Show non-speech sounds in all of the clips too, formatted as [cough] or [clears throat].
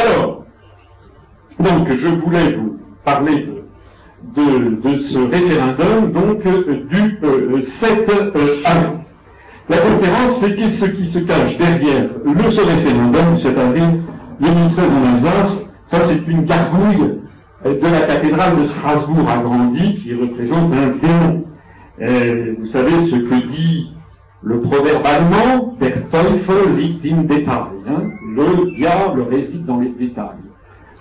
Alors, donc je voulais vous parler de, ce référendum donc du 7 avril. La conférence, c'est ce qui se cache derrière le ce référendum du 7 avril 2016 en Alsace. Ça, c'est une gargouille de la cathédrale de Strasbourg agrandie qui représente un démon. vous savez ce que dit le proverbe allemand, Der Teufel liegt im Detail. Hein. Le diable réside dans les détails.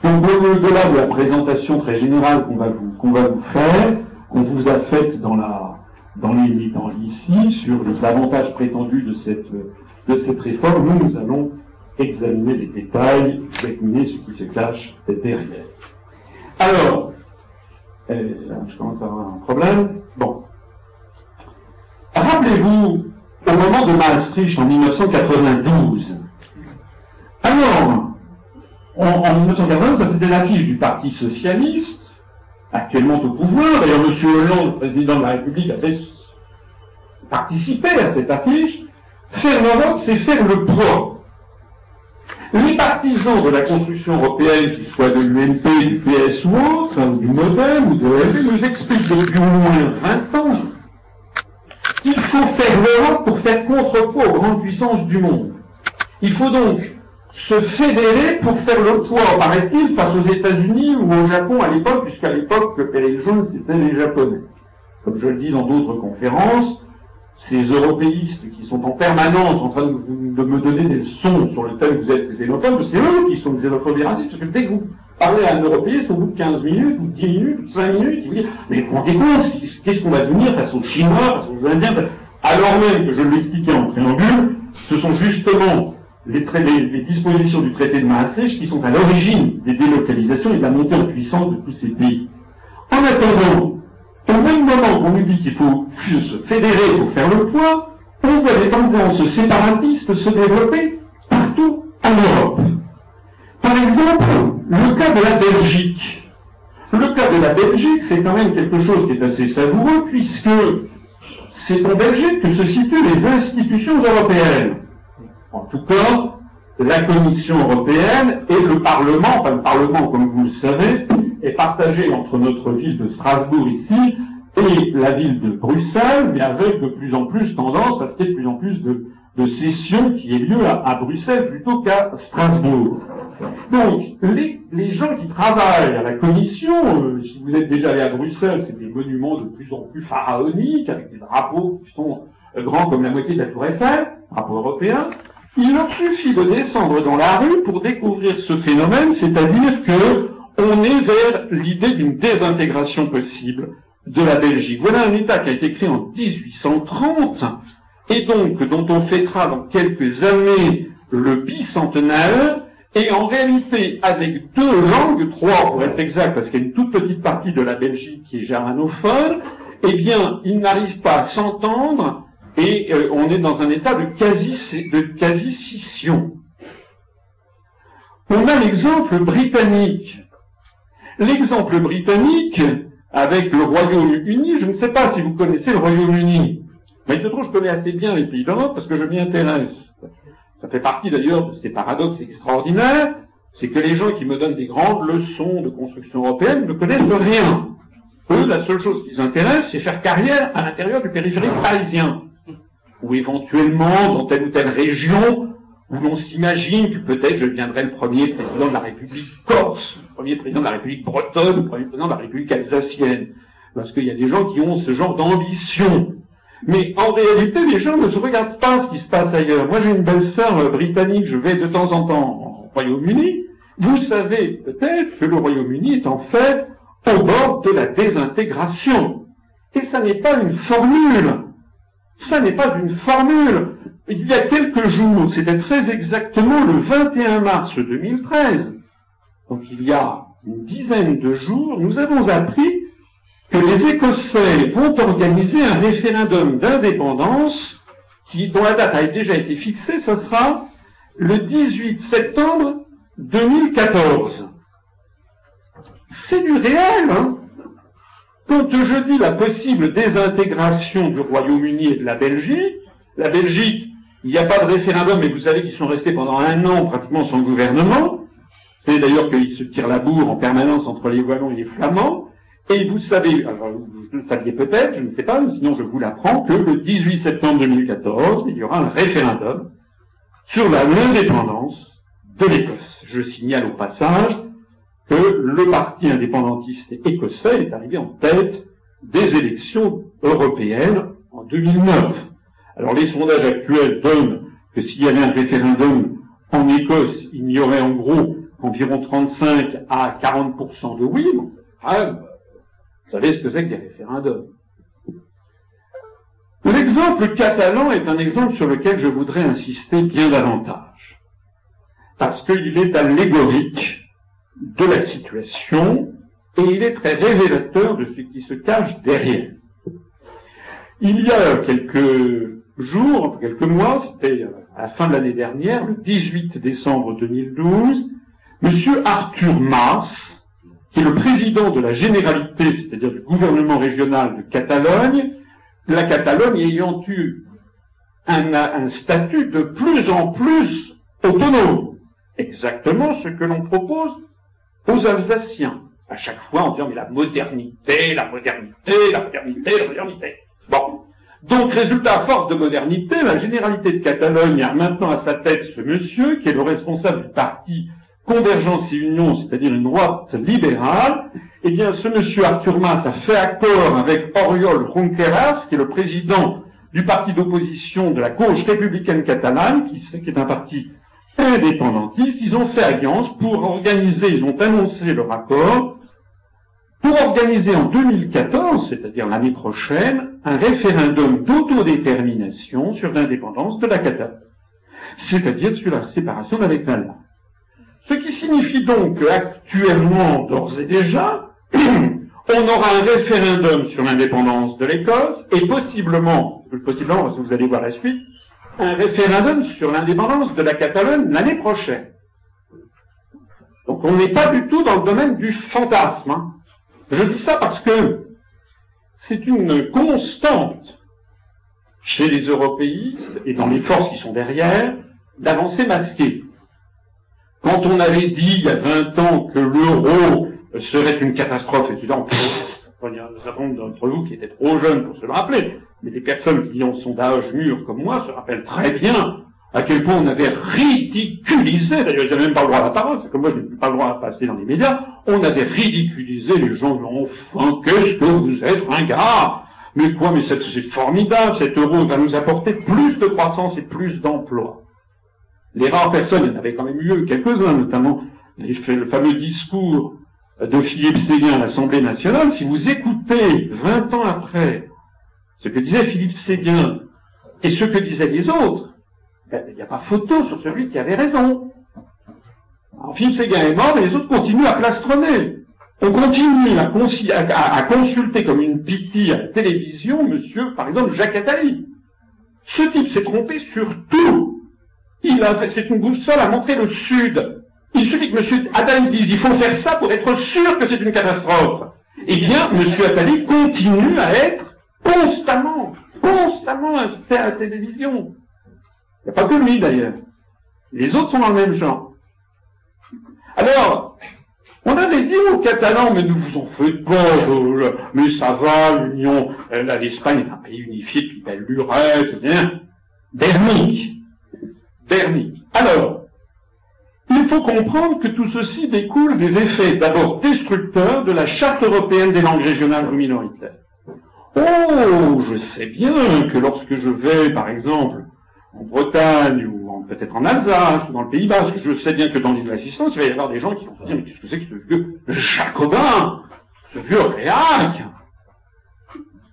Donc au-delà de la présentation très générale qu'on va vous, qu'on va vous faire, qu'on vous a faite dans la dans les ici sur les avantages prétendus de cette de cette réforme, nous, nous allons examiner les détails, examiner ce qui se cache derrière. Alors, euh, je commence à avoir un problème. Bon. Rappelez-vous, au moment de Maastricht en 1992, alors, en, 1992, ça c'était l'affiche du Parti Socialiste, actuellement au pouvoir. D'ailleurs, M. Hollande, le président de la République, avait participé à cette affiche. Faire l'Europe, c'est faire le poids. Les partisans de la construction européenne, qu'ils soient de l'UMP, du PS ou autre, hein, du MoDem ou de l'AFD, nous expliquent depuis au moins 20 ans qu'il faut faire l'Europe pour faire contrepoids aux grandes puissances du monde. Il faut donc se fédérer pour faire le poids, paraît-il, face aux États-Unis ou au Japon à l'époque, puisqu'à l'époque, Péril jaune, c'était les Japonais. Comme je le dis dans d'autres conférences, ces européistes qui sont en permanence en train de, me donner des leçons sur le thème que vous êtes xénophobe, c'est eux qui sont xénophobes et racistes, parce que dès que vous parlez à un européiste, au bout de 15 minutes, ou 10 minutes, ou 5 minutes, il vous dit, mais rendez compte, qu'est-ce qu'on va devenir face aux Chinois, face aux Indiens, alors même que je l'expliquais en préambule, ce sont justement les, dispositions du traité de Maastricht qui sont à l'origine des délocalisations et de la montée en puissance de tous ces pays. En attendant, au même moment qu'on nous dit qu'il faut se fédérer pour faire le poids, on voit des tendances séparatistes se développer partout en Europe. Par exemple, le cas de la Belgique. Le cas de la Belgique, c'est quand même quelque chose qui est assez savoureux, puisque c'est en Belgique que se situent les institutions européennes. En tout cas, la Commission européenne et le Parlement, enfin le Parlement, comme vous le savez, est partagé entre notre ville de Strasbourg ici et la ville de Bruxelles, mais avec de plus en plus tendance à ce qu'il y ait de plus en plus de, sessions qui aient lieu à, Bruxelles plutôt qu'à Strasbourg. Donc, les, gens qui travaillent à la commission, euh, si vous êtes déjà allé à Bruxelles, c'est des monuments de plus en plus pharaoniques, avec des drapeaux qui sont grands comme la moitié de la tour Eiffel, drapeaux européens. Il leur suffit de descendre dans la rue pour découvrir ce phénomène, c'est-à-dire que on est vers l'idée d'une désintégration possible de la Belgique. Voilà un État qui a été créé en 1830 et donc dont on fêtera dans quelques années le bicentenaire et en réalité avec deux langues, trois pour être exact, parce qu'il y a une toute petite partie de la Belgique qui est germanophone, eh bien, ils n'arrivent pas à s'entendre et euh, on est dans un état de quasi de quasi scission. On a l'exemple britannique. L'exemple britannique, avec le Royaume-Uni, je ne sais pas si vous connaissez le Royaume-Uni, mais il se trouve que je connais assez bien les pays d'Europe parce que je m'y intéresse. Ça fait partie d'ailleurs de ces paradoxes extraordinaires, c'est que les gens qui me donnent des grandes leçons de construction européenne ne connaissent rien. Eux, la seule chose qui les intéresse, c'est faire carrière à l'intérieur du périphérique parisien, ou éventuellement dans telle ou telle région où l'on s'imagine que peut-être je deviendrai le premier président de la République corse, le premier président de la République bretonne, le premier président de la République alsacienne. Parce qu'il y a des gens qui ont ce genre d'ambition. Mais en réalité, les gens ne se regardent pas ce qui se passe ailleurs. Moi, j'ai une belle-sœur euh, britannique, je vais de temps en temps au Royaume-Uni. Vous savez peut-être que le Royaume-Uni est en fait au bord de la désintégration. Et ça n'est pas une formule. Ça n'est pas une formule. Il y a quelques jours, c'était très exactement le 21 mars 2013, donc il y a une dizaine de jours, nous avons appris que les Écossais vont organiser un référendum d'indépendance qui, dont la date a déjà été fixée, ce sera le 18 septembre 2014. C'est du réel, hein Quand je dis la possible désintégration du Royaume-Uni et de la Belgique, la Belgique il n'y a pas de référendum, mais vous savez qu'ils sont restés pendant un an pratiquement sans gouvernement. Vous savez d'ailleurs qu'il se tire la bourre en permanence entre les Wallons et les Flamands. Et vous savez, alors vous le saviez peut-être, je ne sais pas, sinon je vous l'apprends, que le 18 septembre 2014, il y aura un référendum sur l'indépendance de l'Écosse. Je signale au passage que le parti indépendantiste écossais est arrivé en tête des élections européennes en 2009. Alors les sondages actuels donnent que s'il y avait un référendum en Écosse, il y aurait en gros environ 35 à 40% de oui. Vous savez ce que c'est que des référendums. L'exemple catalan est un exemple sur lequel je voudrais insister bien davantage, parce qu'il est allégorique de la situation et il est très révélateur de ce qui se cache derrière. Il y a quelques jours, quelques mois, c'était à la fin de l'année dernière, le 18 décembre 2012, Monsieur Arthur Mas, qui est le président de la Généralité, c'est-à-dire du gouvernement régional de Catalogne, la Catalogne ayant eu un, un statut de plus en plus autonome. Exactement ce que l'on propose aux Alsaciens. À chaque fois, en disant, mais la modernité, la modernité, la modernité, la modernité. Bon. Donc, résultat, force de modernité, la généralité de Catalogne a maintenant à sa tête ce monsieur, qui est le responsable du parti Convergence et Union, c'est-à-dire une droite libérale. Eh bien, ce monsieur Arthur Mas a fait accord avec Oriol Junqueras, qui est le président du parti d'opposition de la gauche républicaine catalane, qui, qui est un parti indépendantiste. Ils ont fait alliance pour organiser, ils ont annoncé leur accord, pour organiser en 2014, c'est-à-dire l'année prochaine, un référendum d'autodétermination sur l'indépendance de la Catalogne, c'est-à-dire sur la séparation avec l'Allemagne. Ce qui signifie donc qu'actuellement, d'ores et déjà, [clears throat] on aura un référendum sur l'indépendance de l'Écosse et possiblement, possiblement parce que vous allez voir la suite, un référendum sur l'indépendance de la Catalogne l'année prochaine. Donc on n'est pas du tout dans le domaine du fantasme. Hein. Je dis ça parce que c'est une constante chez les européistes et dans les forces qui sont derrière d'avancer masquée. Quand on avait dit il y a 20 ans que l'euro serait une catastrophe, étudiant, il [laughs] y a un certain nombre d'entre vous qui étaient trop jeunes pour se le rappeler, mais des personnes qui ont son âge mûr comme moi se rappellent très bien à quel point on avait ridiculisé, d'ailleurs ils n'avaient même pas le droit à la parole, c'est comme moi je n'ai pas le droit à passer dans les médias, on avait ridiculisé les gens, enfin, qu'est-ce que vous êtes, un gars Mais quoi, mais c'est formidable, cet euro va nous apporter plus de croissance et plus d'emplois. Les rares personnes, il y en avait quand même eu quelques-uns, notamment le fameux discours de Philippe Séguin à l'Assemblée nationale, si vous écoutez 20 ans après ce que disait Philippe Séguin et ce que disaient les autres, ben, il n'y a pas photo sur celui qui avait raison. Alors Philippe Séguin est mort, mais les autres continuent à plastronner. On continue à, consulter comme une pitié à la télévision, monsieur, par exemple, Jacques Attali. Ce type s'est trompé sur tout. Il a fait, c'est une boussole à montrer le sud. Il suffit que M. Attali dise il faut faire ça pour être sûr que c'est une catastrophe. Eh bien, M. Attali continue à être constamment, constamment invité à la télévision. Il n'y a pas que lui d'ailleurs. Les autres sont dans le même genre. Alors, on avait dit aux Catalans, mais ne vous en faites pas, mais ça va, l'Union, euh, l'Espagne est un pays unifié depuis belle lurette, bien. Bernique. Bernique. Alors, il faut comprendre que tout ceci découle des effets d'abord destructeurs de la Charte européenne des langues régionales ou minoritaires. Oh, je sais bien que lorsque je vais, par exemple, en Bretagne ou peut-être en Alsace ou dans le Pays Basque, je sais bien que dans l'île d'assistance, il va y avoir des gens qui vont se dire, mais qu'est-ce que c'est que ce vieux jacobin, ce vieux réac?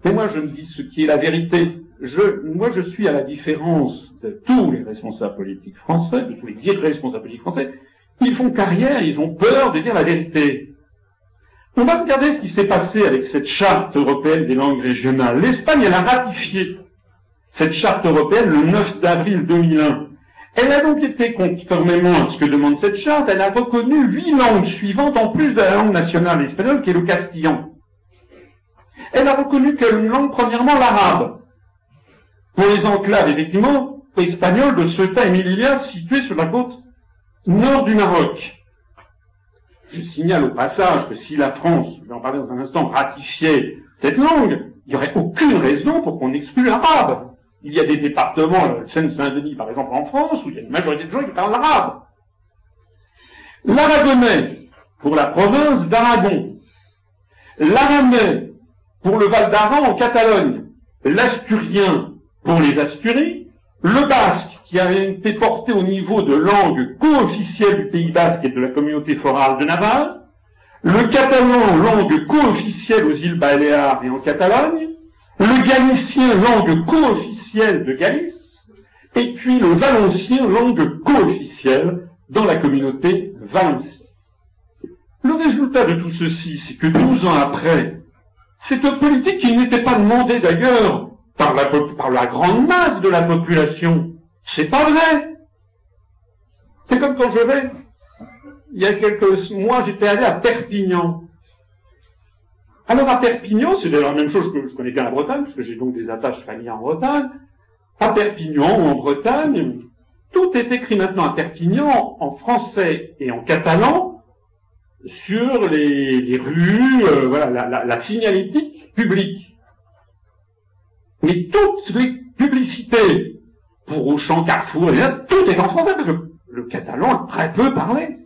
Mais moi, je me dis ce qui est la vérité. Je, moi, je suis à la différence de tous les responsables politiques français, de tous les responsables politiques français, ils font carrière, ils ont peur de dire la vérité. On va regarder ce qui s'est passé avec cette charte européenne des langues régionales. L'Espagne, elle a ratifié cette charte européenne le 9 avril 2001. Elle a donc été, conformément à ce que demande cette charte, elle a reconnu huit langues suivantes en plus de la langue nationale espagnole qui est le castillan. Elle a reconnu qu'une langue, premièrement, l'arabe. Pour les enclaves, effectivement, espagnoles de Ceuta et Melilla situées sur la côte nord du Maroc. Je signale au passage que si la France, je vais en parler dans un instant, ratifiait cette langue, il n'y aurait aucune raison pour qu'on exclue l'arabe. Il y a des départements, Seine-Saint-Denis par exemple en France, où il y a une majorité de gens qui parlent l'arabe. L'aragonais pour la province d'Aragon, l'aramais pour le Val d'Aran en Catalogne, l'asturien pour les Asturies, le basque qui a été porté au niveau de langue co-officielle du Pays basque et de la communauté forale de Navarre, le catalan, langue co-officielle aux îles Baléares et en Catalogne, le galicien, langue co-officielle de Galice, et puis le valencien, langue co-officielle dans la communauté valencienne. Le résultat de tout ceci, c'est que 12 ans après, cette politique qui n'était pas demandée d'ailleurs par la, par la grande masse de la population, c'est pas vrai. C'est comme quand je vais, il y a quelques mois, j'étais allé à Perpignan. Alors à Perpignan, c'est la même chose que je connais bien la Bretagne, parce que j'ai donc des attaches familiales en Bretagne. À Perpignan ou en Bretagne, tout est écrit maintenant à Perpignan en français et en catalan sur les, rues, euh, voilà, la, signalétique publique. Mais toutes les publicités pour Auchan, Carrefour, tout est en français parce que le catalan est très peu parlé.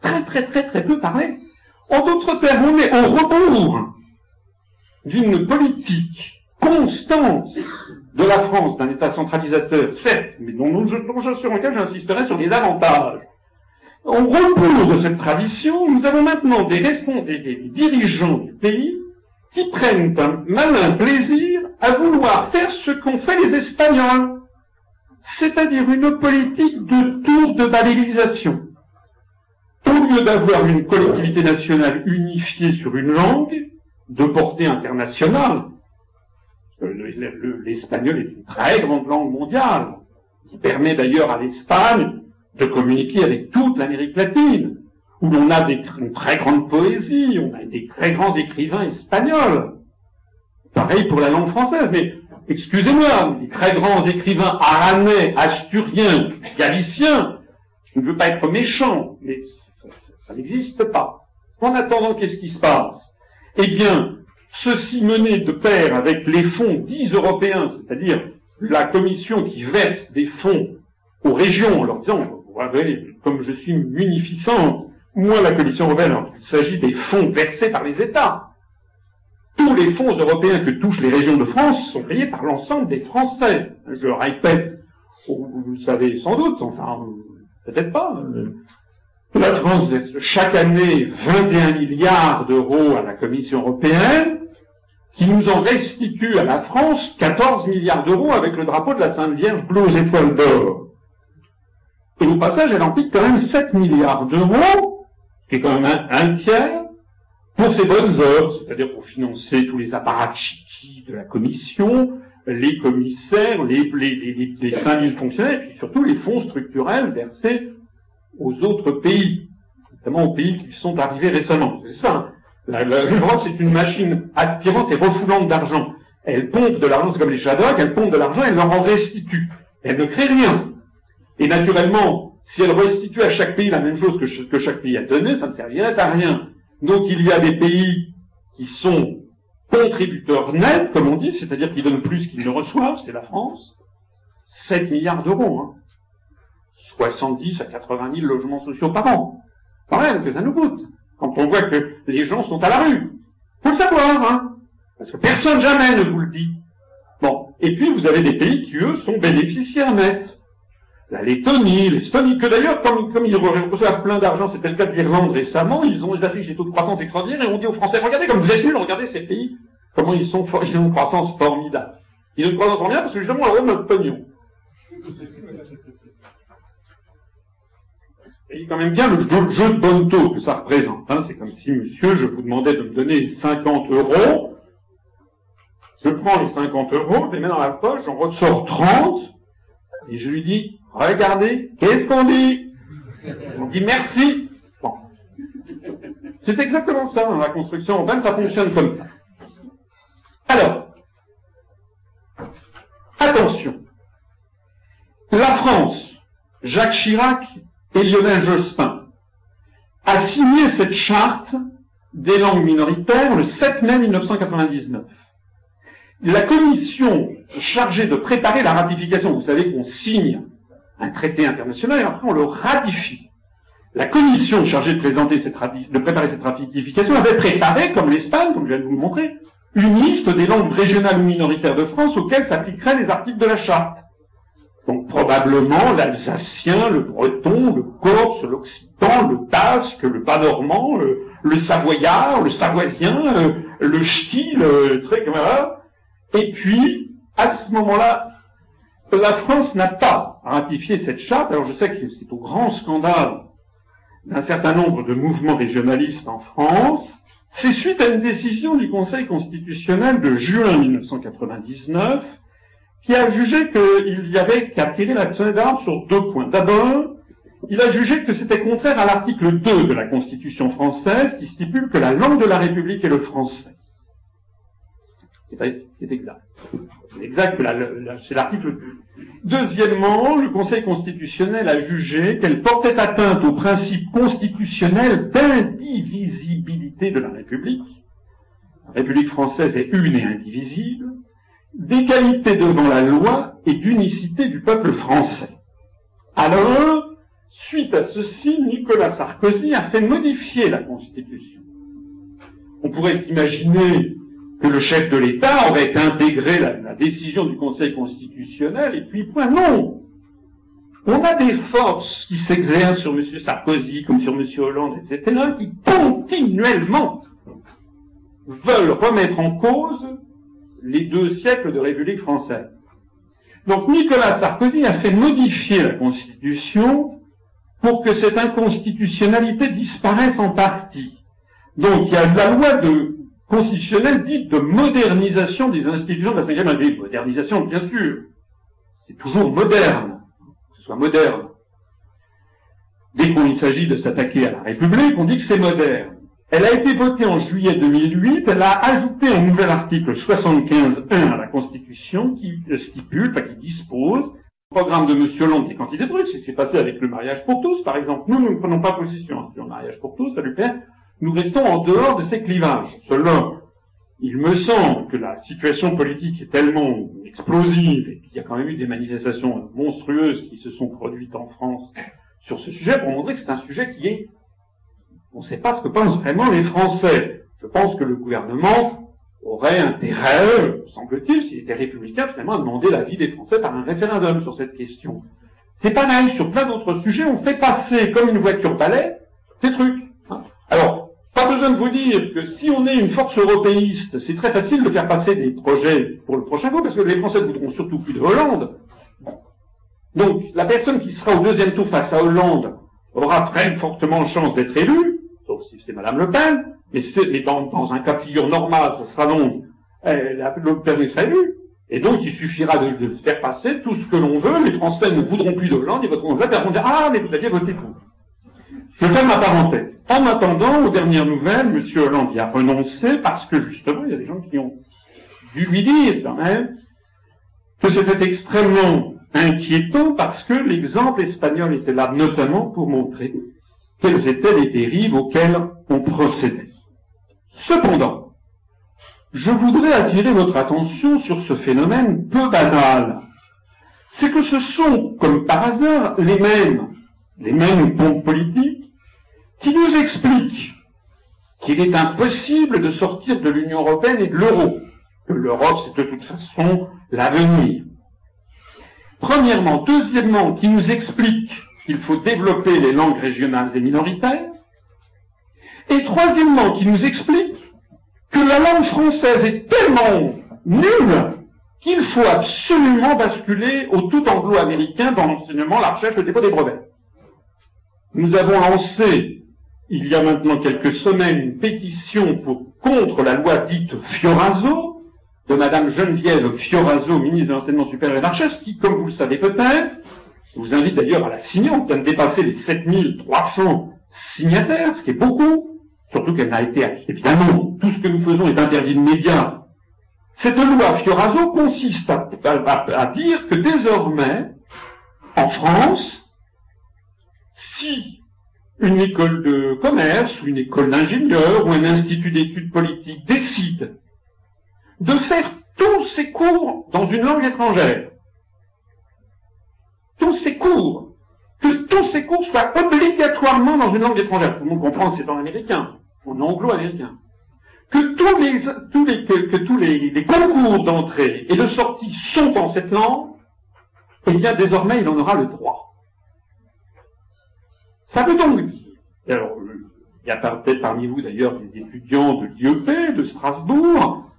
Très très très très peu parlé. En d'autres termes, on est au rebours d'une politique constante de la France, d'un État centralisateur, certes, mais dont, je, sur lequel j'insisterai sur les avantages. En rebours de cette tradition, nous avons maintenant des responsables, des dirigeants du pays qui prennent un malin plaisir à vouloir faire ce qu'ont fait les Espagnols, c'est-à-dire une politique de tour de babélisation. Au lieu d'avoir une collectivité nationale unifiée sur une langue, de portée internationale, l'espagnol est une très grande langue mondiale, qui permet d'ailleurs à l'Espagne de communiquer avec toute l'Amérique latine, où l'on a des, une très grande poésie, on a des très grands écrivains espagnols. Pareil pour la langue française, excusez-moi, des très grands écrivains aranais, asturiens, galiciens, je ne veux pas être méchant, mais ça n'existe pas. En attendant, qu'est-ce qui se passe? Eh bien, ceci mené de pair avec les fonds dits européens, c'est-à-dire la commission qui verse des fonds aux régions en leur disant, vous voyez, comme je suis munificente, moi la commission européenne, il s'agit des fonds versés par les États. Tous les fonds européens que touchent les régions de France sont payés par l'ensemble des Français. Je répète, vous le savez sans doute, enfin, peut-être pas. La France chaque année 21 milliards d'euros à la Commission européenne, qui nous en restitue à la France 14 milliards d'euros avec le drapeau de la Sainte Vierge bleue aux étoiles d'or. Et au passage, elle en pique quand même 7 milliards d'euros, qui est quand même un, tiers, pour ses bonnes œuvres, c'est-à-dire pour financer tous les apparatchiks de la commission, les commissaires, les, les, les, les 5000 fonctionnaires, et puis surtout les fonds structurels versés aux autres pays, notamment aux pays qui sont arrivés récemment. C'est ça, hein. L'Europe, c'est une machine aspirante et refoulante d'argent. Elle pompe de l'argent, c'est comme les Shadocks, elle pompe de l'argent, elle leur en restitue. Elle ne crée rien. Et naturellement, si elle restitue à chaque pays la même chose que, que chaque pays a donné, ça ne servirait à rien. Donc il y a des pays qui sont contributeurs nets, comme on dit, c'est-à-dire qui donnent plus qu'ils ne reçoivent, c'est la France. 7 milliards d'euros, hein. 70 à 80 000 logements sociaux par an. Quand même que ça nous coûte quand on voit que les gens sont à la rue. Faut le savoir, hein. Parce que personne jamais ne vous le dit. Bon. Et puis, vous avez des pays qui, eux, sont bénéficiaires nets. La Lettonie, l'Estonie, que d'ailleurs, comme, comme ils reçoivent plein d'argent, c'était le cas de l'Irlande récemment, ils ont, ils affichent des taux de croissance extraordinaires et on dit aux Français, regardez comme vous êtes nuls, regardez ces pays, comment ils sont, ils ont une croissance formidable. Ils ont une croissance formidable parce que justement, on donne notre pognon. [laughs] Et quand même bien le jeu, de bonne taux que ça représente. Hein. C'est comme si, monsieur, je vous demandais de me donner 50 euros. Je prends les 50 euros, je les mets dans la poche, j'en ressors 30, et je lui dis, regardez, qu'est-ce qu'on dit? On dit merci. C'est exactement ça dans la construction urbaine, ça fonctionne comme ça. Alors, attention. La France, Jacques Chirac et Lionel Jospin a signé cette charte des langues minoritaires le 7 mai 1999. La commission chargée de préparer la ratification, vous savez qu'on signe un traité international et après on le ratifie. La commission chargée de, présenter cette de préparer cette ratification avait préparé, comme l'Espagne, comme je viens de vous le montrer, une liste des langues régionales ou minoritaires de France auxquelles s'appliqueraient les articles de la charte. Donc probablement l'alsacien, le breton, le corse, l'occitan, le basque, le bas normand, le, savoyard, le savoisien, euh, le ch'ti, le voilà. Et puis, à ce moment-là, la France n'a pas ratifié cette charte. Alors je sais que c'est au grand scandale d'un certain nombre de mouvements régionalistes en France. C'est suite à une décision du Conseil constitutionnel de juin 1999 qui a jugé qu'il y avait qu'à tirer la sonnette d'alarme sur deux points. D'abord, il a jugé que c'était contraire à l'article 2 de la Constitution française qui stipule que la langue de la République est le français. C'est exact. C'est exact que c'est l'article 2. Deuxièmement, le Conseil constitutionnel a jugé qu'elle portait atteinte au principe constitutionnel d'indivisibilité de la République. La République française est une et indivisible, d'égalité devant la loi et d'unicité du peuple français. Alors, suite à ceci, Nicolas Sarkozy a fait modifier la Constitution. On pourrait imaginer que le chef de l'État aurait intégré la, décision du Conseil constitutionnel et puis point. Non On a des forces qui s'exercent sur M. Sarkozy comme sur M. Hollande, etc., qui continuellement veulent remettre en cause les deux siècles de République française. Donc Nicolas Sarkozy a fait modifier la Constitution pour que cette inconstitutionnalité disparaisse en partie. Donc il y a la loi de constitutionnelle dite de modernisation des institutions de la Ve République. Modernisation, bien sûr. C'est toujours moderne. Que ce soit moderne. Dès qu'il s'agit de s'attaquer à la République, on dit que c'est moderne. Elle a été votée en juillet 2008. Elle a ajouté un nouvel article 75.1 à la Constitution qui stipule, pas qui dispose, le programme de M. Hollande est quantité de trucs. C'est passé avec le mariage pour tous, par exemple. Nous, nous ne prenons pas position sur le mariage pour tous, ça lui nous restons en dehors de ces clivages. Cela, il me semble que la situation politique est tellement explosive et qu'il y a quand même eu des manifestations monstrueuses qui se sont produites en France sur ce sujet pour montrer que c'est un sujet qui est... On ne sait pas ce que pensent vraiment les Français. Je pense que le gouvernement aurait intérêt, semble-t-il, s'il était républicain, finalement, à demander l'avis des Français par un référendum sur cette question. C'est pareil, sur plein d'autres sujets, on fait passer comme une voiture balai ces trucs. Alors, pas besoin de vous dire que si on est une force européiste, c'est très facile de faire passer des projets pour le prochain coup, parce que les Français ne voudront surtout plus de Hollande. Donc, la personne qui sera au deuxième tour face à Hollande aura très fortement chance d'être élue, sauf si c'est Madame Le Pen, mais, dans, un cas de figure normal, ce sera donc Le Pen sera élu. Et donc, il suffira de, faire passer tout ce que l'on veut. Les Français ne voudront plus de Hollande, ils voteront et vont dire « Ah, mais vous aviez voté pour ». Je ferme ma parenthèse. En attendant, aux dernières nouvelles, M. Hollande y a renoncé parce que justement, il y a des gens qui ont dû lui dire quand même que c'était extrêmement inquiétant parce que l'exemple espagnol était là notamment pour montrer quelles étaient les dérives auxquelles on procédait. Cependant, je voudrais attirer votre attention sur ce phénomène peu banal. C'est que ce sont, comme par hasard, les mêmes, les mêmes pompes politiques qui nous explique qu'il est impossible de sortir de l'Union européenne et de l'euro, que l'Europe c'est de toute façon l'avenir. Premièrement. Deuxièmement, qui nous explique qu'il faut développer les langues régionales et minoritaires. Et troisièmement, qui nous explique que la langue française est tellement nulle qu'il faut absolument basculer au tout anglo-américain dans l'enseignement, la recherche, le dépôt des brevets. Nous avons lancé il y a maintenant quelques semaines une pétition pour, contre la loi dite Fioraso, de Madame Geneviève Fioraso, ministre de l'Enseignement supérieur et de la Recherche, qui, comme vous le savez peut-être, vous invite d'ailleurs à la signer, on vient de dépasser les 7300 signataires, ce qui est beaucoup, surtout qu'elle n'a été, évidemment, tout ce que nous faisons est interdit de médias. Cette loi Fioraso consiste à, à dire que désormais, en France, si une école de commerce, une école d'ingénieur, ou un institut d'études politiques décide de faire tous ses cours dans une langue étrangère, tous ces cours, que tous ces cours soient obligatoirement dans une langue étrangère. Tout le monde comprend c'est en américain, en anglo-américain. Que tous les, tous les, que, tous les concours d'entrée et de sortie sont en cette langue, eh bien désormais il en aura le droit. Ça veut donc dire, alors il y a peut-être parmi vous d'ailleurs des étudiants de l'IEP, de Strasbourg,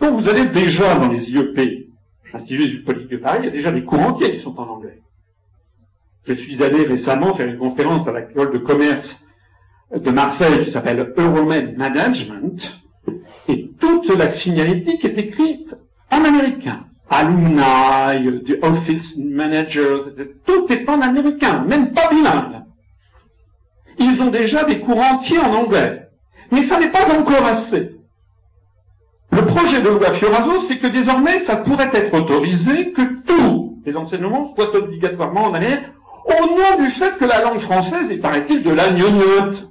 donc vous avez déjà dans les IEP, l'Institut du politique de Paris, il y a déjà des cours entiers qui sont en anglais. Je suis allé récemment faire une conférence à l'école de commerce de Marseille qui s'appelle Euromed Management, et toute la signalétique est écrite en américain. Alumni, the office manager, tout est en américain, même pas bilingue. Ils ont déjà des cours entiers en anglais. Mais ça n'est pas encore assez. Le projet de loi Fioraso, c'est que désormais, ça pourrait être autorisé que tous les enseignements soient obligatoirement en anglais, au nom du fait que la langue française est, paraît-il, de la gnognotte.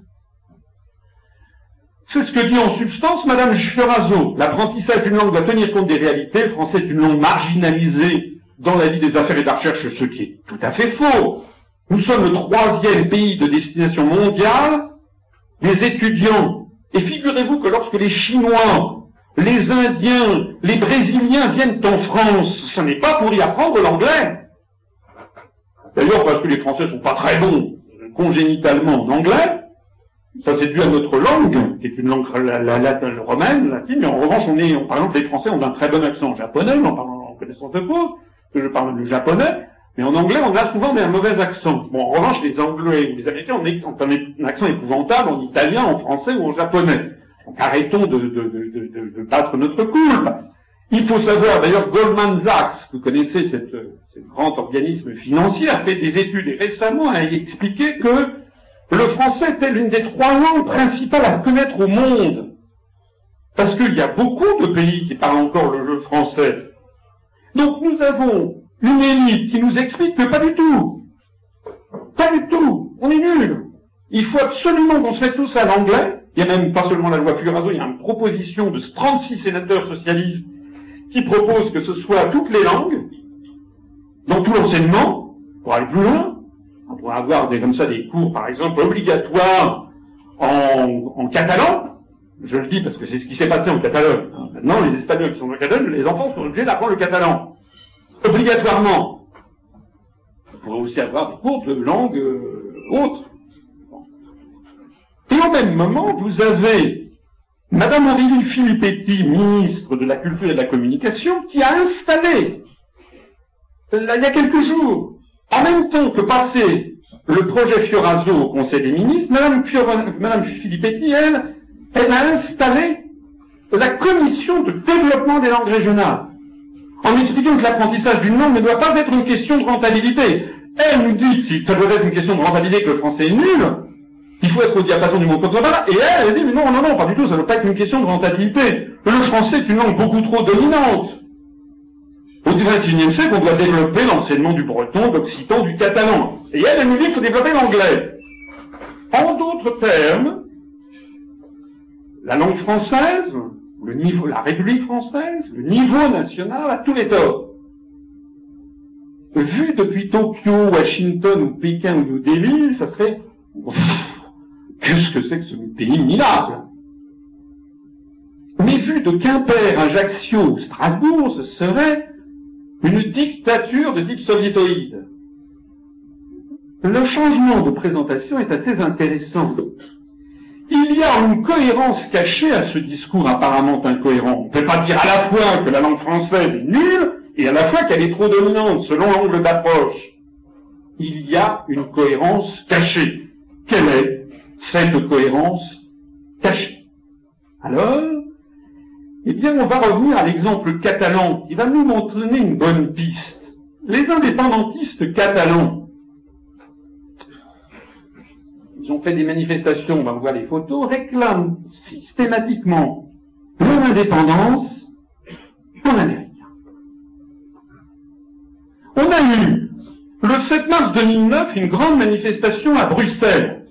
C'est ce que dit en substance Madame Fioraso. L'apprentissage d'une langue doit tenir compte des réalités. Le français est une langue marginalisée dans la vie des affaires et de la recherche, ce qui est tout à fait faux. Nous sommes le troisième pays de destination mondiale des étudiants. Et figurez-vous que lorsque les Chinois, les Indiens, les Brésiliens viennent en France, ce n'est pas pour y apprendre l'anglais. D'ailleurs, parce que les Français sont pas très bons congénitalement en anglais, ça c'est dû à notre langue, qui est une langue la, romaine, latine, mais en revanche, on est, par exemple, les Français ont un très bon accent japonais, en parlant en connaissance de cause, que je parle du japonais, mais en anglais, on a souvent un mauvais accent. Bon, en revanche, les Anglais ou les Américains ont un accent épouvantable en italien, en français ou en japonais. Donc arrêtons de, battre notre coulpe. Il faut savoir, d'ailleurs, Goldman Sachs, vous connaissez cette, ce grand organisme financier, a fait des études et récemment a expliqué que le français était l'une des trois langues principales à connaître au monde. Parce qu'il y a beaucoup de pays qui parlent encore le français. Donc nous avons une élite qui nous explique que pas du tout. Pas du tout. On est nuls. Il faut absolument qu'on se mette tous à l'anglais. Il y a même pas seulement la loi Figurazo, il y a une proposition de 36 sénateurs socialistes qui proposent que ce soit toutes les langues, dans tout l'enseignement, pour aller plus loin. On pourrait avoir des, comme ça des cours, par exemple, obligatoires en, en catalan. Je le dis parce que c'est ce qui s'est passé en Catalogne. Maintenant, les Espagnols qui sont en Catalogne, les enfants sont obligés d'apprendre le catalan obligatoirement. Vous pourrait aussi avoir des cours de langue euh, autre. Et au même moment, vous avez Madame Aurélie Filippetti, ministre de la Culture et de la Communication, qui a installé, il y a quelques jours, en même temps que passé le projet Fioraso au Conseil des ministres, Madame, Madame Filippetti, elle, elle a installé la commission de développement des langues régionales en expliquant que l'apprentissage d'une langue ne doit pas être une question de rentabilité. Elle nous dit si ça doit être une question de rentabilité que le français est nul, il faut être au diapason du mot contrepartie. Et elle, elle dit, mais non, non, non, pas du tout, ça ne doit pas être une question de rentabilité. Le français est une langue beaucoup trop dominante. Au XXIe siècle, on doit développer l'enseignement du breton, d'occitan, du catalan. Et elle, elle nous dit qu'il faut développer l'anglais. En d'autres termes, la langue française, le niveau, la République française, le niveau national a tous les torts. Vu depuis Tokyo, Washington ou Pékin ou New Delhi, ça serait qu'est-ce que c'est que ce pays minable? Mais vu de Quimper, Ajaccio ou Strasbourg, ce serait une dictature de type soviétoïde. Le changement de présentation est assez intéressant. Il y a une cohérence cachée à ce discours apparemment incohérent. On ne peut pas dire à la fois que la langue française est nulle et à la fois qu'elle est trop dominante selon l'angle d'approche. Il y a une cohérence cachée. Quelle est cette cohérence cachée? Alors, eh bien, on va revenir à l'exemple catalan qui va nous montrer une bonne piste. Les indépendantistes catalans ils ont fait des manifestations, on va voir les photos, réclament systématiquement leur indépendance en Amérique. On a eu le 7 mars 2009 une grande manifestation à Bruxelles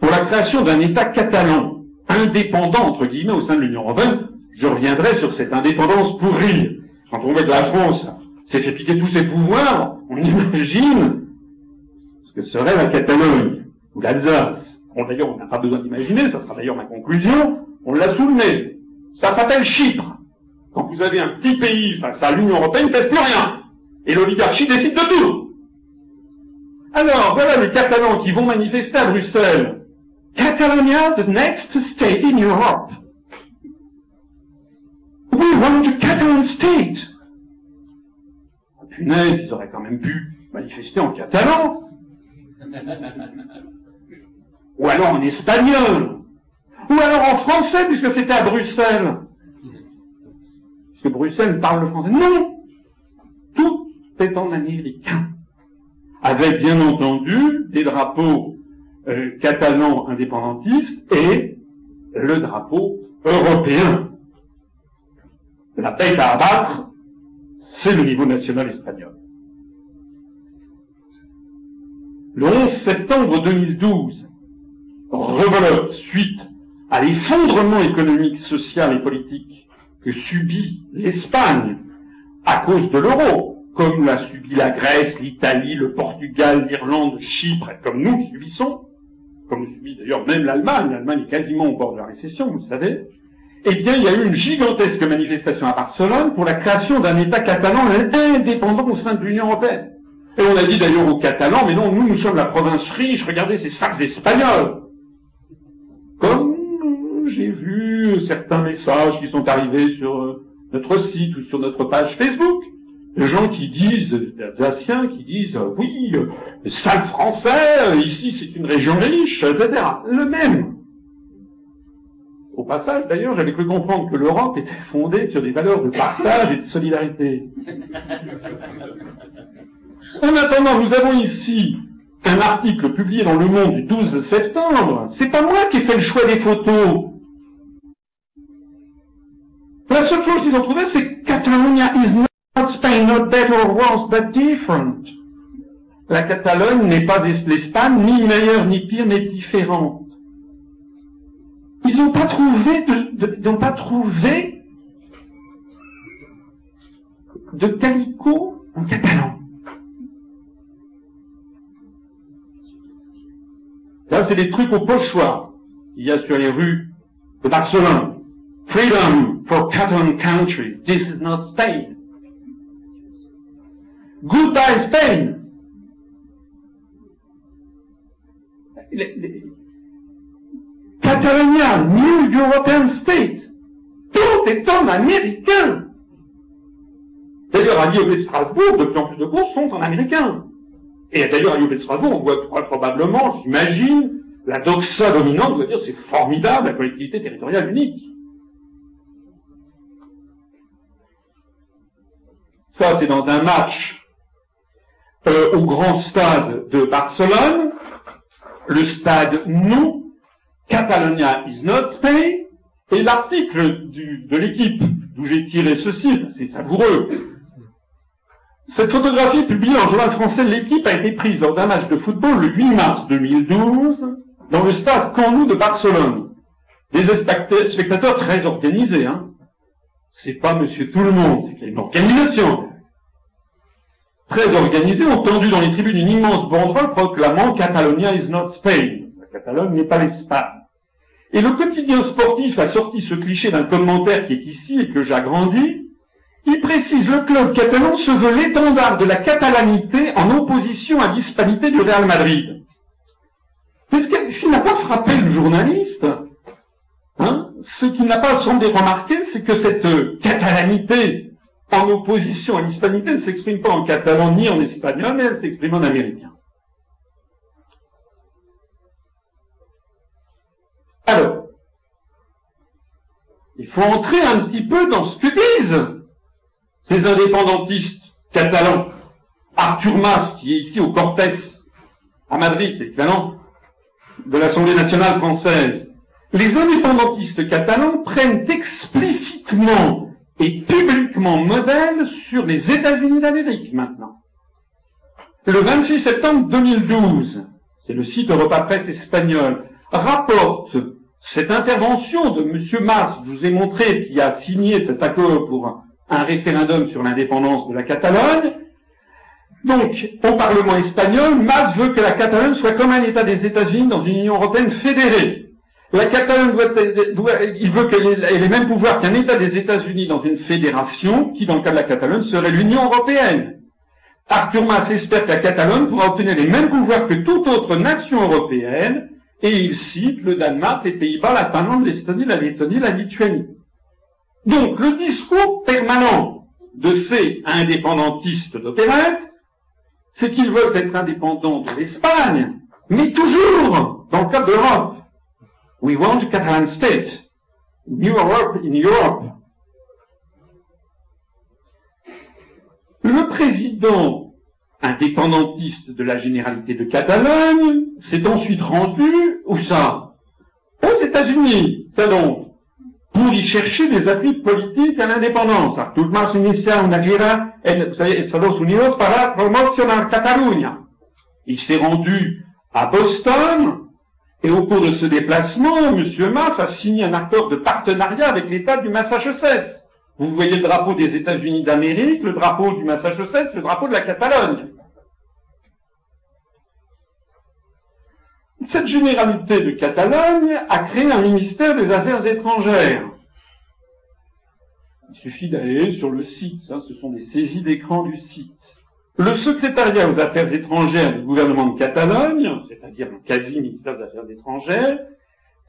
pour la création d'un État catalan, indépendant, entre guillemets, au sein de l'Union européenne. Je reviendrai sur cette indépendance pour rire. Quand on voit que la France s'est fait piquer tous ses pouvoirs, on imagine ce que serait la Catalogne ou l'Alsace. Bon, d'ailleurs, on n'a pas besoin d'imaginer, ça sera d'ailleurs ma conclusion, on l'a soulevé. Ça s'appelle Chypre. Quand vous avez un petit pays face à l'Union européenne, il ne pèse plus rien. Et l'oligarchie décide de tout. Alors, voilà les Catalans qui vont manifester à Bruxelles. Catalonia, the next state in Europe. We want a Catalan state. Oh, punaise, ils auraient quand même pu manifester en catalan. [laughs] Ou alors en espagnol. Ou alors en français, puisque c'était à Bruxelles. Puisque Bruxelles parle le français. Non Tout est en américain. Avec bien entendu des drapeaux euh, catalans indépendantistes et le drapeau européen. La tête à abattre, c'est le niveau national espagnol. Le 11 septembre 2012, rebelote suite à l'effondrement économique, social et politique que subit l'Espagne à cause de l'euro, comme l'a subi la Grèce, l'Italie, le Portugal, l'Irlande, Chypre, comme nous subissons, comme subit d'ailleurs même l'Allemagne, l'Allemagne est quasiment au bord de la récession, vous le savez, eh bien, il y a eu une gigantesque manifestation à Barcelone pour la création d'un État catalan indépendant au sein de l'Union européenne. Et on a dit d'ailleurs aux Catalans, mais non, nous, nous sommes la province riche, regardez ces sacs espagnols. Comme j'ai vu certains messages qui sont arrivés sur euh, notre site ou sur notre page Facebook, des gens qui disent, Alsaciens qui disent, euh, oui, euh, sale français, ici c'est une région riche, etc. Le même. Au passage, d'ailleurs, j'avais cru comprendre que l'Europe était fondée sur des valeurs de partage et de solidarité. En attendant, nous avons ici un article publié dans Le Monde du 12 septembre. C'est pas moi qui ai fait le choix des photos. La seule chose qu'ils ont trouvé, c'est Catalonia is not Spain, not better or worse, but different. La Catalogne n'est pas l'Espagne, ni meilleure, ni pire, mais différente. Ils n'ont pas trouvé de, ils n'ont pas trouvé de calico en catalan. Là, c'est des trucs au pochoir. Il y a sur les rues de Barcelone. Freedom for Catalan countries. This is not Spain. Goodbye Spain. Catalonia, New European State. Tout est en américain. D'ailleurs, à Lyon et Strasbourg, de plus en plus de courses sont en américain. Et d'ailleurs, à Lyon et Strasbourg, on voit probablement, j'imagine, la doxa dominante doit dire c'est formidable, la collectivité territoriale unique. Ça, c'est dans un match euh, au grand stade de Barcelone, le stade nous, Catalonia is not Spain, et l'article de l'équipe d'où j'ai tiré ceci, c'est savoureux. Cette photographie publiée en journal français L'équipe a été prise lors d'un match de football le 8 mars 2012 dans le stade Camp de Barcelone. Des spectateurs très organisés, hein. C'est pas monsieur tout le monde, c'est qu'il y a une organisation. Très organisés ont tendu dans les tribunes une immense banderole proclamant Catalonia is not Spain. Catalogne n'est pas l'Espagne. Et le quotidien sportif a sorti ce cliché d'un commentaire qui est ici et que j'agrandis. Il précise le club catalan se veut l'étendard de la catalanité en opposition à l'hispanité du Real Madrid. Mais ce qui n'a pas frappé le journaliste, hein, ce qui n'a pas semblé remarquer, c'est que cette catalanité en opposition à l'hispanité ne s'exprime pas en catalan ni en espagnol, mais elle s'exprime en américain. Alors, il faut entrer un petit peu dans ce que disent ces indépendantistes catalans. Arthur Mas, qui est ici au Cortés, à Madrid, c'est équivalent de l'Assemblée nationale française. Les indépendantistes catalans prennent explicitement et publiquement modèle sur les États-Unis d'Amérique maintenant. Le 26 septembre 2012, c'est le site Europa Presse espagnol, rapporte cette intervention de M. Mas, je vous ai montré qui a signé cet accord pour un référendum sur l'indépendance de la Catalogne. Donc, au Parlement espagnol, Mas veut que la Catalogne soit comme un État des États-Unis dans une Union européenne fédérée. La Catalogne doit, il veut qu'elle ait les mêmes pouvoirs qu'un État des États-Unis dans une fédération, qui dans le cas de la Catalogne serait l'Union européenne. Arthur Mas espère que la Catalogne pourra obtenir les mêmes pouvoirs que toute autre nation européenne, et il cite le Danemark, les Pays-Bas, la Finlande, l'Estonie, la Lettonie, la Lituanie. Donc, le discours permanent de ces indépendantistes d'opérette, c'est qu'ils veulent être indépendants de l'Espagne, mais toujours dans le cadre de l'Europe. We want Catalan state. New Europe in Europe. Le président indépendantiste de la généralité de Catalogne s'est ensuite rendu, où ça? Aux États-Unis, donc, pour y chercher des appuis politiques à l'indépendance. En Estados Unidos para promocionar Catalunya. Il s'est rendu à Boston, et au cours de ce déplacement, M. Mas a signé un accord de partenariat avec l'État du Massachusetts. Vous voyez le drapeau des États-Unis d'Amérique, le drapeau du Massachusetts, le drapeau de la Catalogne. Cette généralité de Catalogne a créé un ministère des Affaires étrangères. Il suffit d'aller sur le site, hein, ce sont des saisies d'écran du site. Le secrétariat aux affaires étrangères du gouvernement de Catalogne, c'est-à-dire un quasi-ministère des Affaires étrangères,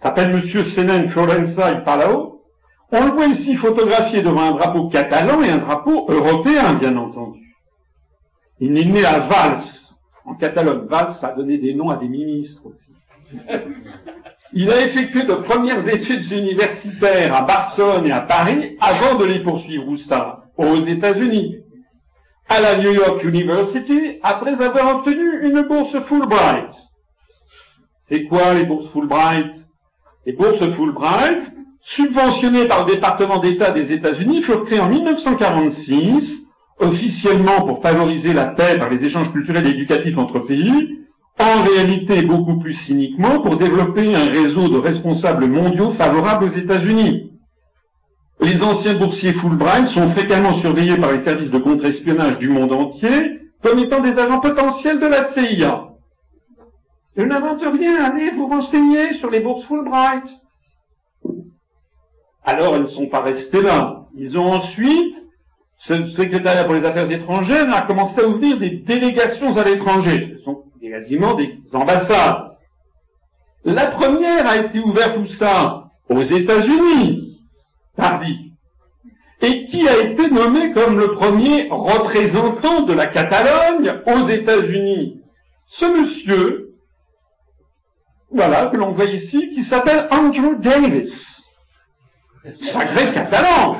s'appelle M. Senen Florenza y Palau, on le voit ici photographié devant un drapeau catalan et un drapeau européen, bien entendu. Il est né à Valls, en Catalogne. Valls a donné des noms à des ministres aussi. Il a effectué de premières études universitaires à Barcelone et à Paris avant de les poursuivre où ça Aux États-Unis. À la New York University, après avoir obtenu une bourse Fulbright. C'est quoi les bourses Fulbright? Les bourses Fulbright, subventionnés par le département d'État des États-Unis, furent créés en 1946, officiellement pour favoriser la paix par les échanges culturels et éducatifs entre pays, en réalité beaucoup plus cyniquement pour développer un réseau de responsables mondiaux favorables aux États-Unis. Les anciens boursiers Fulbright sont fréquemment surveillés par les services de contre-espionnage du monde entier comme étant des agents potentiels de la CIA. Je n'invente rien, allez vous renseigner sur les bourses Fulbright. Alors, ils ne sont pas restés là. Ils ont ensuite, ce secrétariat pour les affaires étrangères a commencé à ouvrir des délégations à l'étranger. Ce sont quasiment des ambassades. La première a été ouverte où ça Aux États-Unis, pardi. Et qui a été nommé comme le premier représentant de la Catalogne aux États-Unis? Ce monsieur, voilà, que l'on voit ici, qui s'appelle Andrew Davis. Sacré catalan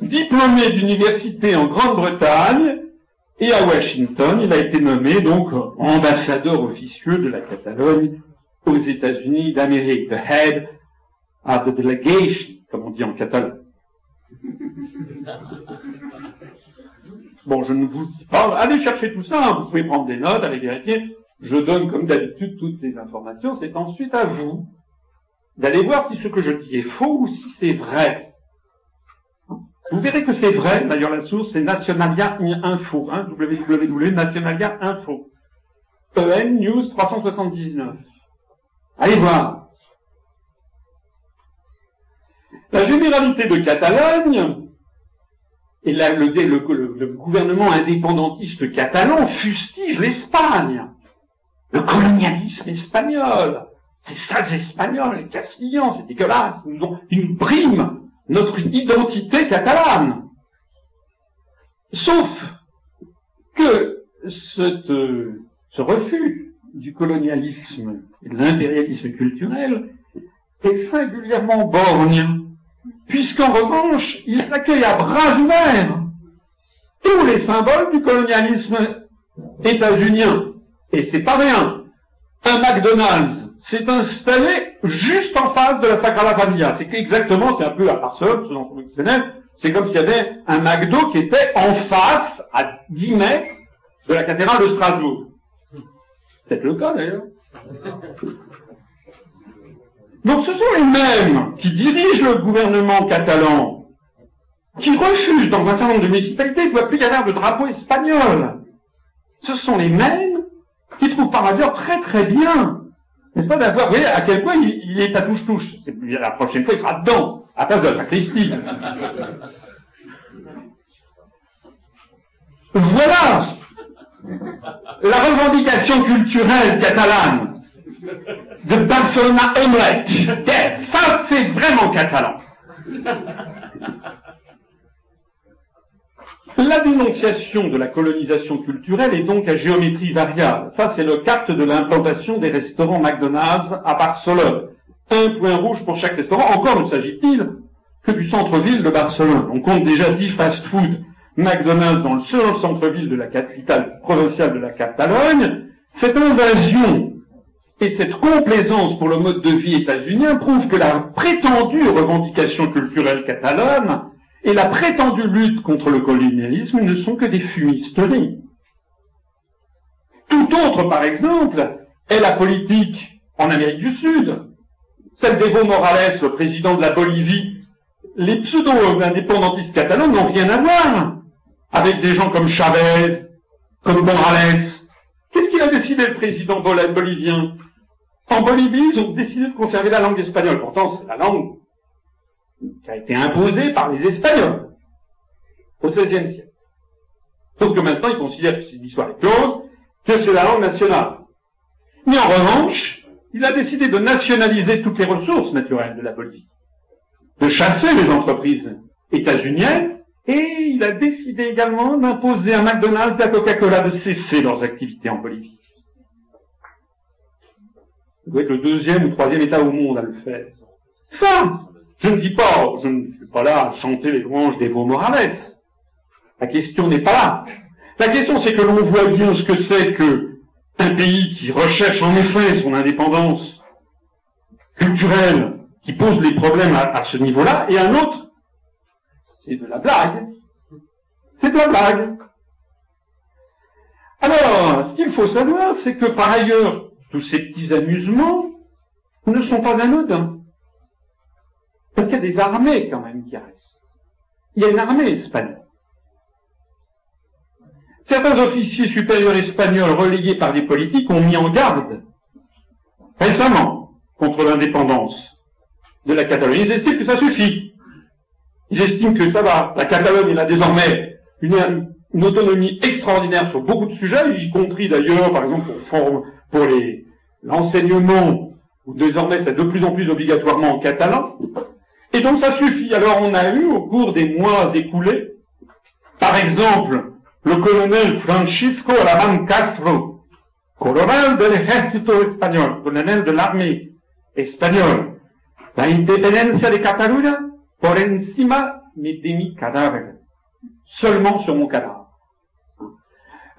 Diplômé d'université en Grande-Bretagne et à Washington, il a été nommé donc ambassadeur officieux de la Catalogne aux États-Unis d'Amérique, the head of the delegation, comme on dit en catalan. Bon, je ne vous dis pas, allez chercher tout ça, hein. vous pouvez prendre des notes, allez vérifier. Je donne comme d'habitude toutes les informations, c'est ensuite à vous d'aller voir si ce que je dis est faux ou si c'est vrai. Vous verrez que c'est vrai, d'ailleurs la source c'est Nationalia Info, hein, www.nationalia Info. EN News 379. Allez voir. La généralité de Catalogne et le, le gouvernement indépendantiste catalan fustige l'Espagne, le colonialisme espagnol, ces sales Espagnols, les Castillans, c'est dégueulasse. Ils nous, ils briment notre identité catalane. Sauf que ce refus du colonialisme et de l'impérialisme culturel est singulièrement borgne, puisqu'en revanche, ils accueillent à bras ouverts tous les symboles du colonialisme états-unien. Et c'est pas rien. Un McDonald's s'est installé juste en face de la Sagrada Familia. C'est exactement, c'est un peu à part seul, c'est comme s'il y avait un McDo qui était en face, à 10 mètres, de la cathédrale de Strasbourg. peut-être le cas d'ailleurs. Donc ce sont les mêmes qui dirigent le gouvernement catalan, qui refusent dans un certain nombre de municipalités qu'il ne plus y avoir de drapeau espagnol. Ce sont les mêmes qui trouvent par ailleurs très très bien, n'est-ce pas, d'avoir, vous voyez, à quel point il, est à touche-touche. La prochaine fois, il sera dedans, à place de la sacristie. voilà la revendication culturelle catalane de Barcelona Omelette. Ça, c'est vraiment catalan. La dénonciation de la colonisation culturelle est donc à géométrie variable. Ça, c'est le carte de l'implantation des restaurants McDonald's à Barcelone. Un point rouge pour chaque restaurant. Encore ne s'agit-il que du centre-ville de Barcelone. On compte déjà 10 fast-food McDonald's dans le seul centre-ville de la capitale provinciale de la Catalogne. Cette invasion et cette complaisance pour le mode de vie états-unien prouvent que la prétendue revendication culturelle catalane et la prétendue lutte contre le colonialisme ne sont que des fumisteries. Tout autre, par exemple, est la politique en Amérique du Sud. Celle d'Evo Morales, le président de la Bolivie. Les pseudo-indépendantistes catalans n'ont rien à voir avec des gens comme Chavez, comme Morales. Qu'est-ce qu'il a décidé le président bolivien? En Bolivie, ils ont décidé de conserver la langue espagnole. Pourtant, c'est la langue qui a été imposée par les Espagnols au XVIe siècle. Sauf que maintenant, ils considèrent que c'est une histoire close, que c'est la langue nationale. Mais en revanche, il a décidé de nationaliser toutes les ressources naturelles de la Bolivie, de chasser les entreprises états-uniennes, et il a décidé également d'imposer à McDonald's et à Coca-Cola de cesser leurs activités en Bolivie. Vous doit être le deuxième ou troisième État au monde à le faire. Ça, je ne dis pas, je ne suis pas là à chanter les louanges d'Evo Morales. La question n'est pas là. La question, c'est que l'on voit bien ce que c'est que un pays qui recherche en effet son indépendance culturelle, qui pose les problèmes à, à ce niveau-là, et un autre, c'est de la blague. C'est de la blague. Alors, ce qu'il faut savoir, c'est que par ailleurs, tous ces petits amusements ne sont pas anodins. Parce qu'il y a des armées quand même qui restent. Il y a une armée espagnole. Certains officiers supérieurs espagnols relayés par des politiques ont mis en garde récemment contre l'indépendance de la Catalogne. Ils estiment que ça suffit. Ils estiment que ça va. La Catalogne, a désormais une, autonomie extraordinaire sur beaucoup de sujets, y compris d'ailleurs, par exemple, pour, pour l'enseignement, où désormais c'est de plus en plus obligatoirement en catalan. Et donc ça suffit. Alors on a eu au cours des mois écoulés, par exemple, le colonel Francisco Alaman Castro, colonel de l'ejército espagnol, colonel de l'armée espagnole, la independencia de Cataluña por encima de mi cadáver, seulement sur mon cadavre.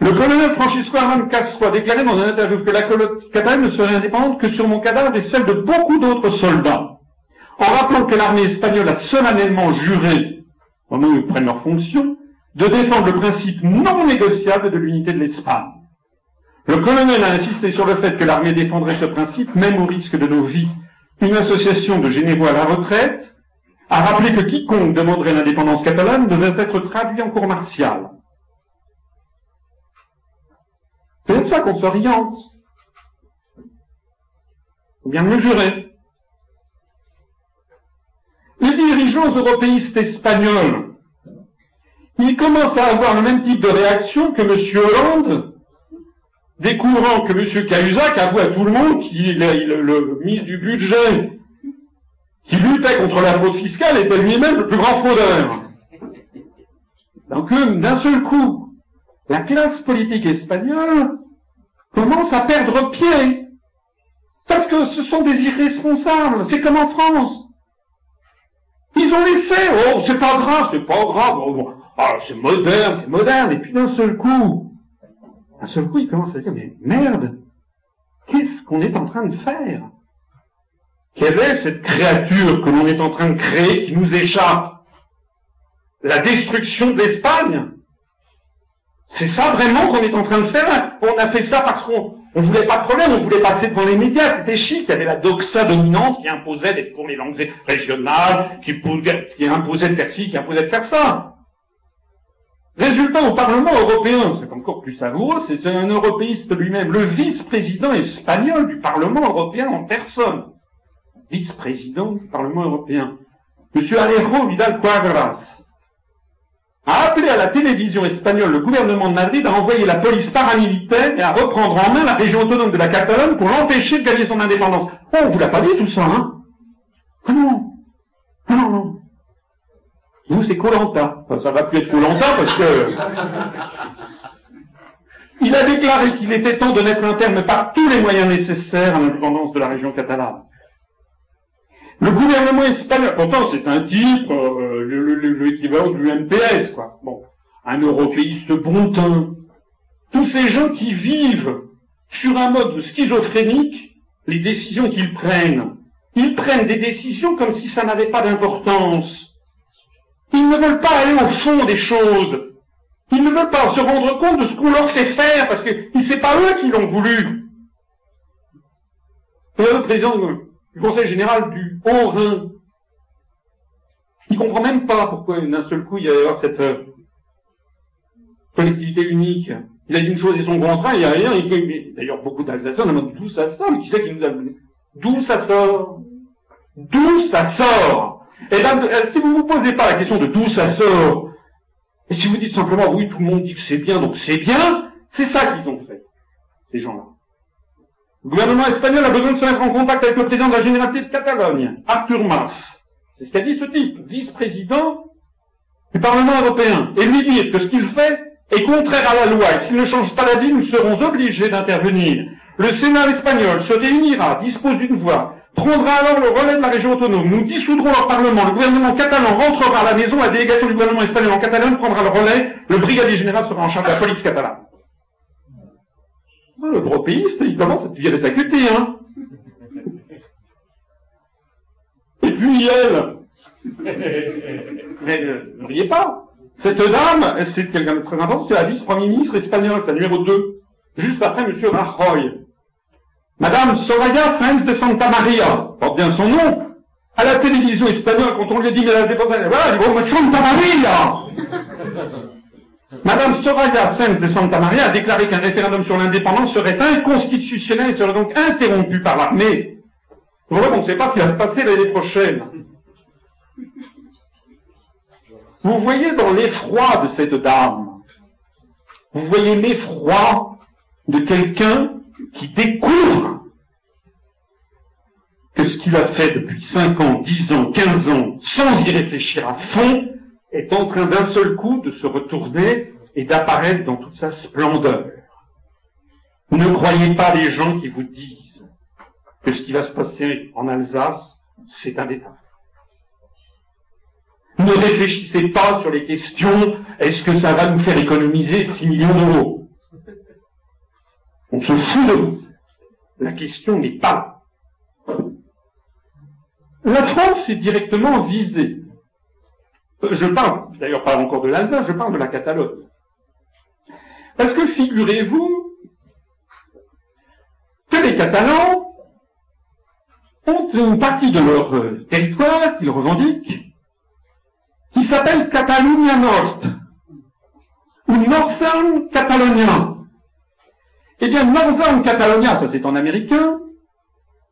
Le colonel Francisco Alaman Castro a déclaré dans un interview que la Catalogne ne serait indépendante que sur mon cadavre et celle de beaucoup d'autres soldats en rappelant que l'armée espagnole a solennellement juré, au moment où ils prennent leurs fonctions, de défendre le principe non négociable de l'unité de l'Espagne. Le colonel a insisté sur le fait que l'armée défendrait ce principe même au risque de nos vies. Une association de généraux à la retraite a rappelé que quiconque demanderait l'indépendance catalane devait être traduit en cour martiale. C'est de ça qu'on s'oriente. Faut bien mesurer les dirigeants européistes espagnols, ils commencent à avoir le même type de réaction que M. Hollande, découvrant que M. Cahuzac avoue à tout le monde qu'il est le, ministre du budget qui luttait contre la fraude fiscale était lui-même le plus grand fraudeur. Donc d'un seul coup, la classe politique espagnole commence à perdre pied. Parce que ce sont des irresponsables. C'est comme en France. Ils ont laissé, oh, c'est pas grave, c'est pas grave, ah, c'est moderne, c'est moderne, et puis d'un seul coup, d'un seul coup, ils commencent à dire, mais merde, qu'est-ce qu'on est en train de faire? Quelle est cette créature que l'on est en train de créer qui nous échappe? La destruction de l'Espagne? C'est ça vraiment qu'on est en train de faire? On a fait ça parce qu'on on voulait pas de problème, on voulait passer devant les médias, c'était chic, il y avait la doxa dominante qui imposait d'être pour les langues régionales, qui, imposait de faire ci, qui imposait de faire ça. Résultat au Parlement européen, c'est encore plus savoureux, c'est un européiste lui-même, le vice-président espagnol du Parlement européen en personne. Vice-président du Parlement européen. Monsieur Alejo Vidal Quadras a appelé à la télévision espagnole le gouvernement de Madrid à envoyer la police paramilitaire et à reprendre en main la région autonome de la Catalogne pour l'empêcher de gagner son indépendance. Oh, on vous l'a pas dit tout ça, hein? Ah non Ah non, non nous, c'est Colanta. Enfin, ça va plus être Colanta parce que... Il a déclaré qu'il était temps de mettre un terme par tous les moyens nécessaires à l'indépendance de la région catalane. Le gouvernement espagnol, pourtant c'est un type, euh, l'équivalent du MPS, quoi. Bon, un européiste bon teint. Tous ces gens qui vivent sur un mode schizophrénique, les décisions qu'ils prennent, ils prennent des décisions comme si ça n'avait pas d'importance. Ils ne veulent pas aller au fond des choses. Ils ne veulent pas se rendre compte de ce qu'on leur fait faire, parce que c'est pas eux qui l'ont voulu. Le président du Conseil général du Haut-Rhin, il comprend même pas pourquoi d'un seul coup il y a cette euh, collectivité unique. Il a dit une chose et son contraire, il n'y a rien. D'ailleurs, beaucoup d'Alsaciens demandent d'où ça sort, mais qui c'est qui nous a D'où ça sort? D'où ça sort? Et eh bien, euh, si vous ne vous posez pas la question de d'où ça sort, et si vous dites simplement oui, tout le monde dit que c'est bien, donc c'est bien, c'est ça qu'ils ont fait, ces gens-là. Le gouvernement espagnol a besoin de se mettre en contact avec le président de la Généralité de Catalogne, Arthur Mas. C'est ce qu'a dit ce type, vice-président du Parlement européen, et lui dire que ce qu'il fait est contraire à la loi, et s'il ne change pas la vie, nous serons obligés d'intervenir. Le Sénat espagnol se réunira, dispose d'une voix, prendra alors le relais de la région autonome. Nous dissoudrons leur parlement. Le gouvernement catalan rentrera à la maison. La délégation du gouvernement espagnol en Catalogne prendra le relais. Le brigadier général sera en charge de la police catalane. Ah, le européiste, il commence à virer sa cutie, hein. Et puis elle. [laughs] Mais euh, ne riez pas. Cette dame, c'est quelqu'un de très important, c'est la vice-premier ministre espagnol, c'est la numéro 2. Juste après M. Rajoy. Madame Soraya Sáenz de Santa Maria, porte bien son nom, à la télévision espagnole, quand on lui a dit, mais la défense, voilà, il dit, oh, Santa Maria! [laughs] Madame Soraya Sáenz de Santa Maria a déclaré qu'un référendum sur l'indépendance serait inconstitutionnel et serait donc interrompu par l'armée. Voilà, on ne sait pas ce qui va se passer l'année prochaine. Vous voyez dans l'effroi de cette dame, vous voyez l'effroi de quelqu'un qui découvre que ce qu'il a fait depuis 5 ans, 10 ans, 15 ans, sans y réfléchir à fond, est en train d'un seul coup de se retourner et d'apparaître dans toute sa splendeur. Ne croyez pas les gens qui vous disent que ce qui va se passer en Alsace, c'est un détail. Ne réfléchissez pas sur les questions, est-ce que ça va nous faire économiser 6 millions d'euros? On se fout de vous. La question n'est pas La France est directement visée. Euh, je parle, d'ailleurs pas encore de l'Alsace, je parle de la Catalogne. Parce que figurez-vous que les Catalans ont une partie de leur euh, territoire qu'ils revendiquent, qui s'appelle Catalunya Nord, ou Northern Catalonia. Eh bien, Northern Catalonia, ça c'est en américain.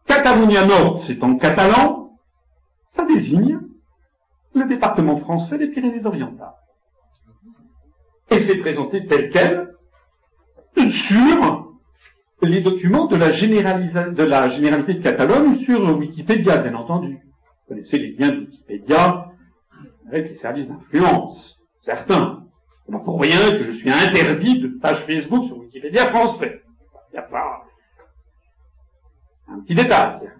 Catalunya Nord, c'est en catalan. Ça désigne le département français des Pyrénées-Orientales. Et c'est présenté tel quel sur les documents de la, de la généralité de Catalogne sur Wikipédia, bien entendu. Vous connaissez les liens de Wikipédia avec les services d'influence, certains. Pas pour rien que je suis interdit de page Facebook sur Wikipédia français. Il n'y a pas un petit détail.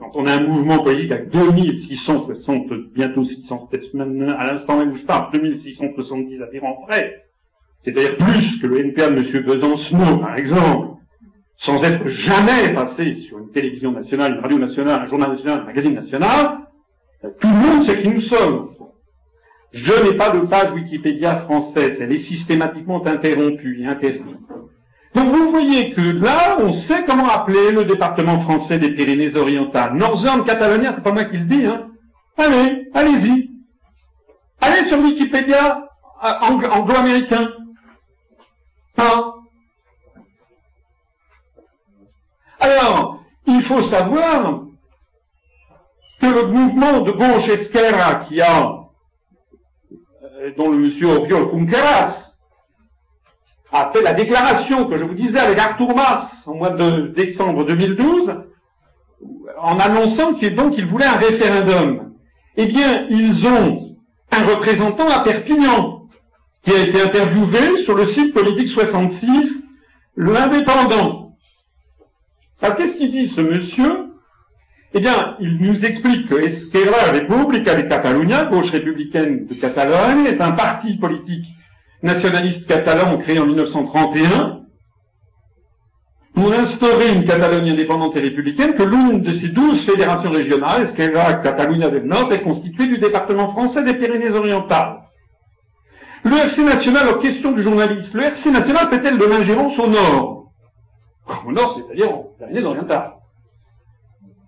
Quand on a un mouvement politique avec 2660, bientôt 600, peut-être même à l'instant même où je parle, 2670 adhérents près, c'est-à-dire plus que le NPA de M. Besancenot, par exemple, sans être jamais passé sur une télévision nationale, une radio nationale, un journal national, un magazine national, tout le monde sait qui nous sommes. Je n'ai pas de page Wikipédia française, elle est systématiquement interrompue et interdite. Donc vous voyez que là, on sait comment appeler le département français des Pyrénées-Orientales. Northern Catalonia, c'est pas moi qui le dis, hein. Allez, allez-y. Allez sur Wikipédia euh, anglo-américain. Hein Alors, il faut savoir que le mouvement de gauche Esquerra qui a, euh, dont le monsieur Oriol Junqueras a fait la déclaration que je vous disais avec Artur Mas au mois de décembre 2012, en annonçant qu'il donc il voulait un référendum. Eh bien, ils ont un représentant à Perpignan qui a été interviewé sur le site Politique 66, l'indépendant. Alors qu'est-ce qu'il dit ce monsieur? Eh bien, il nous explique que Esquerra República de Catalunya, gauche républicaine de Catalogne, est un parti politique nationaliste catalan créé en 1931 pour instaurer une Catalogne indépendante et républicaine que l'une de ces douze fédérations régionales, Esquerra Catalunya del Nord, est constituée du département français des Pyrénées-Orientales. Le RC national, aux questions du journaliste, le RC national fait-elle de l'ingérence au nord? Au nord, c'est-à-dire en Pyrénées-Orientales.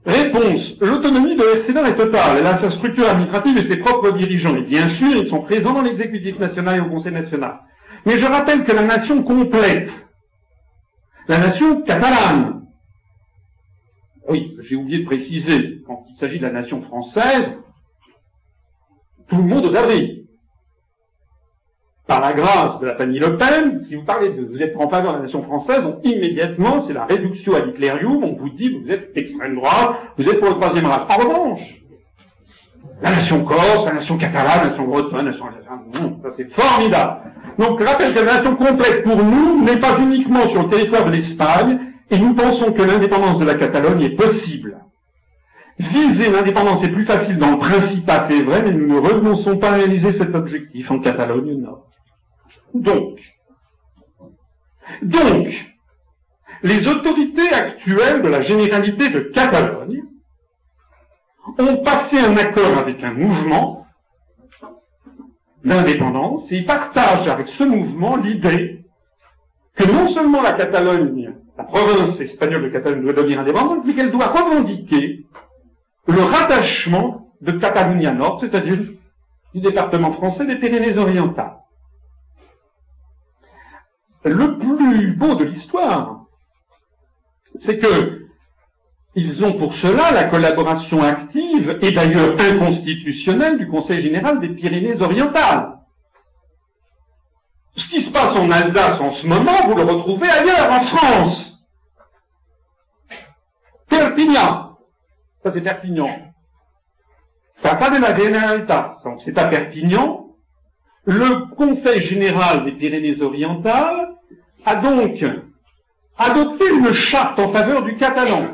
Réponse. L'autonomie de l'RCNA est totale. Elle a sa structure administrative et ses propres dirigeants. Et bien sûr, ils sont présents dans l'exécutif national et au Conseil national. Mais je rappelle que la nation complète, la nation catalane, oui, j'ai oublié de préciser, quand il s'agit de la nation française, tout le monde est par la grâce de la famille Le Pen, si vous parlez de vous êtes en faveur de la nation française, donc immédiatement, c'est la réduction à l'hitlérium, on vous dit vous êtes extrême droite, vous êtes pour le troisième race. En revanche, la nation corse, la nation catalane, la nation bretonne, la nation ça c'est formidable. Donc rappelle que la nation complète pour nous n'est pas uniquement sur le territoire de l'Espagne, et nous pensons que l'indépendance de la Catalogne est possible. Viser l'indépendance est plus facile dans le Principat, c'est vrai, mais nous ne renonçons pas à réaliser cet objectif en Catalogne Nord. Donc, donc, les autorités actuelles de la généralité de Catalogne ont passé un accord avec un mouvement d'indépendance et ils partagent avec ce mouvement l'idée que non seulement la Catalogne, la province espagnole de Catalogne doit devenir indépendante, mais qu'elle doit revendiquer le rattachement de Catalunya Nord, c'est-à-dire du département français des Pyrénées-Orientales le plus beau de l'histoire, c'est que ils ont pour cela la collaboration active et d'ailleurs inconstitutionnelle du Conseil général des Pyrénées-Orientales. Ce qui se passe en Alsace en ce moment, vous le retrouvez ailleurs, en France. Perpignan. Ça, c'est Perpignan. Ça, de la Généralitat. Donc, c'est à Perpignan le Conseil général des Pyrénées-Orientales a donc adopté une charte en faveur du catalan.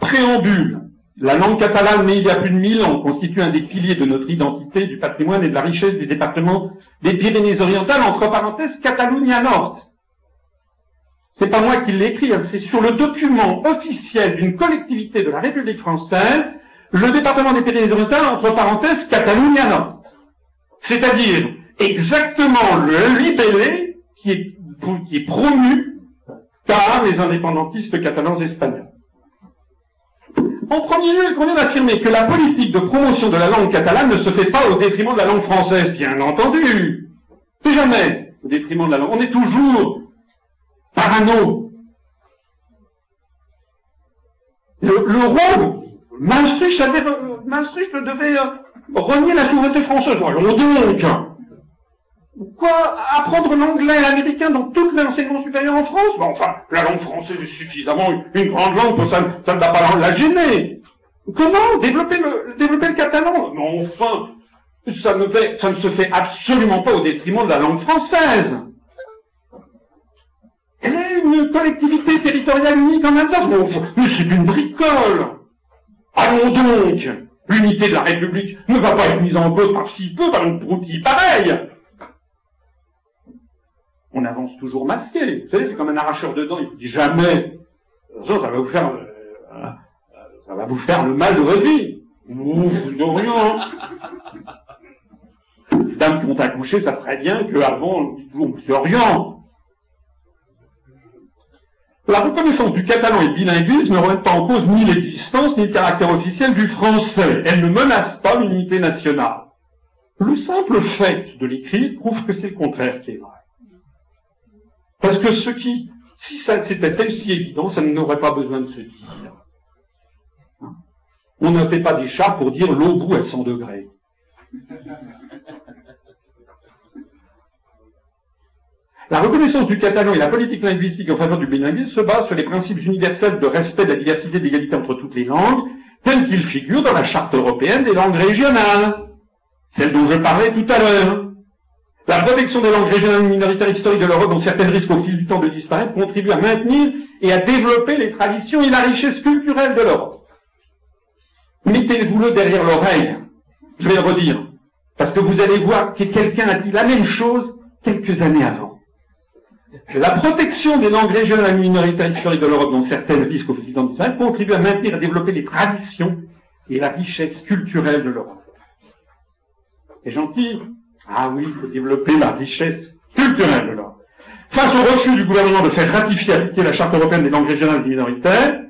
Préambule. La langue catalane, née il y a plus de mille ans, constitue un des piliers de notre identité, du patrimoine et de la richesse du département des Pyrénées-Orientales, entre parenthèses, Catalunya Nord. C'est pas moi qui l'ai hein, c'est sur le document officiel d'une collectivité de la République française, le département des Pyrénées-Orientales, entre parenthèses, Catalunya Nord c'est-à-dire exactement le libellé qui est, qui est promu par les indépendantistes catalans espagnols. En premier lieu, il convient d'affirmer que la politique de promotion de la langue catalane ne se fait pas au détriment de la langue française, bien entendu. C'est jamais au détriment de la langue. On est toujours parano. Le, le rôle, Maastricht, Maastricht devait euh, renier la souveraineté française. Voyons donc Quoi? Apprendre l'anglais et l'américain dans tout l'enseignement supérieur en France? Enfin, la langue française est suffisamment une grande langue pour ça, ça ne va pas la gêner. Comment? Développer le, développer le catalan? Mais enfin, ça ne, fait, ça ne se fait absolument pas au détriment de la langue française. Elle est une collectivité territoriale unique en Alsace. mais c'est une bricole. Allons donc L'unité de la République ne va pas être mise en cause par si peu par une broutille pareille. On avance toujours masqué. Vous savez, c'est comme un arracheur de dents. Il dit jamais, ça va vous faire, euh, ça va vous faire le mal de votre vie. Nous, nous rien. dames qui ont accouché savent très bien qu'avant, on Monsieur Orient. La reconnaissance du catalan et bilinguisme ne remet pas en cause ni l'existence ni le caractère officiel du français. Elle ne menace pas l'unité nationale. Le simple fait de l'écrire prouve que c'est le contraire qui est vrai. Parce que ce qui, si ça c'était si évident, ça n'aurait pas besoin de se dire. Hein? On ne fait pas des chats pour dire l'eau bout à 100 degrés. [laughs] La reconnaissance du catalan et la politique linguistique en faveur du bilinguisme se basent sur les principes universels de respect de la diversité et d'égalité entre toutes les langues, tels qu'ils figurent dans la charte européenne des langues régionales, celle dont je parlais tout à l'heure. La protection des langues régionales minoritaires historiques de l'Europe, dont certaines risquent au fil du temps de disparaître, contribue à maintenir et à développer les traditions et la richesse culturelle de l'Europe. Mettez-vous-le derrière l'oreille. Je vais le redire. Parce que vous allez voir que quelqu'un a dit la même chose quelques années avant. La protection des langues régionales minoritaires historiques de l'Europe, dont certaines risquent au fil du temps de contribue à maintenir et à développer les traditions et la richesse culturelle de l'Europe. C'est gentil Ah oui, il faut développer la richesse culturelle de l'Europe. Face au refus du gouvernement de faire ratifier appliquer la charte européenne des langues régionales et minoritaires,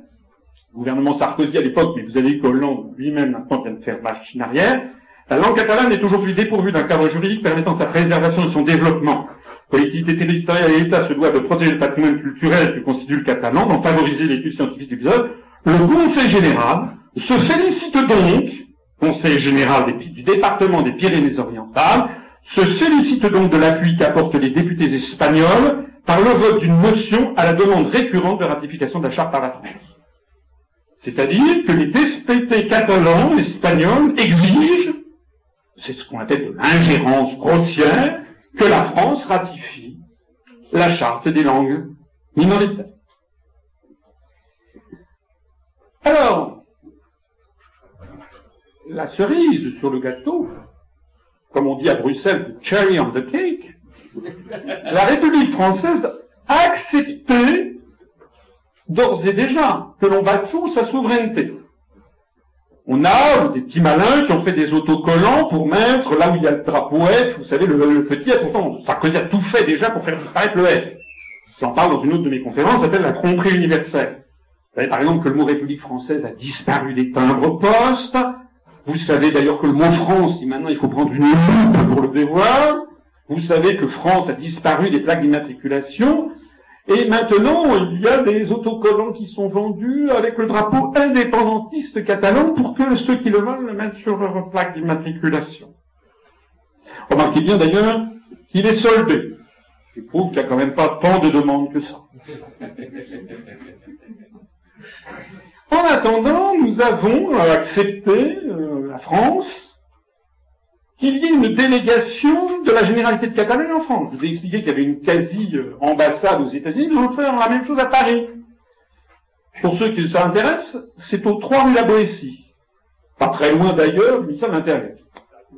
le gouvernement Sarkozy à l'époque, mais vous avez vu qu'Hollande lui-même maintenant vient de faire machine arrière, la langue catalane est aujourd'hui dépourvue d'un cadre juridique permettant sa préservation et son développement. Collectivité territoriale et l'État se doivent de protéger le patrimoine culturel que constitue le catalan, d'en favoriser l'étude scientifique du l'épisode. Le Conseil général se félicite donc, Conseil général du département des Pyrénées-Orientales, se félicite donc de l'appui qu'apportent les députés espagnols par le vote d'une motion à la demande récurrente de ratification de la charte par la France. C'est-à-dire que les députés catalans, espagnols, exigent, c'est ce qu'on appelle de l'ingérence grossière, que la France ratifie la charte des langues minoritaires. Alors, la cerise sur le gâteau, comme on dit à Bruxelles, cherry on the cake, la République française a accepté d'ores et déjà que l'on bafoue sa souveraineté. On a des petits malins qui ont fait des autocollants pour mettre là où il y a le drapeau F, vous savez, le, petit F, pourtant, Sarkozy a tout fait déjà pour faire disparaître le F. J'en parle dans une autre de mes conférences, ça s'appelle la tromperie universelle. Vous savez par exemple que le mot République française a disparu des timbres postes. Vous savez d'ailleurs que le mot France, maintenant il faut prendre une loupe pour le dévoir. Vous savez que France a disparu des plaques d'immatriculation. Et maintenant, il y a des autocollants qui sont vendus avec le drapeau indépendantiste catalan pour que ceux qui le veulent le mettent sur leur plaque d'immatriculation. Remarquez bien d'ailleurs qu'il est soldé. Ce qui prouve qu'il n'y a quand même pas tant de demandes que ça. [laughs] En attendant, nous avons accepté, euh, la France, qu'il y ait une délégation de la généralité de Catalogne en France. Je vous ai expliqué qu'il y avait une quasi-ambassade aux États-Unis, nous allons faire la même chose à Paris. Pour ceux qui ça intéresse, c'est aux 3 rue la Boétie. Pas très loin d'ailleurs mais ça m'intéresse.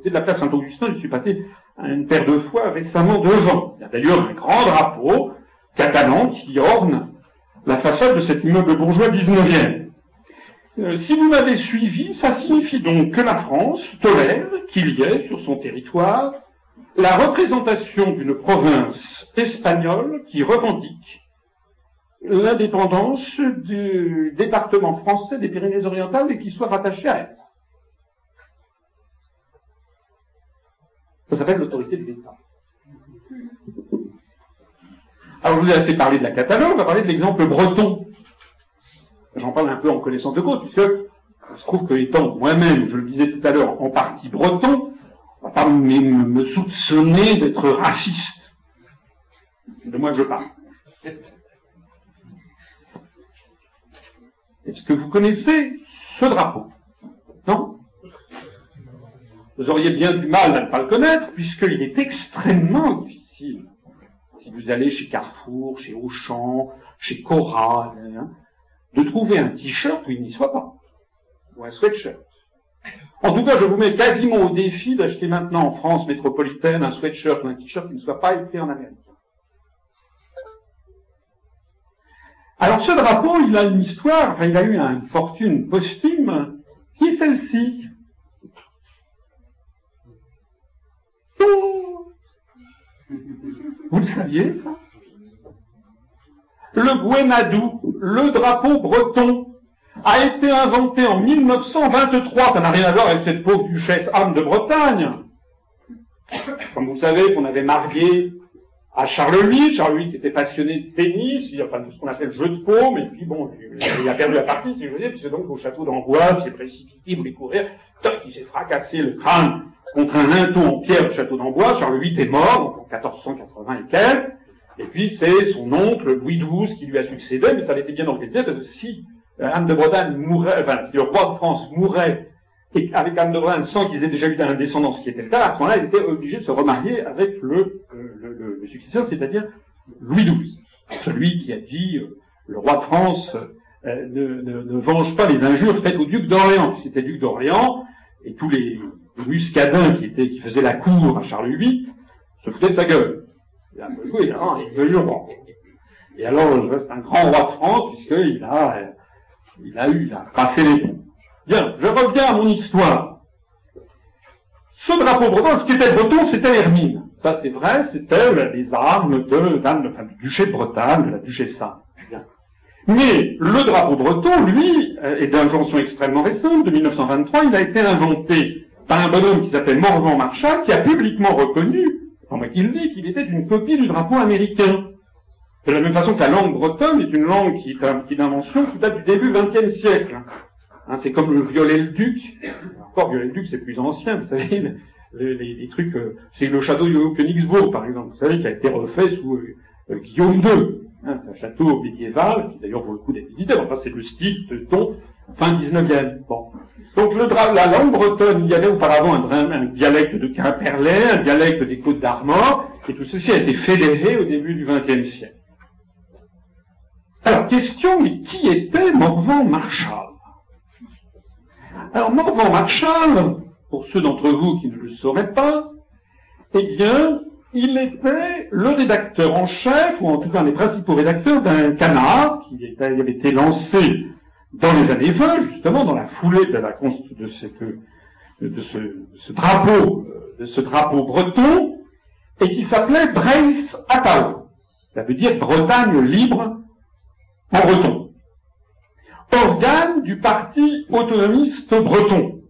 C'est de la place Saint-Augustin, je suis passé une paire de fois récemment devant. Il y a d'ailleurs un grand drapeau catalan qui orne la façade de cet immeuble bourgeois 19e. Euh, si vous m'avez suivi, ça signifie donc que la France tolère qu'il y ait sur son territoire la représentation d'une province espagnole qui revendique l'indépendance du département français des Pyrénées-Orientales et qui soit rattachée à elle. Ça s'appelle l'autorité de l'État. Alors je vous ai assez parlé de la Catalogne, on va parler de l'exemple breton. J'en parle un peu en connaissance de cause, puisque il se trouve que étant moi-même, je le disais tout à l'heure, en partie breton, on va pas me, soupçonner d'être raciste. De moi je parle. Est-ce que vous connaissez ce drapeau? Non? Vous auriez bien du mal à ne pas le connaître, puisqu'il est extrêmement difficile. Si vous allez chez Carrefour, chez Auchan, chez Cora, hein, de trouver un t-shirt où il n'y soit pas, ou un sweatshirt. En tout cas, je vous mets quasiment au défi d'acheter maintenant en France métropolitaine un sweatshirt ou un t-shirt qui ne soit pas écrit en Amérique. Alors ce drapeau, il a une histoire, enfin, il a eu une fortune posthume, qui est celle-ci. le saviez, ça? Le Gwenadou, le drapeau breton, a été inventé en 1923. Ça n'a rien à voir avec cette pauvre duchesse Anne de Bretagne. Comme vous savez qu'on avait marié à Charles VIII. Charles VIII était passionné de tennis, il y a pas ce qu'on appelle jeu de paume, et puis bon, il a perdu la partie, si je veux dire, puis c'est donc au château d'Amboise, il s'est précipité, il voulait courir, toc, il s'est fracassé le crâne contre un linteau en pierre du château d'Amboise, Charles VIII est mort, en 1480 et quelques, et puis c'est son oncle, Louis XII, qui lui a succédé, mais ça avait été bien organisé, parce que si euh, Anne de Bretagne mourait, enfin, si le roi de France mourait, et avec Anne de Bretagne sans qu'ils aient déjà eu un descendant, ce qui était le cas, à ce moment-là, il était obligé de se remarier avec le, euh, le, le, successeur, c'est-à-dire Louis XII, celui qui a dit euh, le roi de France ne, ne, ne, venge pas les injures faites au duc d'Orléans. C'était duc d'Orléans, et tous les, muscadins qui étaient, qui faisaient la cour à Charles VIII se foutaient de sa gueule. Il, et alors, c'est un grand roi de France, puisqu'il a il a eu, il a passé les. Bien, je reviens à mon histoire. Ce drapeau breton, ce qui était breton, c'était Hermine. Ça, c'est vrai, c'était les armes de, dame, enfin, du duché de Bretagne, de la duchessa. Bien. Mais le drapeau breton, lui, euh, est d'invention extrêmement récente, de 1923. Il a été inventé par un bonhomme qui s'appelle Morvan Marshall, qui a publiquement reconnu, qu'il dit, qu'il était une copie du drapeau américain. De la même façon que la langue bretonne est une langue qui est d'invention qui date du début XXe siècle. Hein, c'est comme le violet-le-duc. Encore, violet-le-duc, c'est plus ancien, vous savez, les, trucs... Euh, c'est le château de Königsbourg, par exemple, vous savez, qui a été refait sous euh, Guillaume II. Hein, un château médiéval, qui d'ailleurs vaut le coup d'être visité. Enfin, c'est le style de ton fin 19e. Bon. Donc la langue bretonne, il y avait auparavant un, un dialecte de Quimperlé, un dialecte des Côtes d'Armor, et tout ceci a été fédéré au début du XXe siècle. Alors, question, mais qui était Morvan Marshall? Alors, Morvan Marshall, pour ceux d'entre vous qui ne le sauraient pas, eh bien, il était le rédacteur en chef, ou en tout cas un des principaux rédacteurs d'un canard qui avait été lancé dans les années 20, justement, dans la foulée de, la, de, de ce, ce, drapeau, de ce drapeau breton, et qui s'appelait Brace Atao. Ça veut dire Bretagne libre en breton. Organe du parti autonomiste breton,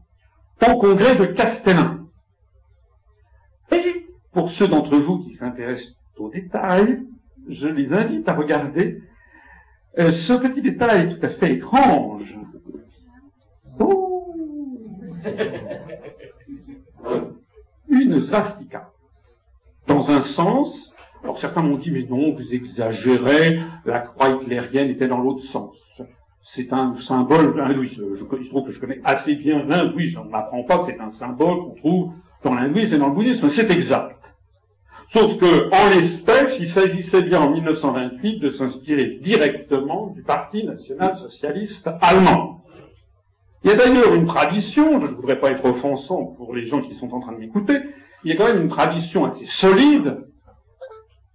au congrès de Castellin. Et pour ceux d'entre vous qui s'intéressent aux détails, je les invite à regarder euh, ce petit détail tout à fait étrange. Oh Une svastika. Dans un sens, alors certains m'ont dit, mais non, vous exagérez, la croix hitlérienne était dans l'autre sens. C'est un symbole hindouiste. Je, je trouve que je connais assez bien l'hindouisme. On n'apprend pas que c'est un symbole qu'on trouve dans l'hindouisme et dans le bouddhisme. C'est exact. Sauf que, en l'espèce, il s'agissait bien en 1928 de s'inspirer directement du Parti national-socialiste allemand. Il y a d'ailleurs une tradition, je ne voudrais pas être offensant pour les gens qui sont en train de m'écouter, il y a quand même une tradition assez solide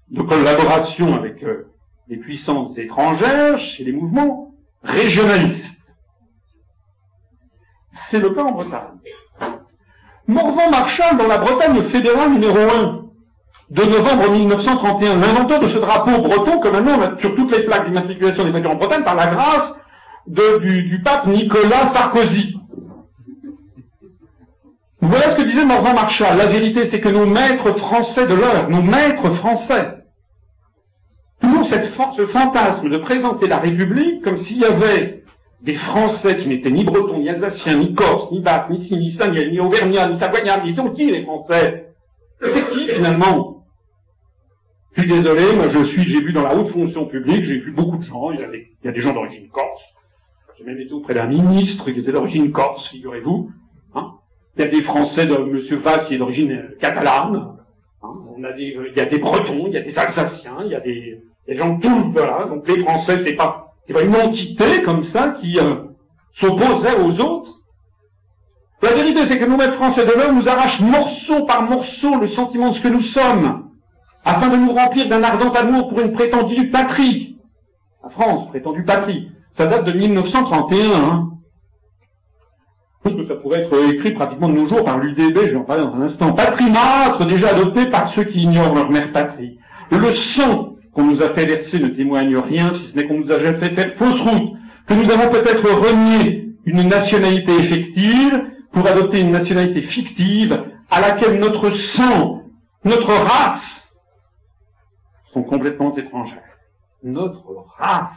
de collaboration avec euh, les puissances étrangères chez les mouvements régionalistes. C'est le cas en Bretagne. Morvan Marshall, dans la Bretagne fédérale numéro 1, de novembre 1931, l'inventeur de ce drapeau breton que maintenant on a sur toutes les plaques d'immatriculation des voitures en Bretagne par la grâce du, pape Nicolas Sarkozy. Voilà ce que disait Morvan Marshall. La vérité, c'est que nos maîtres français de l'heure, nos maîtres français, toujours cette ce fantasme de présenter la République comme s'il y avait des Français qui n'étaient ni bretons, ni alsaciens, ni corses, ni basques, ni si, ni ni auvergnats, ni savoyards, ils sont qui les Français C'est qui finalement? Je suis désolé, moi je suis, j'ai vu dans la haute fonction publique, j'ai vu beaucoup de gens, il y a des, gens d'origine corse, j'ai même été auprès d'un ministre qui était d'origine corse, figurez-vous, hein il y a des Français de M. Valls qui est d'origine catalane, hein on a des, il y a des Bretons, il y a des Alsaciens, il y a des, des gens de tout, voilà. Donc les Français, c'est pas, c'est pas une entité comme ça qui euh, aux autres. La vérité, c'est que nous, maîtres français de l'homme, nous arrachent morceau par morceau le sentiment de ce que nous sommes, afin de nous remplir d'un ardent amour pour une prétendue patrie. La France, prétendue patrie. Ça date de 1931, hein. Que ça pourrait être écrit pratiquement de nos jours par l'UDB, je vais en parler dans un instant. Patrimâtre déjà adopté par ceux qui ignorent leur mère patrie. Le sang qu'on nous a fait verser ne témoigne rien, si ce n'est qu'on nous a fait faire fausse route, que nous avons peut-être renié une nationalité effective pour adopter une nationalité fictive à laquelle notre sang, notre race sont complètement étrangères. Notre race.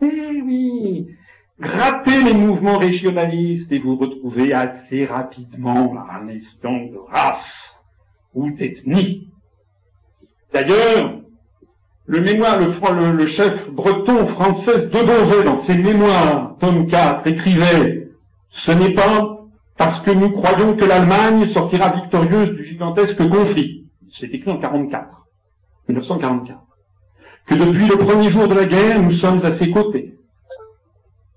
Eh oui, grattez les mouvements régionalistes et vous retrouvez assez rapidement la notion de race ou d'ethnie. D'ailleurs, le mémoire, le, le, chef breton Frances de Beauvais, dans ses mémoires, tome 4, écrivait Ce n'est pas parce que nous croyons que l'Allemagne sortira victorieuse du gigantesque conflit. C'est écrit en 44, 1944. Que depuis le premier jour de la guerre, nous sommes à ses côtés.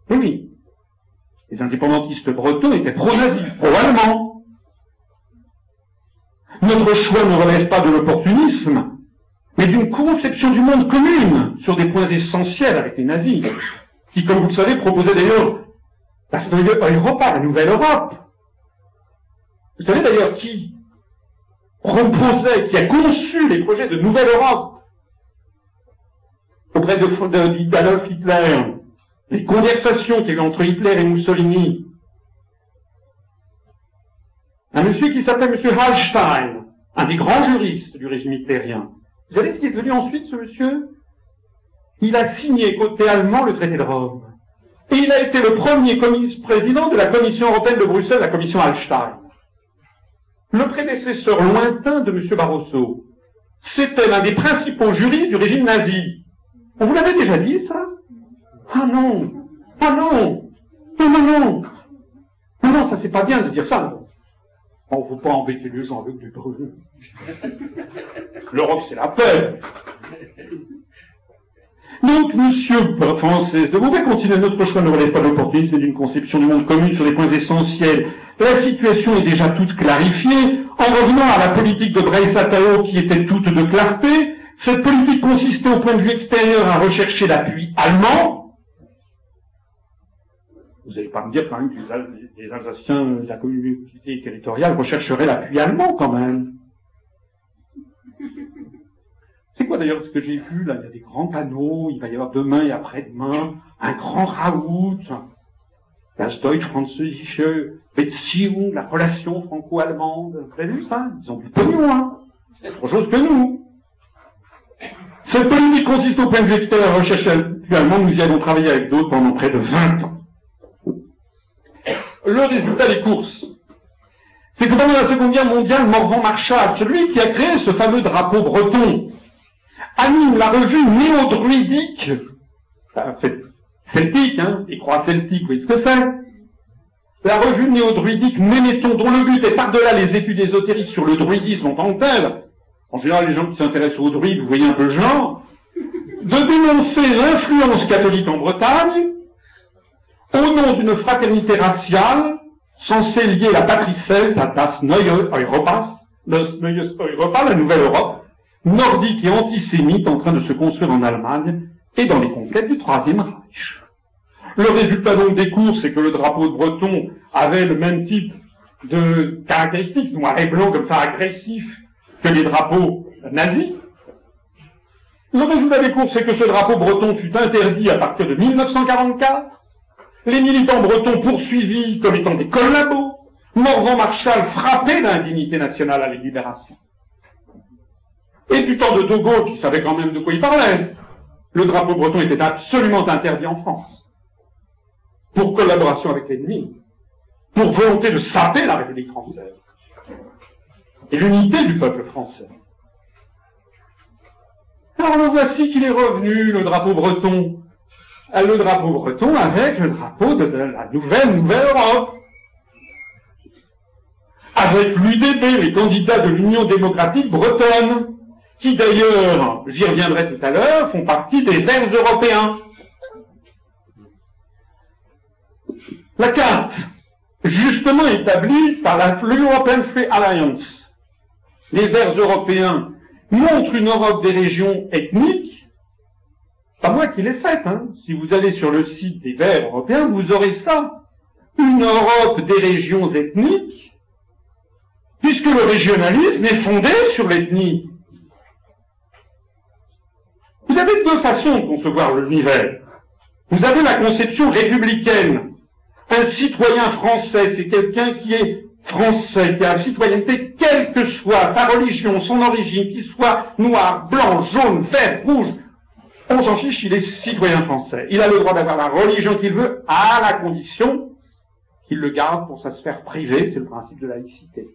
Et oui, les indépendantistes bretons étaient pro-nazis, pro-allemands. Notre choix ne relève pas de l'opportunisme, mais d'une conception du monde commune sur des points essentiels avec les nazis, qui, comme vous le savez, proposaient d'ailleurs la Europa, la nouvelle Europe. Vous savez d'ailleurs qui proposait, qui a conçu les projets de nouvelle Europe auprès d'Adolf Hitler, les conversations qu'il y a eu entre Hitler et Mussolini. Un monsieur qui s'appelle M. Hallstein, un des grands juristes du régime hitlérien, vous savez ce qui est devenu ensuite, ce monsieur? Il a signé côté allemand le traité de Rome. Et il a été le premier président de la Commission européenne de Bruxelles, la commission Hallstein. Le prédécesseur lointain de M. Barroso, c'était l'un des principaux juristes du régime nazi. On vous l'avait déjà dit, ça? Ah non Ah non Non, non, non Non, non, ça c'est pas bien de dire ça. On ne veut pas embêter les gens avec du bruit. L'Europe, c'est la paix. Donc, monsieur Française de Beauvais continue, notre choix ne relève pas de l'opportunisme d'une conception du monde commune sur des points essentiels. La situation est déjà toute clarifiée. En revenant à la politique de Breisatao qui était toute de clarté, cette politique consistait au point de vue extérieur à rechercher l'appui allemand, vous n'allez pas me dire quand même que les, Alsaciens de la communauté territoriale rechercheraient l'appui allemand quand même. C'est quoi d'ailleurs ce que j'ai vu là? Il y a des grands panneaux, il va y avoir demain et après-demain un grand raout. Das Deutsch-Französische Beziehung, la relation franco-allemande. Vous avez vu ça? Ils ont du pognon, hein. C'est autre chose que nous. Cette politique consiste au point de vue extérieur. Allemand. Nous y avons travaillé avec d'autres pendant près de 20 ans. Le résultat des courses, c'est que pendant la Seconde Guerre mondiale, Morvan Marshall, celui qui a créé ce fameux drapeau breton, anime la revue néo-druidique, celtique, hein, les croix celtiques, vous voyez ce que c'est? La revue néo-druidique Néméton, dont le but est par-delà les études ésotériques sur le druidisme en tant que tel, en général les gens qui s'intéressent au druide, vous voyez un peu le genre, de dénoncer l'influence catholique en Bretagne, au nom d'une fraternité raciale censée lier la patrie celte à Das Neue Europa, Europa, la nouvelle Europe, nordique et antisémite en train de se construire en Allemagne et dans les conquêtes du Troisième Reich. Le résultat donc des courses, c'est que le drapeau de breton avait le même type de caractéristiques, noir et blanc comme ça agressif, que les drapeaux nazis. Le résultat des courses, c'est que ce drapeau breton fut interdit à partir de 1944 les militants bretons poursuivis comme étant des collabos, Morvan Marshall frappé d'indignité nationale à la libération. Et du temps de De qui savait quand même de quoi il parlait, le drapeau breton était absolument interdit en France. Pour collaboration avec l'ennemi, pour volonté de saper la République française et l'unité du peuple français. Alors le voici qu'il est revenu, le drapeau breton, le drapeau breton avec le drapeau de, la nouvelle Nouvelle Europe. Avec l'UDB, les candidats de l'Union démocratique bretonne, qui d'ailleurs, j'y reviendrai tout à l'heure, font partie des Verts européens. La carte, justement établie par l'European Free Alliance, les Verts européens montrent une Europe des régions ethniques pas moi qui l'ai faite. Hein. Si vous allez sur le site des Verts européens, vous aurez ça. Une Europe des régions ethniques, puisque le régionalisme est fondé sur l'ethnie. avez deux façons de concevoir l'univers. Vous avez la conception républicaine. Un citoyen français, c'est quelqu'un qui est français, qui a la citoyenneté, quelle que soit sa religion, son origine, qu'il soit noir, blanc, jaune, vert, rouge, on s'en fiche, il est citoyen français. Il a le droit d'avoir la religion qu'il veut, à la condition qu'il le garde pour sa sphère privée, c'est le principe de laïcité.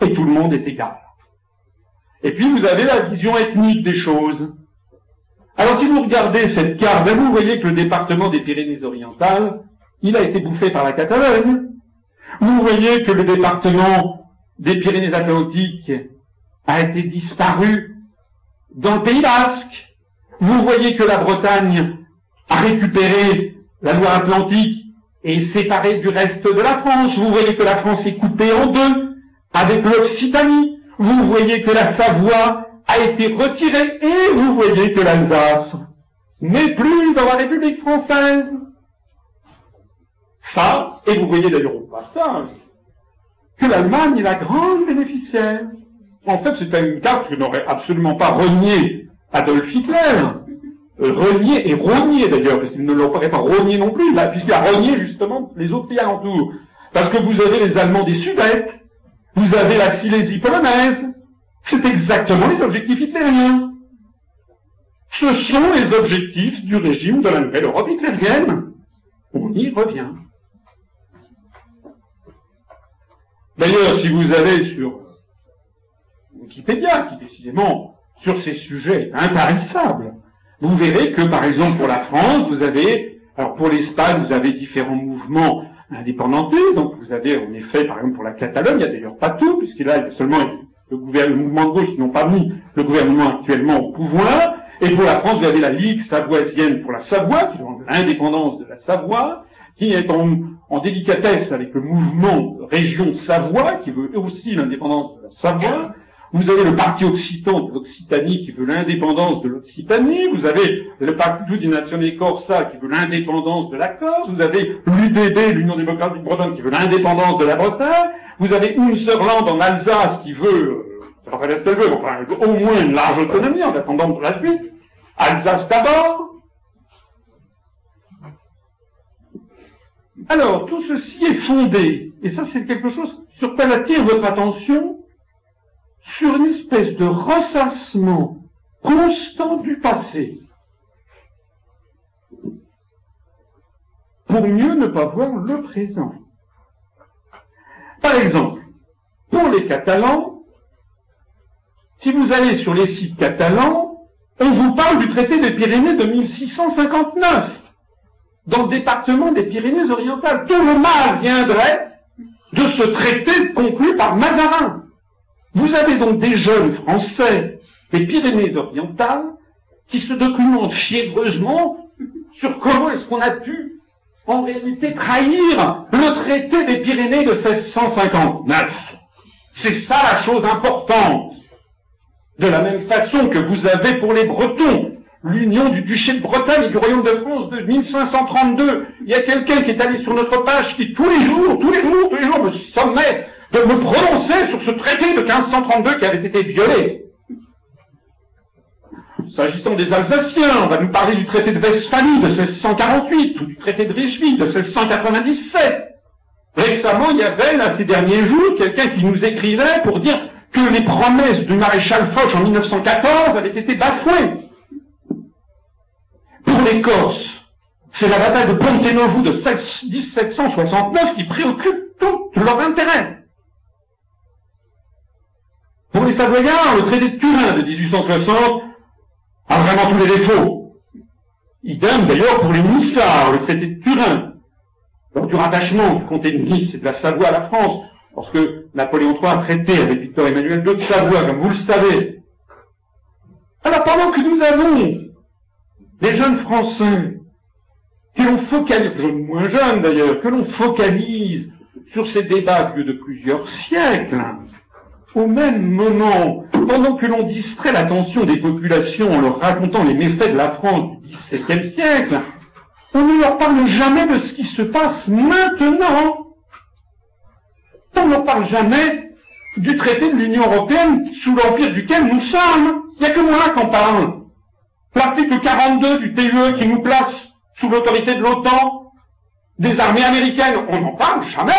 Et tout le monde est égal. Et puis vous avez la vision ethnique des choses. Alors si vous regardez cette carte, ben, vous voyez que le département des Pyrénées-Orientales, il a été bouffé par la Catalogne. Vous voyez que le département des Pyrénées-Atlantiques a été disparu dans le Pays Basque. Vous voyez que la Bretagne a récupéré la Loire-Atlantique et est séparée du reste de la France. Vous voyez que la France est coupée en deux avec l'Occitanie. Vous voyez que la Savoie a été retirée et vous voyez que l'Alsace n'est plus dans la République française. Ça, et vous voyez d'ailleurs au passage que l'Allemagne est la grande bénéficiaire. En fait, c'était une carte que n'aurait absolument pas renié Adolf Hitler, euh, renié et rogné d'ailleurs, parce qu'il ne l'aurait pas renié non plus, puisqu'il a renié justement les autres pays alentours. Parce que vous avez les Allemands des Sudètes, vous avez la Silésie polonaise, c'est exactement les objectifs hitlériens. Ce sont les objectifs du régime de la nouvelle Europe hitlérienne. On y revient. D'ailleurs, si vous allez sur Wikipédia, qui décidément sur ces sujets intarissables. Vous verrez que, par exemple, pour la France, vous avez, alors pour l'Espagne, vous avez différents mouvements indépendantistes. Donc, vous avez, en effet, par exemple, pour la Catalogne, il n'y a d'ailleurs pas tout, puisque là, il y a seulement le, mouvement de gauche qui n'ont pas mis le gouvernement actuellement au pouvoir. Et pour la France, vous avez la Ligue savoisienne pour la Savoie, qui demande l'indépendance de la Savoie, qui est en, en délicatesse avec le mouvement Région Savoie, qui veut aussi l'indépendance de la Savoie. Vous avez le parti occitan de l'Occitanie qui veut l'indépendance de l'Occitanie. Vous avez le parti du Nazione Corsa qui veut l'indépendance de la Corse. Vous avez l'UDB, l'Union démocratique bretonne, qui veut l'indépendance de la Bretagne. Vous avez Unserland en Alsace qui veut, euh, enfin, au moins une large autonomie en attendant pour la suite. Alsace d'abord. Alors, tout ceci est fondé, et ça c'est quelque chose sur quoi attire votre attention, sur une espèce de ressassement constant du passé pour mieux ne pas voir le présent. Par exemple, pour les Catalans, si vous allez sur les sites catalans, on vous parle du traité des Pyrénées de 1659, dans le département des Pyrénées-Orientales. Tout le mal viendrait de ce traité conclu par Mazarin. Vous avez donc des jeunes Français des Pyrénées-Orientales qui se documentent fiévreusement sur comment est-ce qu'on a pu en réalité trahir le traité des Pyrénées de 1659. C'est ça la chose importante. De la même façon que vous avez pour les Bretons l'union du duché de Bretagne et du royaume de France de 1532. Il y a quelqu'un qui est allé sur notre page qui tous les jours, tous les jours, tous les jours me sommet de me prononcer sur ce traité de 1532 qui avait été violé. S'agissant des Alsaciens, on va nous parler du traité de Westphalie de 1648 ou du traité de Richeville de 1697. Récemment, il y avait, là, ces derniers jours, quelqu'un qui nous écrivait pour dire que les promesses du maréchal Foch en 1914 avaient été bafouées. Pour les Corses, c'est la bataille de Ponte Novo de 1769 qui préoccupe tout leur intérêt. Pour les Savoyards, le traité de Turin de 1860 a vraiment tous les défauts. Idem d'ailleurs pour les Nissards, le traité de Turin, lors du rattachement du comté de Nice et de la Savoie à la France, lorsque Napoléon III a traité avec Victor Emmanuel II de Savoie, comme vous le savez. Alors pendant que nous avons des jeunes Français que l'on focalise, moins jeunes d'ailleurs, que l'on focalise sur ces débats de plusieurs siècles, au même moment, pendant que l'on distrait l'attention des populations en leur racontant les méfaits de la France du XVIIe siècle, on ne leur parle jamais de ce qui se passe maintenant. On ne leur parle jamais du traité de l'Union européenne sous l'empire duquel nous sommes. Il n'y a que moi qui en parle. L'article 42 du TUE qui nous place sous l'autorité de l'OTAN, des armées américaines, on n'en parle jamais.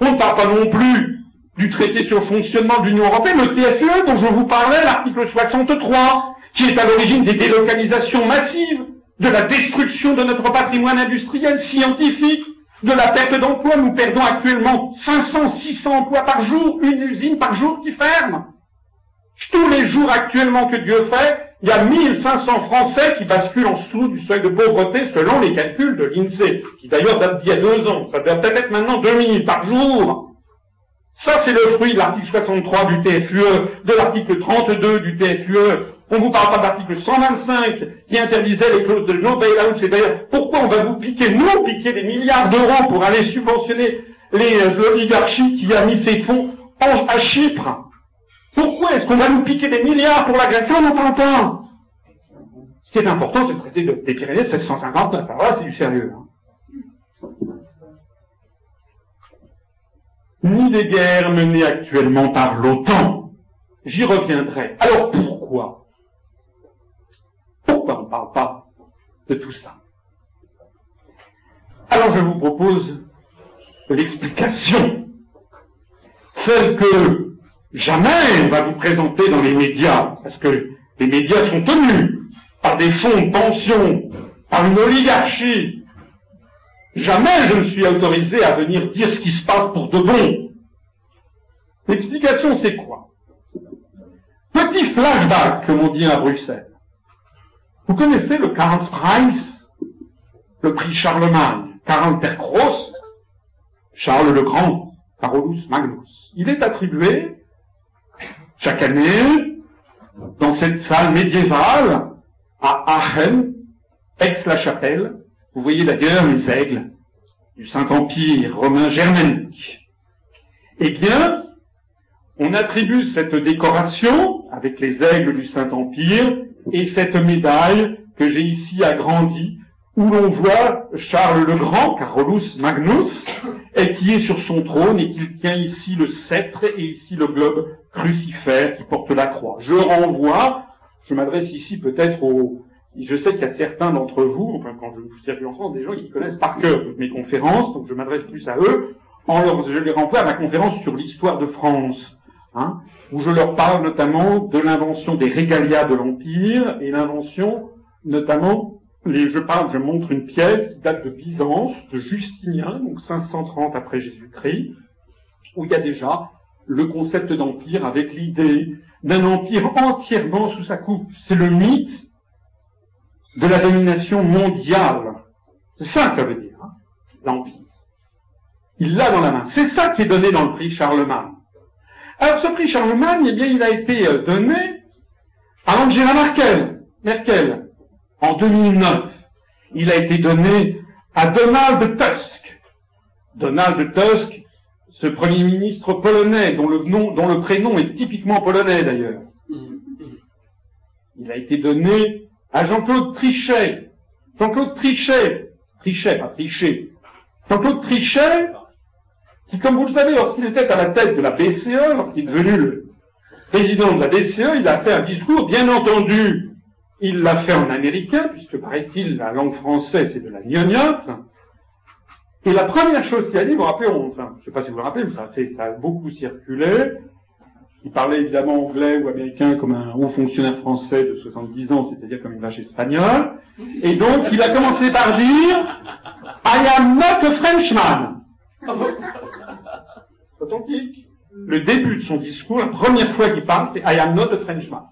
On ne parle pas non plus du traité sur le fonctionnement de l'Union européenne, le TFUE dont je vous parlais, l'article 63, qui est à l'origine des délocalisations massives, de la destruction de notre patrimoine industriel, scientifique, de la perte d'emploi. Nous perdons actuellement 500, 600 emplois par jour, une usine par jour qui ferme. Tous les jours actuellement que Dieu fait, il y a 1500 Français qui basculent en dessous du seuil de pauvreté selon les calculs de l'INSEE, qui d'ailleurs date d'il y a deux ans. Ça doit peut-être être maintenant 2000 par jour. Ça, c'est le fruit de l'article 63 du TFUE, de l'article 32 du TFUE. On vous parle pas de l'article 125 qui interdisait les clauses de no bailout. C'est d'ailleurs pourquoi on va vous piquer, nous piquer des milliards d'euros pour aller subventionner les oligarchies qui a mis ses fonds à Chypre. Pourquoi est-ce qu'on va nous piquer des milliards pour la Grèce On n'entend pas. Ce qui est important, c'est le traité des Pyrénées 1659. Alors là, c'est du sérieux. Hein. ni des guerres menées actuellement par l'OTAN. J'y reviendrai. Alors pourquoi? Pourquoi on ne parle pas de tout ça? Alors je vous propose l'explication, celle que jamais on va vous présenter dans les médias, parce que les médias sont tenus par des fonds de pension, par une oligarchie, Jamais je ne suis autorisé à venir dire ce qui se passe pour de bon. L'explication, c'est quoi? Petit flashback, comme on dit à Bruxelles. Vous connaissez le Karlspreis, le prix Charlemagne, Karl der Groß, Charles le Grand, Carolus Magnus. Il est attribué chaque année dans cette salle médiévale à Aachen, Aix-la-Chapelle, vous voyez d'ailleurs les aigles du Saint-Empire romain germanique. Eh bien, on attribue cette décoration avec les aigles du Saint-Empire et cette médaille que j'ai ici agrandie où l'on voit Charles le Grand, Carolus Magnus, et qui est sur son trône et qui tient ici le sceptre et ici le globe crucifère qui porte la croix. Je renvoie, je m'adresse ici peut-être aux, je sais qu'il y a certains d'entre vous, enfin quand je circule en France, des gens qui connaissent par cœur toutes mes conférences, donc je m'adresse plus à eux, en leur, je les renvoie à ma conférence sur l'histoire de France, hein, où je leur parle notamment de l'invention des régalias de l'Empire et l'invention notamment, les, je parle, je montre une pièce qui date de Byzance, de Justinien, donc 530 après Jésus-Christ, où il y a déjà le concept d'empire avec l'idée d'un empire entièrement sous sa coupe. C'est le mythe de la domination mondiale. C'est ça que ça veut dire, hein, l'Empire. Il l'a dans la main. C'est ça qui est donné dans le prix Charlemagne. Alors ce prix Charlemagne, eh bien, il a été euh, donné à Angela Merkel, Merkel, en 2009. Il a été donné à Donald Tusk. Donald Tusk, ce premier ministre polonais, dont le, nom, dont le prénom est typiquement polonais d'ailleurs. Il a été donné à Jean-Claude Trichet. Jean-Claude Trichet, Trichet, pas Trichet. Jean-Claude Trichet, qui, comme vous le savez, lorsqu'il était à la tête de la BCE, lorsqu'il est devenu le président de la BCE, il a fait un discours, bien entendu, il l'a fait en américain, puisque paraît-il, la langue française, c'est de la gnognotte. Et la première chose qu'il a dit, vous vous rappelez, enfin, je ne sais pas si vous le rappelez, mais ça ça a beaucoup circulé, il parlait évidemment anglais ou américain comme un haut fonctionnaire français de 70 ans, c'est-à-dire comme une vache espagnole. Et donc, il a commencé par dire I am not a Frenchman. Authentique. Le début de son discours, la première fois qu'il parle, c'est I am not a Frenchman.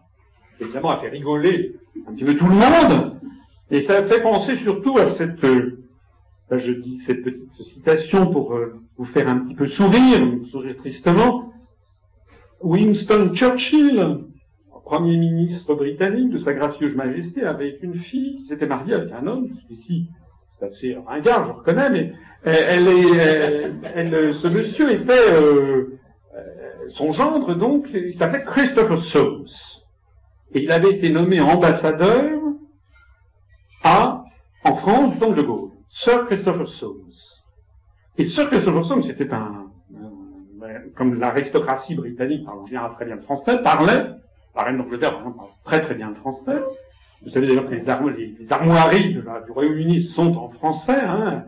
Évidemment, a fait rigoler un petit peu tout le monde. Et ça fait penser surtout à cette, euh, je dis cette petite citation pour euh, vous faire un petit peu sourire, sourire tristement, Winston Churchill, premier ministre britannique de Sa Gracieuse Majesté, avait une fille qui s'était mariée avec un homme, ici c'est assez ringard, je reconnais, mais elle est, elle, ce monsieur était euh, euh, son gendre, donc, il s'appelait Christopher Soames. Et il avait été nommé ambassadeur à, en France, donc de Gaulle. Sir Christopher Soames. Et Sir Christopher Soames était un, comme l'aristocratie britannique, parlant bien très bien le français, parlait La reine d'Angleterre, parle très très bien le français. Vous savez d'ailleurs que les, armoiries du Royaume-Uni sont en français. Hein.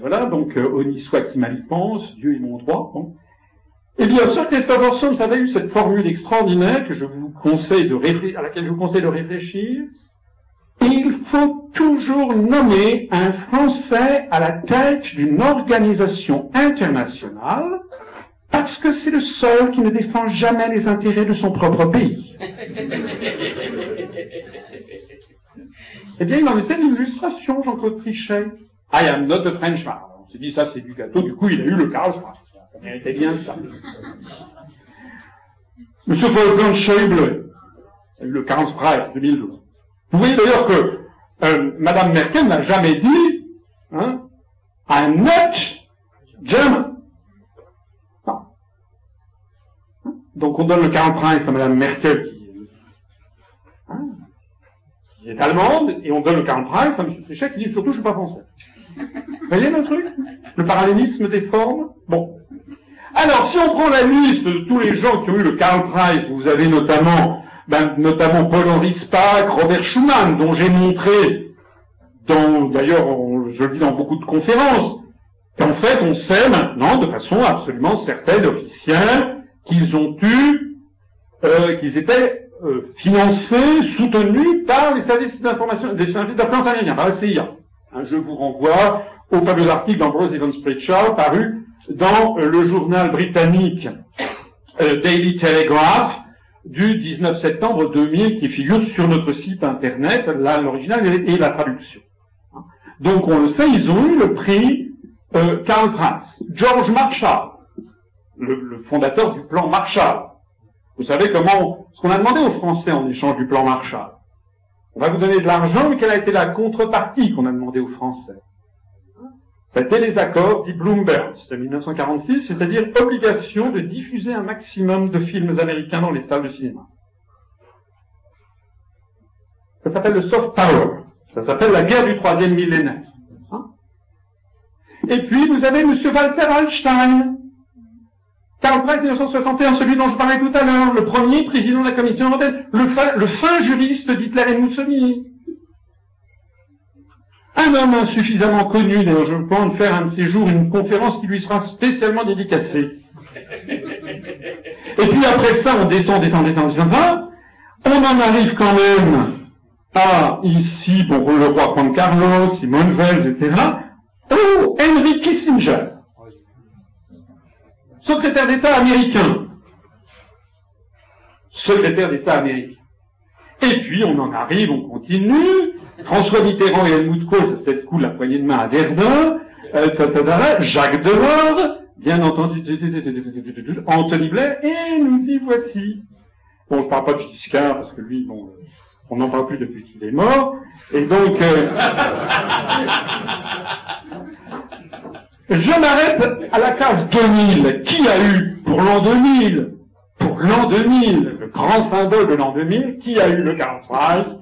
Voilà, donc euh, honni soit qui mal y pense, Dieu est mon droit. Bon. Et bien sûr, Christopher Soames avait eu cette formule extraordinaire que je vous conseille de à laquelle je vous conseille de réfléchir. Il faut toujours nommer un Français à la tête d'une organisation internationale parce que c'est le seul qui ne défend jamais les intérêts de son propre pays. eh bien, il en était l'illustration, Jean-Claude Trichet. I am not a Frenchman. On s'est dit, ça, c'est du gâteau. Du coup, il a eu le Karlsruhe. Ça méritait bien ça. Monsieur Wolfgang Schäuble a eu le Karlspreis 2012. Vous voyez d'ailleurs que euh, Madame Merkel n'a jamais dit hein, I'm not German. Non. Donc on donne le Karlspreis à Madame Merkel hein, qui, est allemande et on donne le Karlspreis à M. Trichet qui dit surtout je suis pas français. Vous voyez le truc? Le parallélisme des formes? Bon. Alors, si on prend la liste de tous les gens qui ont eu le Karl Prize, vous avez notamment, ben, notamment Paul-Henri Spaak, Robert Schumann, dont j'ai montré, dans, d'ailleurs, je le dis dans beaucoup de conférences, qu'en fait, on sait maintenant, de façon absolument certaine, officielle, qu'ils ont eu, euh, qu'ils étaient euh, financés, soutenus par les services d'information, des services d'influence américains, par la CIA. Hein, je vous renvoie au fameux article d'Ambrose Evans Pritchard paru dans euh, le journal britannique euh, Daily Telegraph du 19 septembre 2000 qui figure sur notre site internet, là l'original et la traduction. Donc on le sait, ils ont eu le prix euh, Karl Prince. George Marshall, le, le, fondateur du plan Marshall. Vous savez comment, ce qu'on a demandé aux Français en échange du plan Marshall. On va vous donner de l'argent, mais quelle a été la contrepartie qu'on a demandé aux Français? Les accords dit Bloomberg, c'était 1946, c'est-à-dire obligation de diffuser un maximum de films américains dans les salles de cinéma. Ça s'appelle le soft power. Ça s'appelle la guerre du troisième millénaire. Hein? Et puis, vous avez M. Walter Einstein, Karl Press 1961, celui dont je parlais tout à l'heure, le premier président de la Commission européenne, le le fin juriste d'Hitler et Mussolini. Un homme insuffisamment connu, d'ailleurs je pense faire un de ces jours une conférence qui lui sera spécialement dédicacée. Et puis après ça, on descend, descend, descend, descend, on en arrive quand même à ici, bon, le roi Juan Carlos, Simone Veil, etc. Oh, Henry Kissinger secrétaire d'État américain. Secrétaire d'État américain. Et puis on en arrive, on continue. François Mitterrand et Helmut Kohl, ça peut-être cool la poignée de main à Verdun. Euh, Jacques Delors, bien entendu, Anthony Blair, et nous y voici. Bon, je parle pas de Giscard, parce que lui, bon, on n'en parle plus depuis qu'il est mort. Et donc, euh, [laughs] Je m'arrête à la case 2000. Qui a eu pour l'an 2000, pour l'an 2000, le grand symbole de l'an 2000, qui a eu le Carl Prize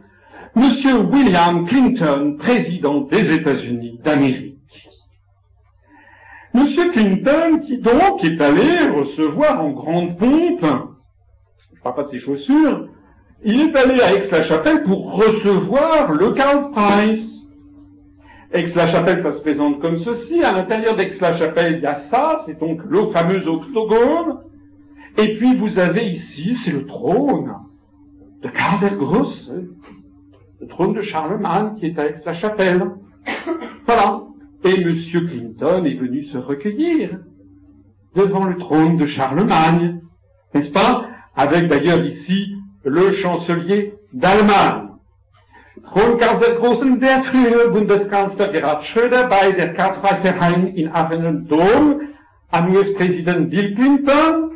Monsieur William Clinton, président des États-Unis d'Amérique. Monsieur Clinton, qui donc est allé recevoir en grande pompe, je parle pas de ses chaussures, il est allé à Aix-la-Chapelle pour recevoir le Carl Prize. Aix-la-Chapelle, ça se présente comme ceci. À l'intérieur d'Aix-la-Chapelle, il y a ça, c'est donc le fameux octogone. Et puis vous avez ici, c'est le trône de Karl le trône de Charlemagne qui est à Aix-la-Chapelle. Voilà. Et M. Clinton est venu se recueillir devant le trône de Charlemagne, n'est-ce pas? Avec d'ailleurs ici le chancelier d'Allemagne. Kronkauf der Großen, der frühere Bundeskanzler Gerhard Schröder bei der Karlsruhe in Aachener Dom an US-Präsident Bill Clinton.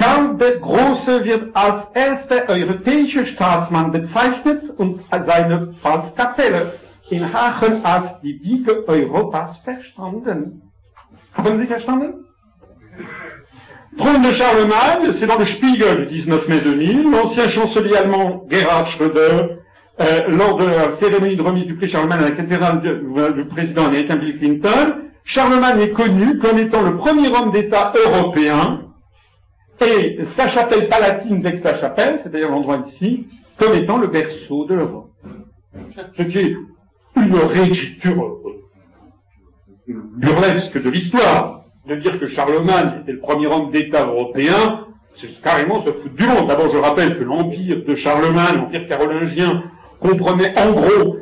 Karl der Große wird als erster europäischer Staatsmann bezeichnet und seine Pfalzkapelle in Aachen als die Wiege Europas verstanden. Haben Sie verstanden? Trône de Charlemagne, c'est dans le Spiegel du 19 mai 2000, l'ancien chancelier allemand Gerhard Schröder euh, lors de la cérémonie de remise du prix Charlemagne à la cathédrale du, président américain Bill Clinton, Charlemagne est connu comme étant le premier homme d'État européen et sa chapelle palatine d'Aix-la-Chapelle, c'est-à-dire l'endroit ici, comme étant le berceau de l'Europe. Ce qui est une réécriture burlesque de l'histoire. De dire que Charlemagne était le premier homme d'État européen, c'est carrément se foutre du monde. D'abord, je rappelle que l'empire de Charlemagne, l'empire carolingien, comprenait en gros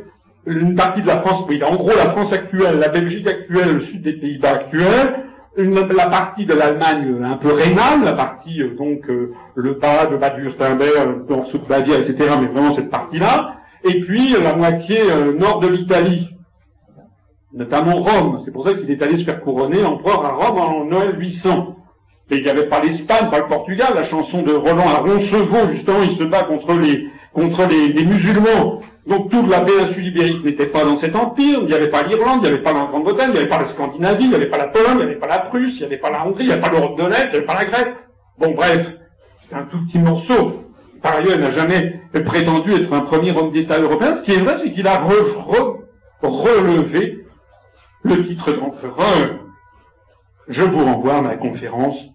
une partie de la France, oui, en gros la France actuelle, la Belgique actuelle, le sud des Pays-Bas actuels, la partie de l'Allemagne un peu rénale, la partie euh, donc euh, le bas de Bade-Württemberg, le morceau de etc., mais vraiment cette partie-là, et puis la moitié euh, nord de l'Italie, notamment Rome. C'est pour ça qu'il est allé se faire couronner empereur à Rome en Noël 800. Et il n'y avait pas l'Espagne, pas le Portugal, la chanson de Roland à Roncevaux, justement, il se bat contre les, contre les, les musulmans. Donc toute la péninsule ibérique n'était pas dans cet empire, il n'y avait pas l'Irlande, il n'y avait pas la Grande-Bretagne, il n'y avait pas la Scandinavie, il n'y avait pas la Pologne, il n'y avait pas la Prusse, il n'y avait pas la Hongrie, il n'y avait pas l'Europe de l'Est, il n'y avait pas la Grèce. Bon bref, c'est un tout petit morceau. Par ailleurs, il n'a jamais prétendu être un premier homme d'État européen. Ce qui est vrai, c'est qu'il a relevé le titre d'empereur. Je vous renvoie à ma conférence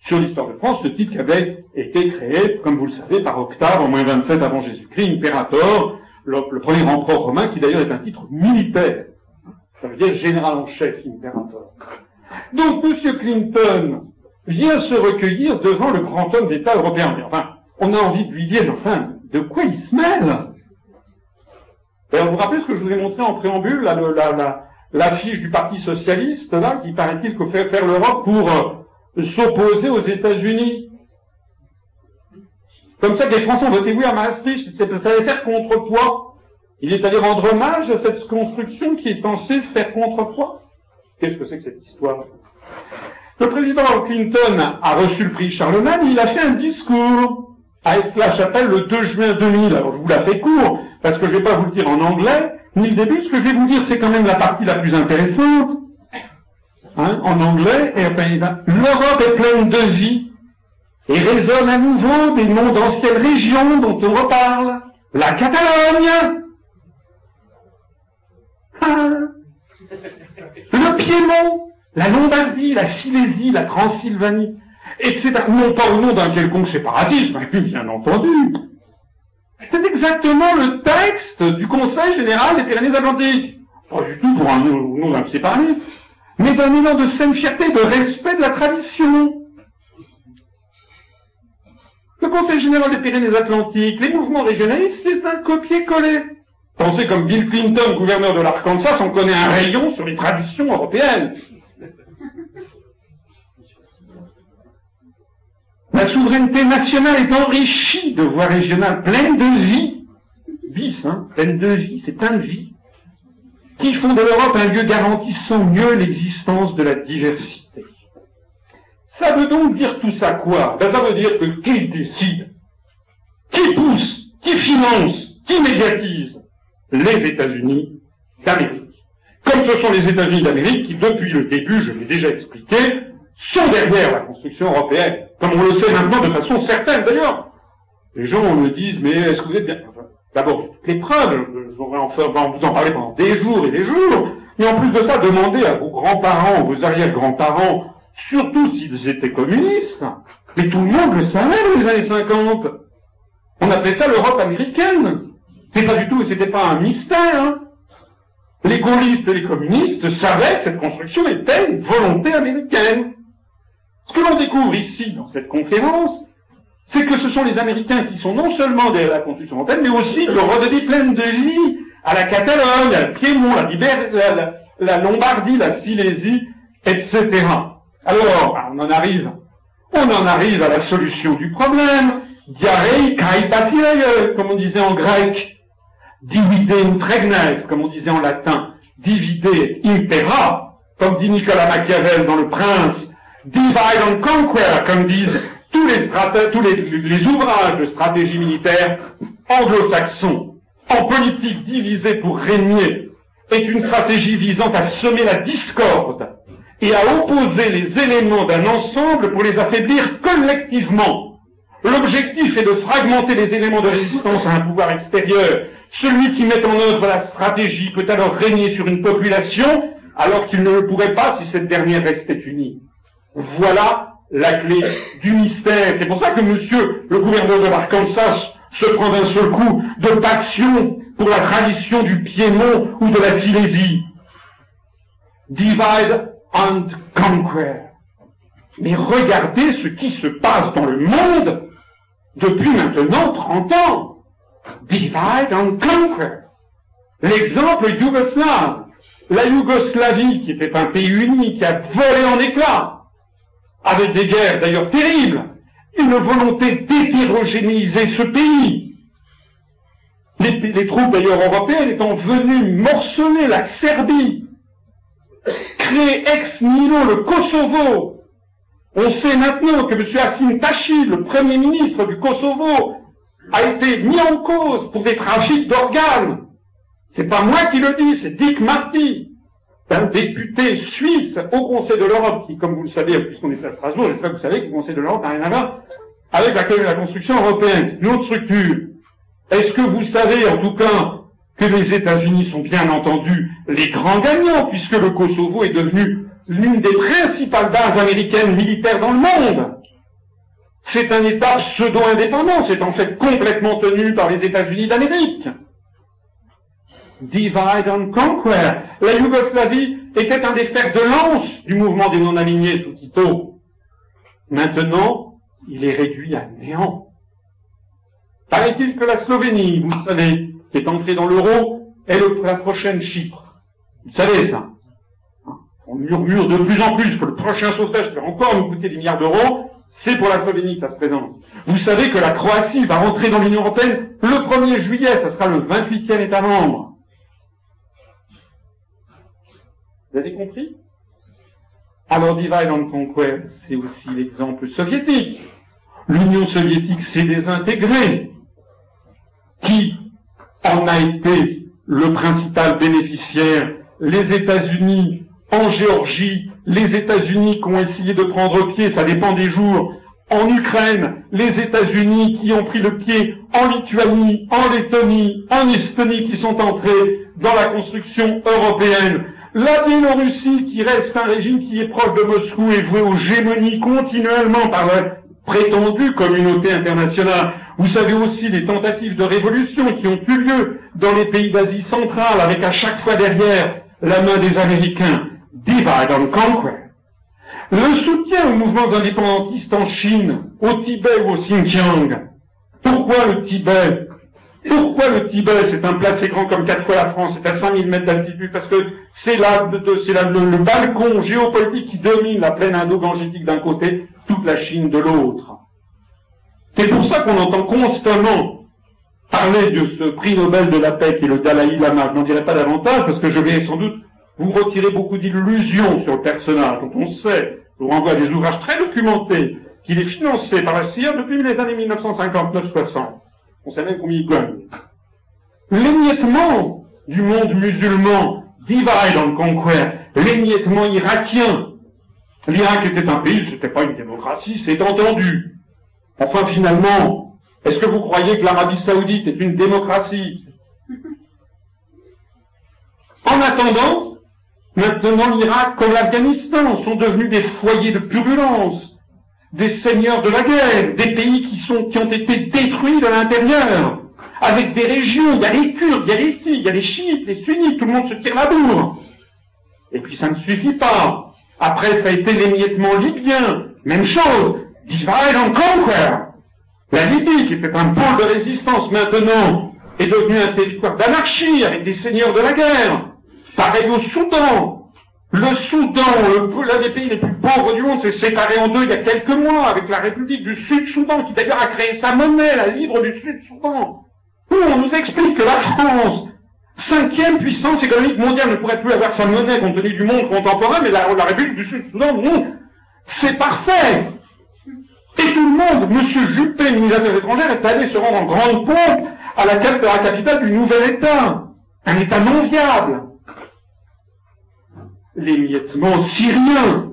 sur l'histoire de France, ce titre qui avait été créé, comme vous le savez, par Octave en moins 27 avant Jésus-Christ, Imperator, le, premier empereur romain, qui d'ailleurs est un titre militaire. Ça veut dire général en chef, imperator. Donc M. Clinton vient se recueillir devant le grand homme d'État européen. Enfin, on a envie de lui dire, enfin, de quoi il se mêle? Vous vous rappelez ce que je vous ai montré en préambule, la, la, l'affiche du Parti socialiste, là, qui paraît-il que fait faire l'Europe pour euh, s'opposer aux États-Unis? Comme ça que les Français ont voté oui à Maastricht, ça allait faire contrepoids. Il est allé rendre hommage à cette construction qui est censée faire contrepoids. Qu'est-ce que c'est que cette histoire? Le président Clinton a reçu le prix Charlemagne, il a fait un discours à Aix-la-Chapelle le 2 juin 2000. Alors je vous la fais court, parce que je ne vais pas vous le dire en anglais, ni le début, ce que je vais vous dire, c'est quand même la partie la plus intéressante. Hein, en anglais, et l'Europe est pleine de vie, et résonne à nouveau des noms d'anciennes régions dont on reparle. La Catalogne, ah. le Piémont, la Lombardie, la Silésie, la Transylvanie, etc. Non pas au nom d'un quelconque séparatisme, [laughs] bien entendu. C'est exactement le texte du Conseil général des Pyrénées-Atlantiques. Pas du tout pour un nom d'un séparatisme, mais d'un élan de saine fierté, de respect de la tradition. Le Conseil général des Pyrénées-Atlantiques, les mouvements régionalistes, c'est un copier-coller. Pensez comme Bill Clinton, gouverneur de l'Arkansas, on connaît un rayon sur les traditions européennes. La souveraineté nationale est enrichie de voies régionales pleines de vie. Bis, hein, pleine de vie, c'est plein de vie. Qui font de l'Europe un lieu garantissant mieux l'existence de la diversité. Ça veut donc dire tout ça quoi? Ben, Ça veut dire que qui décide Qui pousse Qui finance Qui médiatise Les États-Unis d'Amérique? Comme ce sont les États-Unis d'Amérique qui, depuis le début, je l'ai déjà expliqué, sont derrière la construction européenne. Comme on le sait maintenant de façon certaine d'ailleurs. Les gens me disent, mais est-ce que vous êtes bien? D'abord, les preuves, je vais en vous en parler pendant des jours et des jours, mais en plus de ça, demandez à vos grands-parents, vos arrière-grands-parents, surtout s'ils étaient communistes. Mais tout le monde le savait dans les années 50. On appelait ça l'Europe américaine. C'est pas du tout, c'était pas un mystère. Hein. Les gaullistes et les communistes savaient que cette construction était une volonté américaine. Ce que l'on découvre ici, dans cette conférence, c'est que ce sont les Américains qui sont non seulement derrière la construction européenne, mais aussi de redonner pleine de vie à la Catalogne, à Piémont, la, la, la Lombardie, la Silésie, etc. Alors, on en arrive, on en arrive à la solution du problème. Diarrhée, comme on disait en grec. Divide intregnes, comme on disait en latin. Divide impera, comme dit Nicolas Machiavel dans Le Prince. Divide and conquer, comme disent tous les, les, ouvrages de stratégie militaire anglo-saxons. En politique divisée pour régner est une stratégie visant à semer la discorde et à opposer les éléments d'un ensemble pour les affaiblir collectivement. L'objectif est de fragmenter les éléments de résistance à un pouvoir extérieur. Celui qui met en œuvre la stratégie peut alors régner sur une population alors qu'il ne le pourrait pas si cette dernière restait unie. Voilà la clé du mystère. C'est pour ça que monsieur le gouverneur de l'Arkansas se prend d'un seul coup de passion pour la tradition du Piémont ou de la Silésie. Divide and conquer. Mais regardez ce qui se passe dans le monde depuis maintenant 30 ans. Divide and conquer. L'exemple yougoslave. La Yougoslavie, qui était un pays uni, qui a volé en éclats, avec des guerres d'ailleurs terribles, une volonté d'hétérogénéiser ce pays. Les, les troupes d'ailleurs européennes étant venues morceler la Serbie, créer ex nihilo le Kosovo. On sait maintenant que M. Hassim Tachi, le premier ministre du Kosovo, a été mis en cause pour des trafics d'organes. C'est pas moi qui le dis, c'est Dick Marty, un député suisse au Conseil de l'Europe, qui, comme vous le savez, puisqu'on est à Strasbourg, j'espère que vous savez que le Conseil de l'Europe n'a rien à voir avec la, la construction européenne. Une autre structure. Est-ce que vous savez, en tout cas, que les États-Unis sont bien entendu les grands gagnants, puisque le Kosovo est devenu l'une des principales bases américaines militaires dans le monde. C'est un État pseudo-indépendant, c'est en fait complètement tenu par les États-Unis d'Amérique. Divide and conquer. La Yougoslavie était un des fers de lance du mouvement des non-alignés sous Tito. Maintenant, il est réduit à néant. Paraît-il que la Slovénie, vous savez, est entrée dans l'euro, est la prochaine Chypre. Vous savez ça. On murmure de plus en plus que le prochain sauvetage va encore nous coûter des milliards d'euros. C'est pour la Slovénie ça se présente. Vous savez que la Croatie va rentrer dans l'Union Européenne le 1er juillet, ça sera le 28e État membre. Vous avez compris? Alors divide and conquer, c'est aussi l'exemple soviétique. L'Union soviétique s'est désintégrée. Qui en a été le principal bénéficiaire Les États-Unis en Géorgie, les États-Unis qui ont essayé de prendre pied, ça dépend des jours, en Ukraine, les États-Unis qui ont pris le pied en Lituanie, en Lettonie, en Estonie, qui sont entrés dans la construction européenne. La Biélorussie, qui reste un régime qui est proche de Moscou et voué aux gémonies continuellement par la prétendue communauté internationale. Vous savez aussi les tentatives de révolution qui ont eu lieu dans les pays d'Asie centrale, avec à chaque fois derrière la main des Américains. Divide and conquer. Le soutien aux mouvements indépendantistes en Chine, au Tibet ou au Xinjiang. Pourquoi le Tibet? Pourquoi le Tibet? C'est un plat assez grand comme quatre fois la France, c'est à 5000 mètres d'altitude, parce que c'est là, c'est là le, balcon géopolitique qui domine la plaine indo-gangétique d'un côté, toute la Chine de l'autre. C'est pour ça qu'on entend constamment parler de ce prix Nobel de la paix qui est le Dalai Lama. Je n'en dirai pas davantage parce que je vais sans doute vous retirer beaucoup d'illusions sur le personnage dont on sait, je vous renvoie à des ouvrages très documentés, qu'il est financé par la CIA depuis les années 1959-60. On sait même combien il gagne. L'émiettement du monde musulman, divide and conquer, l'émiettement irakien. L'Irak était un pays, c'était pas une démocratie, c'est entendu. Enfin, finalement, est-ce que vous croyez que l'Arabie saoudite est une démocratie? En attendant, Maintenant, l'Irak comme l'Afghanistan sont devenus des foyers de purulence, des seigneurs de la guerre, des pays qui, sont, qui ont été détruits de l'intérieur, avec des régions, il y a les Kurdes, il y a les Sikhs, il y a les chiites, les sunnites, tout le monde se tire la bourre. Et puis ça ne suffit pas. Après, ça a été l'émiettement libyen. Même chose. Divide and conquer. La Libye, qui était un pôle de résistance maintenant, est devenue un territoire d'anarchie avec des seigneurs de la guerre. Pareil au Soudan. Le Soudan, l'un des pays les plus pauvres du monde, s'est séparé en deux il y a quelques mois avec la République du Sud-Soudan, qui d'ailleurs a créé sa monnaie, la livre du Sud-Soudan. Où on nous explique que la France, cinquième puissance économique mondiale, ne pourrait plus avoir sa monnaie compte tenu du monde contemporain, mais la, République du Sud-Soudan, non. C'est parfait. Et tout le monde, M. Juppé, ministre des Affaires étrangères, est allé se rendre en grande pompe à la, capitale du nouvel État. Un État non viable l'émiettement syrien.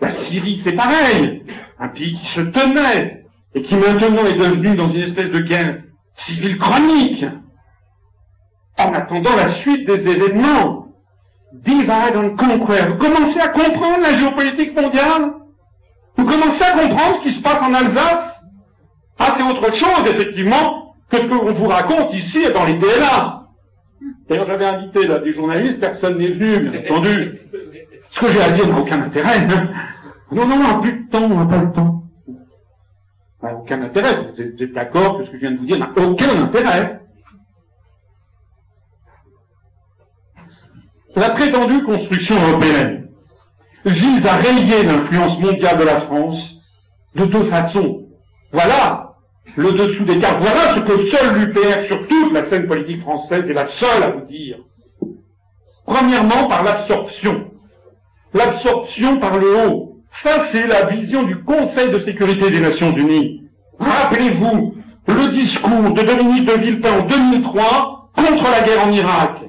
La Syrie, c'est pareil. Un pays qui se tenait et qui maintenant est devenu dans une espèce de guerre civile chronique. En attendant la suite des événements, divide and conquer. Vous commencez à comprendre la géopolitique mondiale? Vous commencez à comprendre ce qui se passe en Alsace Ah, c'est autre chose, effectivement, que ce qu'on vous raconte ici et dans les DLA. D'ailleurs, j'avais invité là, des journalistes, personne n'est venu, bien entendu. Ce que j'ai à dire n'a aucun intérêt. Non, non, on n'a plus de temps, on n'a pas le temps. n'a aucun intérêt. Vous êtes d'accord que ce que je viens de vous dire n'a aucun intérêt. La prétendue construction européenne vise à rayer l'influence mondiale de la France de deux façons. Voilà le dessous des cartes. Voilà ce que seul l'UPR sur toute la scène politique française est la seule à vous dire. Premièrement, par l'absorption. L'absorption par le haut. Ça, c'est la vision du Conseil de sécurité des Nations Unies. Rappelez-vous le discours de Dominique de Villepin en 2003 contre la guerre en Irak.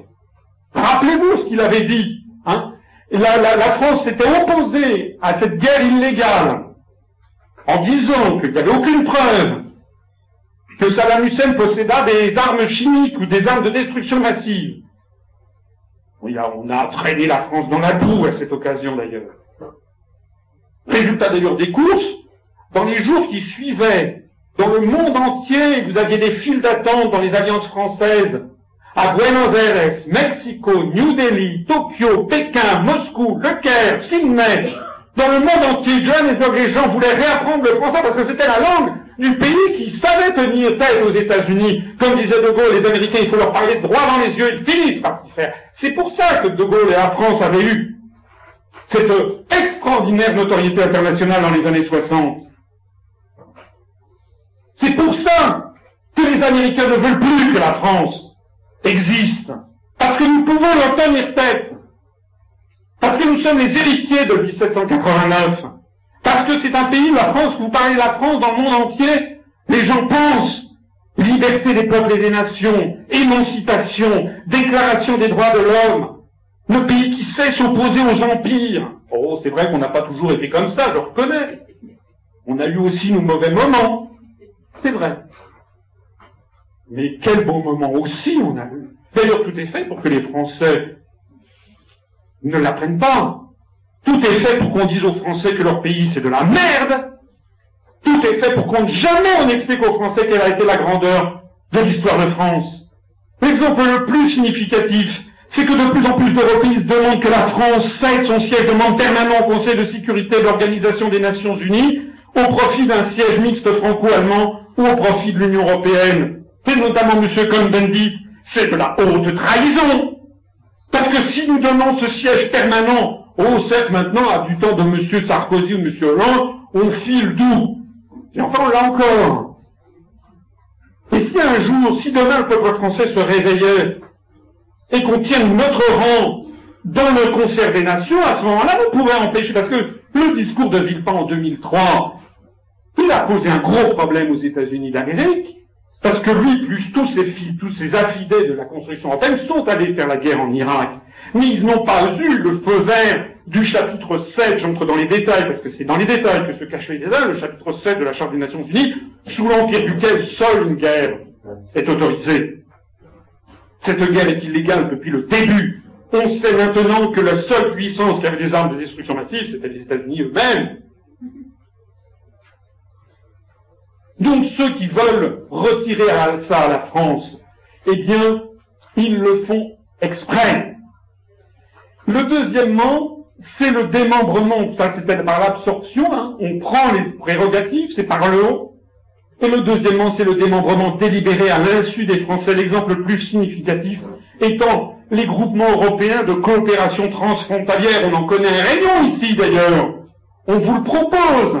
Rappelez-vous ce qu'il avait dit. Hein la, France s'était opposée à cette guerre illégale en disant qu'il n'y avait aucune preuve que Saddam Hussein posséda des armes chimiques ou des armes de destruction massive. on a traîné la France dans la boue à cette occasion d'ailleurs. Résultat d'ailleurs des courses, dans les jours qui suivaient, dans le monde entier, vous aviez des files d'attente dans les alliances françaises à Buenos Aires, Mexico, New Delhi, Tokyo, Pékin, Moscou, Le Caire, Sydney, dans le monde entier, Johannesburg, les gens voulaient réapprendre le français parce que c'était la langue du pays qui savait tenir tête aux États-Unis. Comme disait De Gaulle, les Américains, il faut leur parler droit dans les yeux, ils finissent par s'y faire. C'est pour ça que De Gaulle et la France avaient eu cette extraordinaire notoriété internationale dans les années 60. C'est pour ça que les Américains ne veulent plus que la France existe. Parce que nous pouvons leur tenir tête. Parce que nous sommes les héritiers de 1789. Parce que c'est un pays, la France, vous parlez de la France dans le monde entier, les gens pensent liberté des peuples et des nations, émancipation, déclaration des droits de l'homme, le pays qui sait s'opposer aux empires. Oh, c'est vrai qu'on n'a pas toujours été comme ça, je reconnais. On a eu aussi nos mauvais moments. C'est vrai. Mais quel beau moment aussi on a eu. D'ailleurs, tout est fait pour que les Français ne l'apprennent pas. Tout est fait pour qu'on dise aux Français que leur pays c'est de la merde. Tout est fait pour qu'on jamais on explique aux Français quelle a été la grandeur de l'histoire de France. L'exemple le plus significatif, c'est que de plus en plus d'Européistes demandent que la France cède son siège de membre permanent au Conseil de sécurité de l'Organisation des Nations Unies au profit d'un siège mixte franco-allemand ou au profit de l'Union Européenne et notamment M. Cohn-Bendit, c'est de la haute trahison. Parce que si nous donnons ce siège permanent, au cercle maintenant, à du temps de M. Sarkozy ou M. Hollande, on file d'où? Et enfin, on l'a encore. Et si un jour, si demain le peuple français se réveillait et qu'on tienne notre rang dans le concert des nations, à ce moment-là, vous pourrez empêcher, parce que le discours de Villepin en 2003, il a posé un gros problème aux États-Unis d'Amérique, parce que lui, plus tous ses filles, tous ses affidés de la construction européenne sont allés faire la guerre en Irak. Mais ils n'ont pas eu le feu vert du chapitre 7, j'entre dans les détails, parce que c'est dans les détails que se cachent les détails, le chapitre 7 de la Charte des Nations Unies, sous l'empire duquel seule une guerre est autorisée. Cette guerre est illégale depuis le début. On sait maintenant que la seule puissance qui avait des armes de destruction massive, c'était les États-Unis eux-mêmes. Donc ceux qui veulent retirer ça à la France, eh bien, ils le font exprès. Le deuxièmement, c'est le démembrement, ça c'est par l'absorption, hein. on prend les prérogatives, c'est par le haut. Et le deuxièmement, c'est le démembrement délibéré à l'insu des Français. L'exemple le plus significatif étant les groupements européens de coopération transfrontalière. On en connaît un rayon ici d'ailleurs. On vous le propose.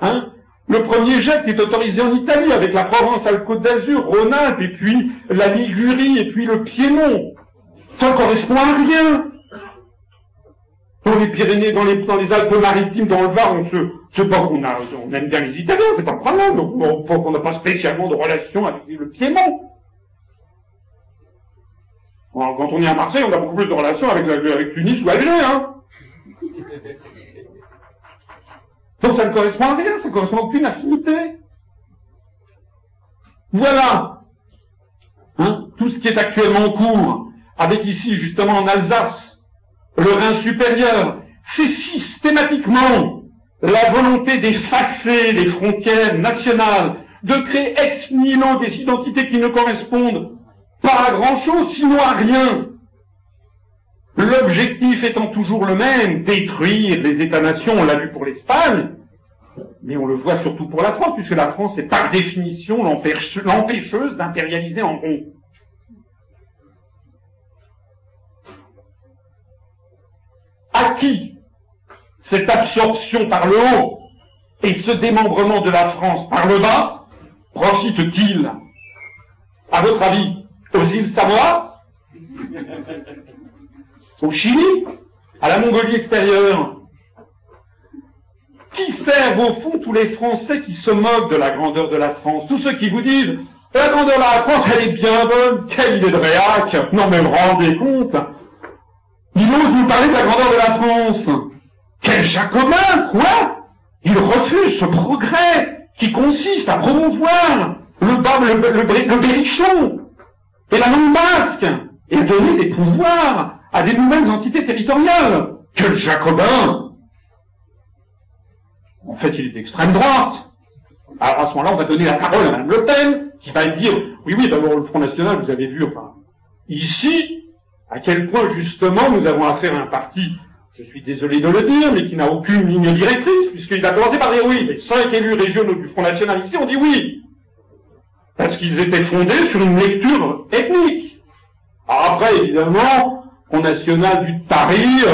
Hein le premier jet est autorisé en Italie avec la Provence-Alpes-Côte d'Azur, Rhône-Alpes, et puis la Ligurie, et puis le Piémont. Ça correspond à rien. Dans les Pyrénées, dans les, dans les Alpes-Maritimes, dans le Var, on se, c'est pas qu'on a, on aime bien les Italiens, c'est pas un problème, donc on n'a pas spécialement de relation avec le Piémont. quand on est à Marseille, on a beaucoup plus de relations avec, avec Tunis ou Alger, hein. Donc ça ne correspond à rien, ça ne correspond à aucune affinité. Voilà hein, tout ce qui est actuellement en cours, avec ici justement en Alsace, le Rhin supérieur, c'est systématiquement la volonté d'effacer les frontières nationales, de créer ex nihilo des identités qui ne correspondent pas à grand chose, sinon à rien. L'objectif étant toujours le même, détruire les États-nations, on l'a vu pour l'Espagne, mais on le voit surtout pour la France, puisque la France est par définition l'empêcheuse d'impérialiser en rond. À qui cette absorption par le haut et ce démembrement de la France par le bas profite-t-il À votre avis, aux îles Samoa? Au Chili À la Mongolie extérieure. Qui servent au fond tous les Français qui se moquent de la grandeur de la France? Tous ceux qui vous disent la grandeur de la France, elle est bien bonne, quelle idée de réac. Non mais rendez compte. Il ose nous parler de la grandeur de la France. Quel jacobin, quoi? Il refuse ce progrès qui consiste à promouvoir le, berrichon et la langue basque et donner des pouvoirs à des nouvelles entités territoriales. Quel jacobin En fait, il est d'extrême droite. Alors à ce moment-là, on va donner la parole à Mme Le Pen, qui va dire, oui, oui, d'abord le Front National, vous avez vu, enfin, ici, à quel point justement nous avons affaire à un parti je suis désolé de le dire, mais qui n'a aucune ligne directrice, puisqu'il a commencé par dire oui. Les cinq élus régionaux du Front National ici ont dit oui. Parce qu'ils étaient fondés sur une lecture ethnique. Alors après, évidemment, Front National du Paris,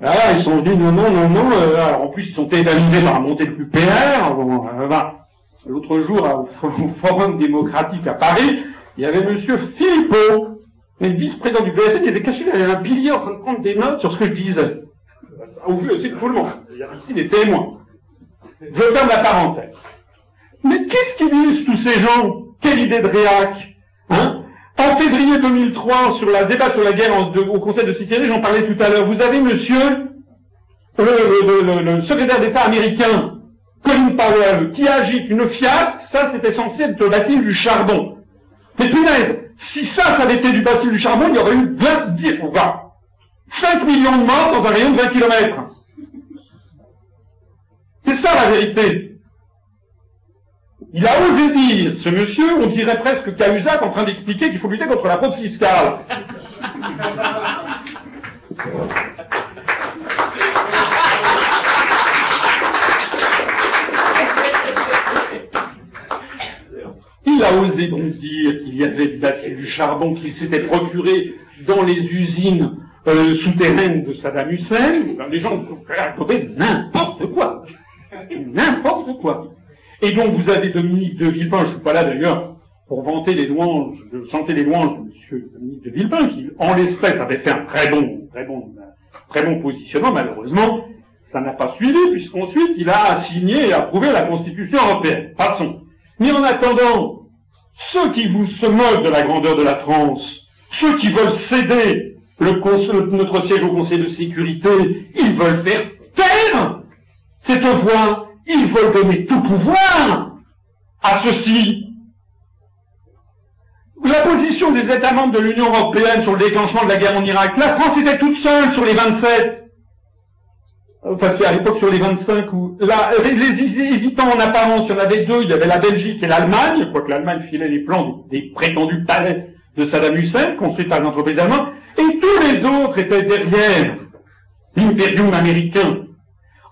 là, ils sont dit non, non, non, non, euh, en plus ils sont tétanisés par la montée du PR. Bon, euh, L'autre jour, [laughs] au Forum démocratique à Paris, il y avait monsieur Philippot, le vice-président du BSN, qui était caché derrière un pilier en train de prendre des notes sur ce que je disais au vu aussi de tout le monde. Il y a ici des témoins. Je ferme la parenthèse. Mais qu'est-ce qu'ils disent tous ces gens? Quelle idée de réac hein? En février 2003, sur la débat sur la guerre au Conseil de sécurité, j'en parlais tout à l'heure, vous avez monsieur le, secrétaire d'État américain, Colin Powell, qui agite une fiasque, ça c'était censé être le bacille du charbon. Mais punaise, si ça, ça avait été du bacille du charbon, il y aurait eu 20, 10, 5 millions de morts dans un rayon de 20 km. C'est ça la vérité. Il a osé dire, ce monsieur, on dirait presque Cahuzac en train d'expliquer qu'il faut lutter contre la fraude fiscale. Il a osé donc dire qu'il y avait du charbon qu'il s'était procuré dans les usines euh, souterraine de Saddam Hussein, les gens racontaient n'importe quoi. n'importe quoi. Et donc vous avez Dominique de Villepin, je suis pas là d'ailleurs pour vanter les louanges, de chanter les louanges de monsieur Dominique de Villepin, qui en l'espèce avait fait un très bon, très bon, très bon positionnement, malheureusement, ça n'a pas suivi, puisqu'ensuite il a signé et approuvé la Constitution européenne. Passons. Mais en attendant, ceux qui vous se moquent de la grandeur de la France, ceux qui veulent céder le, notre siège au Conseil de sécurité, ils veulent faire taire cette voix, ils veulent donner tout pouvoir à ceux-ci. La position des États membres de l'Union européenne sur le déclenchement de la guerre en Irak, la France était toute seule sur les 27. Enfin, c'est à l'époque sur les 25 où les, hésitants en apparence, il y en avait deux, il y avait la Belgique et l'Allemagne, quoique l'Allemagne filait les plans des, prétendus palais de Saddam Hussein, construits par l'entreprise allemande, et tous les autres étaient derrière l'impérium américain.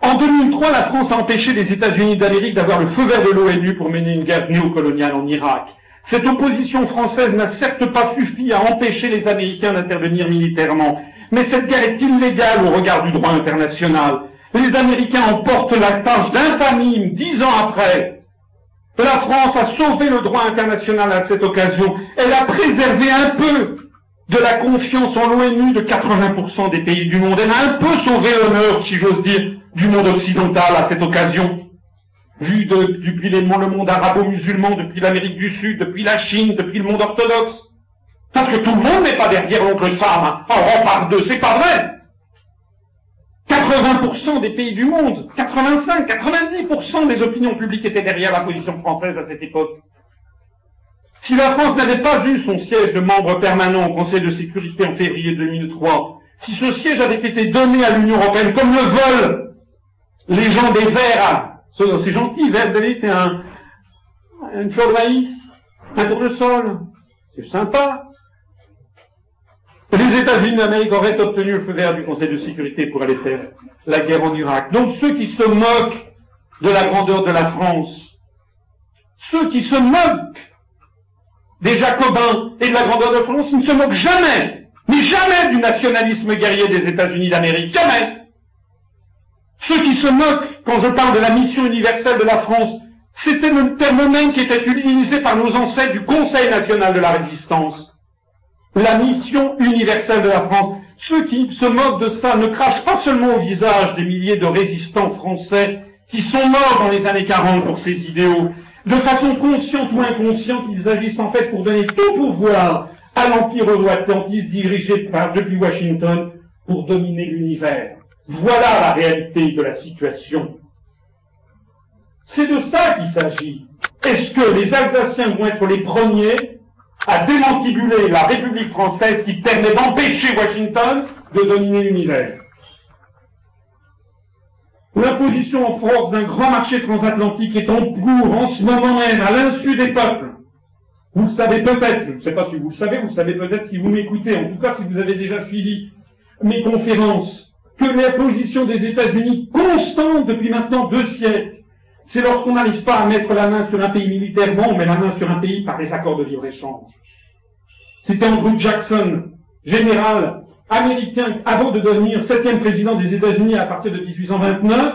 En 2003, la France a empêché les États-Unis d'Amérique d'avoir le feu vert de l'ONU pour mener une guerre néocoloniale en Irak. Cette opposition française n'a certes pas suffi à empêcher les Américains d'intervenir militairement, mais cette guerre est illégale au regard du droit international. Les Américains emportent la tâche d'infamie dix ans après. La France a sauvé le droit international à cette occasion. Elle a préservé un peu de la confiance en l'ONU de 80% des pays du monde. Elle a un peu sauvé l'honneur, si j'ose dire, du monde occidental à cette occasion. Vu depuis le monde arabo-musulman, depuis l'Amérique du Sud, depuis la Chine, depuis le monde orthodoxe. Parce que tout le monde n'est pas derrière l'oncle Sam, hein. en rang par deux, c'est pas vrai. 80% des pays du monde, 85, 90% des opinions publiques étaient derrière la position française à cette époque. Si la France n'avait pas eu son siège de membre permanent au Conseil de sécurité en février 2003, si ce siège avait été donné à l'Union européenne comme le veulent Les gens des Verts, c'est gentil, Vert, c'est un, une fleur de maïs, un tournesol. C'est sympa. Les États-Unis d'Amérique auraient obtenu le feu vert du Conseil de sécurité pour aller faire la guerre en Irak. Donc ceux qui se moquent de la grandeur de la France, ceux qui se moquent des Jacobins et de la grandeur de France, ne se moquent jamais, mais jamais du nationalisme guerrier des États-Unis d'Amérique. Jamais. Ceux qui se moquent quand je parle de la mission universelle de la France, c'était le même qui était utilisé par nos ancêtres du Conseil national de la résistance. La mission universelle de la France. Ceux qui se moquent de ça ne crachent pas seulement au visage des milliers de résistants français qui sont morts dans les années 40 pour ces idéaux, de façon consciente ou inconsciente, ils agissent en fait pour donner tout pouvoir à l'empire euro-atlantiste dirigé par, depuis Washington pour dominer l'univers. Voilà la réalité de la situation. C'est de ça qu'il s'agit. Est-ce que les Alsaciens vont être les premiers à démantibuler la République française qui permet d'empêcher Washington de dominer l'univers? L'imposition en force d'un grand marché transatlantique est en cours en ce moment même, à l'insu des peuples. Vous le savez peut-être, je ne sais pas si vous le savez, vous le savez peut-être si vous m'écoutez, en tout cas si vous avez déjà suivi mes conférences, que la position des États-Unis constante depuis maintenant deux siècles, c'est lorsqu'on n'arrive pas à mettre la main sur un pays militairement, on met la main sur un pays par des accords de libre-échange. C'était Andrew Jackson, général américain, avant de devenir septième président des États-Unis à partir de 1829,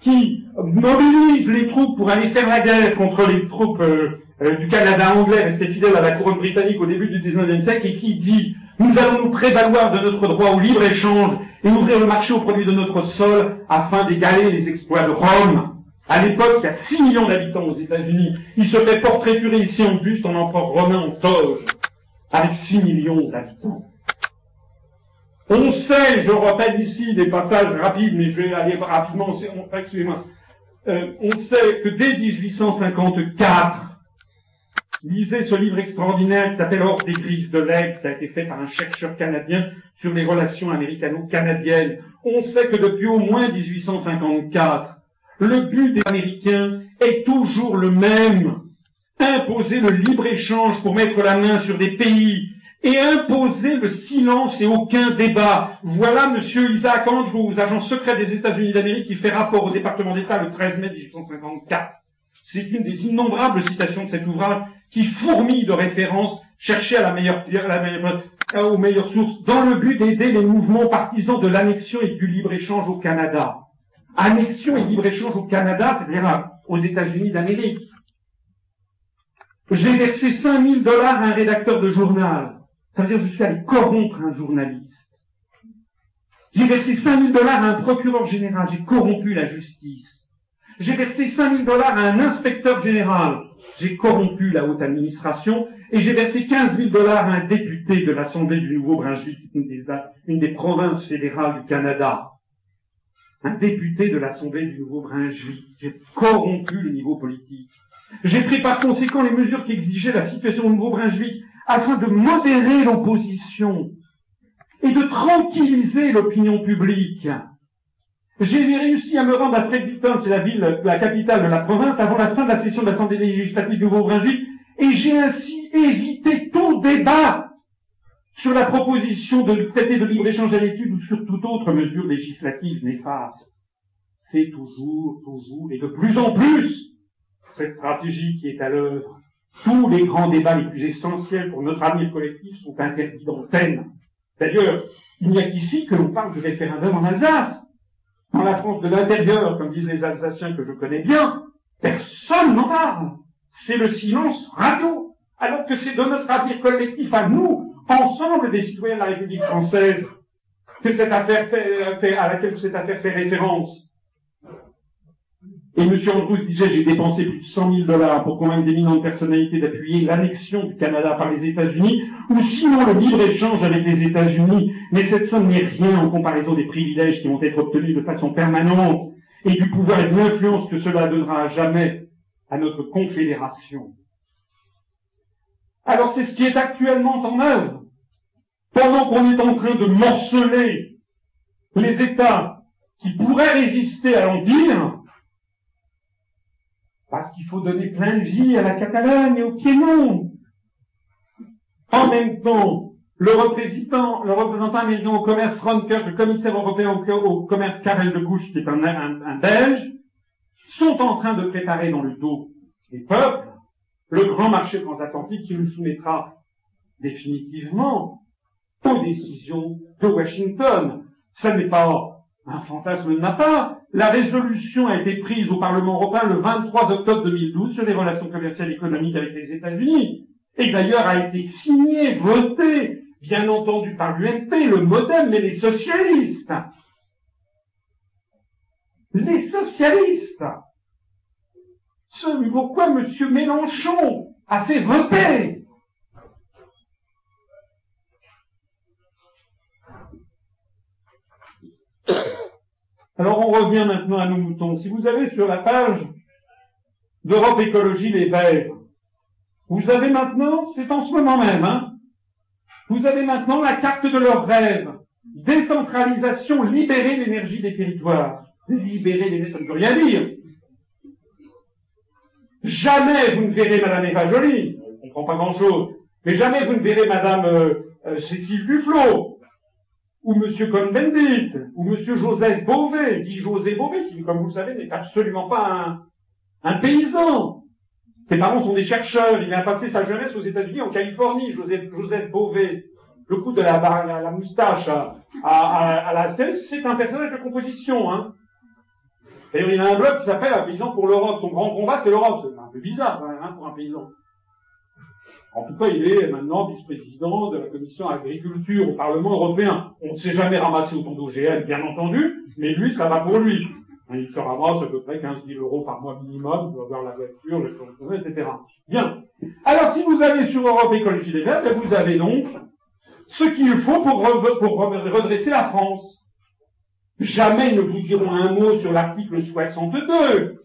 qui mobilise les troupes pour aller faire la guerre contre les troupes euh, euh, du Canada anglais, resté fidèle à la couronne britannique au début du 19e siècle, et qui dit nous allons nous prévaloir de notre droit au libre-échange et ouvrir le marché aux produits de notre sol afin d'égaler les exploits de Rome. À l'époque, il y a 6 millions d'habitants aux États-Unis. Il se fait portraiturer ici en buste en empereur romain en toge, avec 6 millions d'habitants. On sait, je rappelle ici des passages rapides, mais je vais aller rapidement, excusez-moi. Euh, on sait que dès 1854, lisez ce livre extraordinaire qui s'appelle Hors des griffes de l'aigle, qui a été fait par un chercheur canadien sur les relations américano-canadiennes. On sait que depuis au moins 1854, le but des Américains est toujours le même. Imposer le libre-échange pour mettre la main sur des pays et imposer le silence et aucun débat. Voilà Monsieur Isaac Andrews, agent secret des États-Unis d'Amérique, qui fait rapport au département d'État le 13 mai 1854. C'est une des innombrables citations de cet ouvrage qui fourmille de références cherchées à la meilleure, à meilleure, aux meilleures sources dans le but d'aider les mouvements partisans de l'annexion et du libre-échange au Canada. Annexion et libre-échange au Canada, c'est-à-dire aux États-Unis d'Amérique. J'ai versé 5000 dollars à un rédacteur de journal ça veut dire que je suis allé corrompre un journaliste. J'ai versé 5000 dollars à un procureur général, j'ai corrompu la justice. J'ai versé 5000 dollars à un inspecteur général, j'ai corrompu la haute administration. Et j'ai versé 15 000 dollars à un député de l'Assemblée du Nouveau-Brunswick, une des, une des provinces fédérales du Canada. Un député de l'Assemblée du Nouveau-Brunswick. J'ai corrompu le niveau politique. J'ai pris par conséquent les mesures qui exigeaient la situation au Nouveau-Brunswick afin de modérer l'opposition et de tranquilliser l'opinion publique. J'ai réussi à me rendre à Fredericton, c'est la ville, la capitale de la province, avant la fin de la session de l'Assemblée législative du Nouveau-Brunswick, et j'ai ainsi évité tout débat sur la proposition de traiter de libre-échange à l'étude ou sur toute autre mesure législative néfaste. C'est toujours, toujours, et de plus en plus, cette stratégie qui est à l'œuvre tous les grands débats les plus essentiels pour notre avenir collectif sont interdits d'antenne. D'ailleurs, il n'y a qu'ici que l'on parle du référendum en Alsace. Dans la France de l'intérieur, comme disent les Alsaciens que je connais bien, personne n'en parle. C'est le silence radio. Alors que c'est de notre avenir collectif à nous, ensemble des citoyens de la République française, que cette affaire fait, à laquelle cette affaire fait référence. Et M. Andrews disait, j'ai dépensé plus de 100 000 dollars pour convaincre d'éminentes personnalités d'appuyer l'annexion du Canada par les États-Unis, ou sinon le libre-échange avec les États-Unis. Mais cette somme n'est rien en comparaison des privilèges qui vont être obtenus de façon permanente et du pouvoir et de l'influence que cela donnera à jamais à notre confédération. Alors c'est ce qui est actuellement en œuvre. Pendant qu'on est en train de morceler les États qui pourrait résister à l'Empire, parce qu'il faut donner plein de vie à la Catalogne et au Piémont. En même temps, le représentant, le représentant américain au commerce Ron Kirk, le commissaire européen au, commerce Karel de Gouche, qui est un, un Belge, sont en train de préparer dans le dos des peuples le grand marché transatlantique qui nous soumettra définitivement aux décisions de Washington. Ça n'est pas un fantasme de ma part. La résolution a été prise au Parlement européen le 23 octobre 2012 sur les relations commerciales et économiques avec les États-Unis. Et d'ailleurs a été signée, votée, bien entendu par l'UMP, le modem, mais les socialistes. Les socialistes. Ce pourquoi M. Mélenchon a fait voter Alors on revient maintenant à nos moutons. Si vous avez sur la page d'Europe Écologie Les Verts, vous avez maintenant, c'est en ce moment même, hein, vous avez maintenant la carte de leur rêve. Décentralisation, libérer l'énergie des territoires. Libérer l'énergie, ça ne veut rien dire. Jamais vous ne verrez Madame Eva Joly, je ne comprends pas grand-chose, mais jamais vous ne verrez Madame euh, euh, Cécile Duflot, ou Monsieur Cohn-Bendit, ou Monsieur Joseph Beauvais, dit José Beauvais, qui, comme vous le savez, n'est absolument pas un, paysan. Ses parents sont des chercheurs. Il a passé sa jeunesse aux États-Unis, en Californie, Joseph, Joseph Beauvais. Le coup de la, la, moustache à, à, à, la c'est un personnage de composition. Hein. D'ailleurs, il a un blog qui s'appelle Un paysan pour l'Europe. Son grand combat, c'est l'Europe. C'est un peu bizarre, hein, pour un paysan. En tout cas, il est maintenant vice-président de la commission agriculture au Parlement européen. On ne s'est jamais ramassé autant d'OGM, bien entendu, mais lui, ça va pour lui. Il se ramasse à peu près 15 000 euros par mois minimum pour avoir la voiture, le chauffeur, etc. Bien. Alors, si vous allez sur Europe Écologie des Verts, vous avez donc ce qu'il faut pour, redresser la France. Jamais ne vous diront un mot sur l'article 62,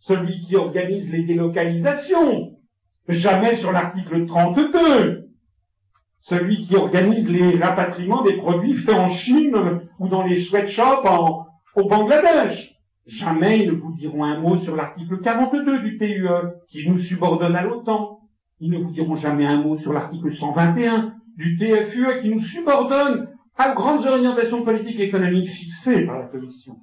celui qui organise les délocalisations, Jamais sur l'article 32, celui qui organise les rapatriements des produits faits en Chine ou dans les sweatshops en, au Bangladesh. Jamais ils ne vous diront un mot sur l'article 42 du TUE, qui nous subordonne à l'OTAN. Ils ne vous diront jamais un mot sur l'article 121 du TFUE, qui nous subordonne à grandes orientations politiques et économiques fixées par la Commission.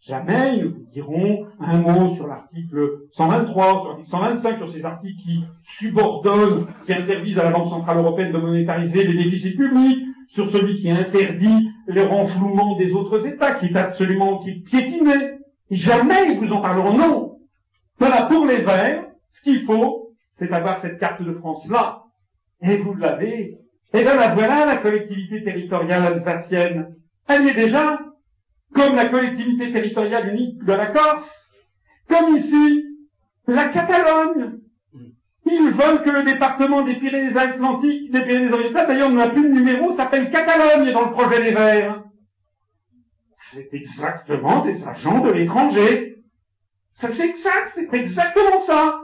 Jamais ils vous diront un mot sur l'article 123, sur l'article 125, sur ces articles qui subordonnent, qui interdisent à la Banque Centrale Européenne de monétariser les déficits publics, sur celui qui interdit le renflouement des autres États, qui est absolument piétiné. Jamais ils vous en parleront. Non. Voilà, pour les Verts, ce qu'il faut, c'est avoir cette carte de France-là. Et vous l'avez. Et bien la voilà, la collectivité territoriale alsacienne. Elle est déjà comme la collectivité territoriale unique de la Corse, comme ici, la Catalogne. Ils veulent que le département des Pyrénées-Atlantiques, des Pyrénées-Orientales, d'ailleurs, n'a plus de numéro, s'appelle Catalogne dans le projet des Verts. C'est exactement des agents de l'étranger. Ça c'est exact, c'est exactement ça.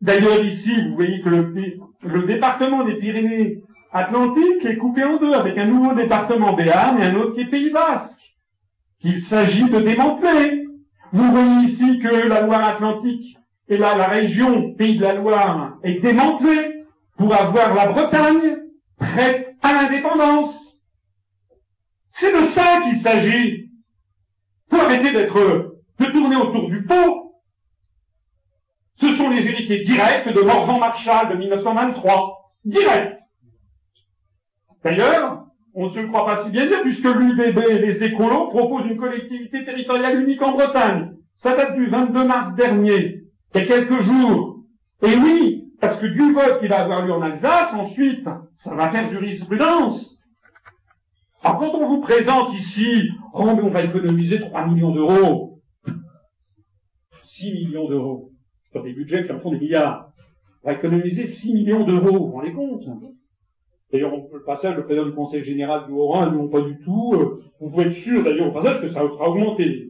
D'ailleurs, ici, vous voyez que le, le département des Pyrénées-Atlantiques est coupé en deux, avec un nouveau département Béarn et un autre qui est Pays Basque qu'il s'agit de démanteler. Vous voyez ici que la Loire-Atlantique et là, la région Pays de la Loire est démantelée pour avoir la Bretagne prête à l'indépendance. C'est de ça qu'il s'agit. Pour arrêter d'être, de tourner autour du pot. Ce sont les héritiers directs de Morvan Marshall de 1923. Directs. D'ailleurs, on ne se croit pas si bien dire, puisque l'UBB et les écolos proposent une collectivité territoriale unique en Bretagne. Ça date du 22 mars dernier, il quelques jours. Et oui, parce que du vote qui va avoir lieu en Alsace, ensuite, ça va faire jurisprudence. Alors quand on vous présente ici, oh on va économiser 3 millions d'euros, 6 millions d'euros, sur des budgets qui en font des milliards, on va économiser 6 millions d'euros, vous vous rendez compte? D'ailleurs, le passage, le président du Conseil général du Haut-Rhin, non pas du tout. Euh, vous pouvez être sûr, d'ailleurs, au passage, que ça sera augmenté.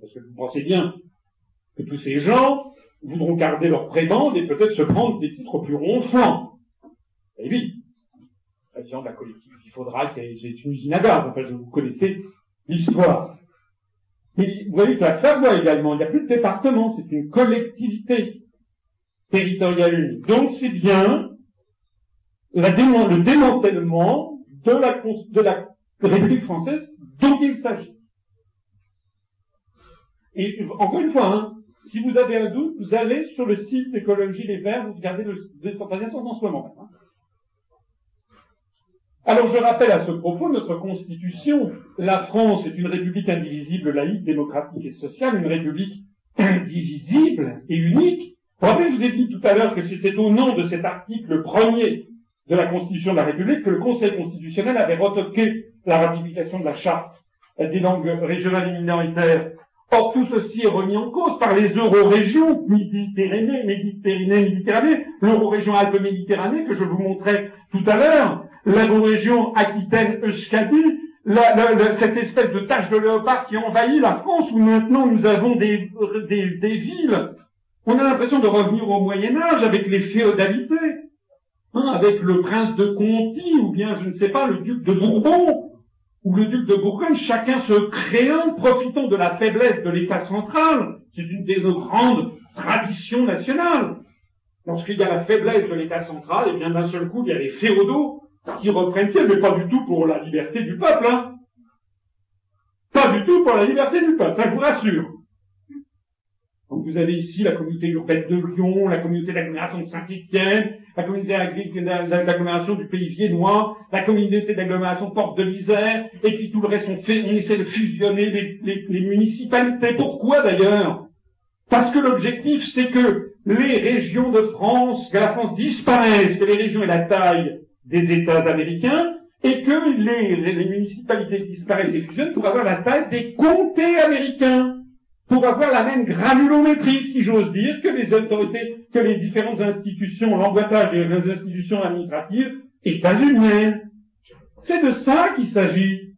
Parce que vous pensez bien que tous ces gens voudront garder leur prébendes et peut-être se prendre des titres plus ronflants. Et oui, président de la collectivité, il faudra qu'il y ait une usine à gaz. Enfin, je vous connaissez l'histoire. vous voyez que la Savoie également, il n'y a plus de département, c'est une collectivité territoriale unique. Donc c'est bien le démantèlement de la, République française dont il s'agit. Et encore une fois, hein, si vous avez un doute, vous allez sur le site d'écologie des Verts, vous regardez le décentralisation en ce moment. Hein. Alors je rappelle à ce propos notre constitution. La France est une république indivisible, laïque, démocratique et sociale, une république indivisible et unique. Vous rappelez, je vous ai dit tout à l'heure que c'était au nom de cet article premier de la Constitution de la République que le Conseil constitutionnel avait retoqué la ratification de la charte des langues régionales et minoritaires. Or, tout ceci est remis en cause par les euro-régions Méditerranée, Méditerranée, Méditerranée, l'euro-région Alpes-Méditerranée que je vous montrais tout à l'heure, l'euro-région Aquitaine-Euskadi, cette espèce de tache de léopard qui envahit la France où maintenant nous avons des, des, des villes. On a l'impression de revenir au Moyen Âge avec les féodalités, hein, avec le prince de Conti ou bien, je ne sais pas, le duc de Bourbon où le duc de Bourgogne, chacun se créant, profitant de la faiblesse de l'État central. C'est une des grandes traditions nationales. Lorsqu'il y a la faiblesse de l'État central, et eh bien d'un seul coup, il y a les féodaux qui reprennent pied, mais pas du tout pour la liberté du peuple. Hein. Pas du tout pour la liberté du peuple, ça je vous rassure. Vous avez ici la communauté urbaine de Lyon, la communauté d'agglomération de Saint-Étienne, la communauté d'agglomération du Pays Viennois, la communauté d'agglomération Porte de l'Isère, et puis tout le reste, on fait, on essaie de fusionner les, les, les municipalités. Pourquoi d'ailleurs? Parce que l'objectif, c'est que les régions de France, que la France disparaisse, que les régions aient la taille des États américains, et que les, les municipalités disparaissent et fusionnent pour avoir la taille des comtés américains pour avoir la même granulométrie, si j'ose dire, que les autorités, que les différentes institutions, l'emboîtage des institutions administratives états-uniennes. C'est de ça qu'il s'agit.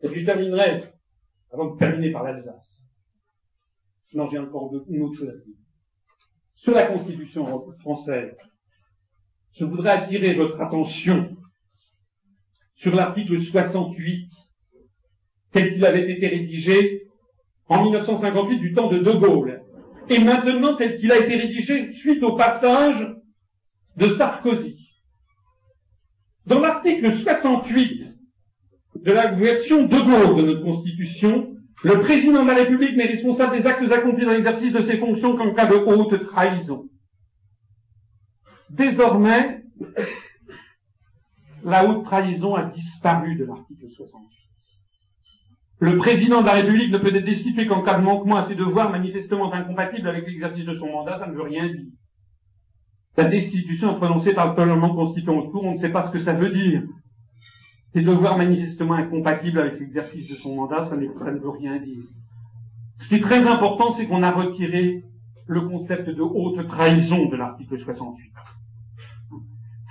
Et puis je terminerai, avant de terminer par l'Alsace. Sinon j'ai encore une autre chose à dire. Sur la Constitution française, je voudrais attirer votre attention sur l'article 68, tel qu'il avait été rédigé en 1958 du temps de De Gaulle, et maintenant tel qu'il a été rédigé suite au passage de Sarkozy. Dans l'article 68 de la version de Gaulle de notre Constitution, le président de la République n'est responsable des actes accomplis dans l'exercice de ses fonctions qu'en cas de haute trahison. Désormais, la haute trahison a disparu de l'article 68. Le président de la République ne peut être destitué qu'en cas de manquement à ses devoirs manifestement incompatibles avec l'exercice de son mandat, ça ne veut rien dire. La destitution est prononcée par le Parlement constituant autour, on ne sait pas ce que ça veut dire. Ses devoirs manifestement incompatibles avec l'exercice de son mandat, ça ne veut rien dire. Ce qui est très important, c'est qu'on a retiré le concept de haute trahison de l'article 68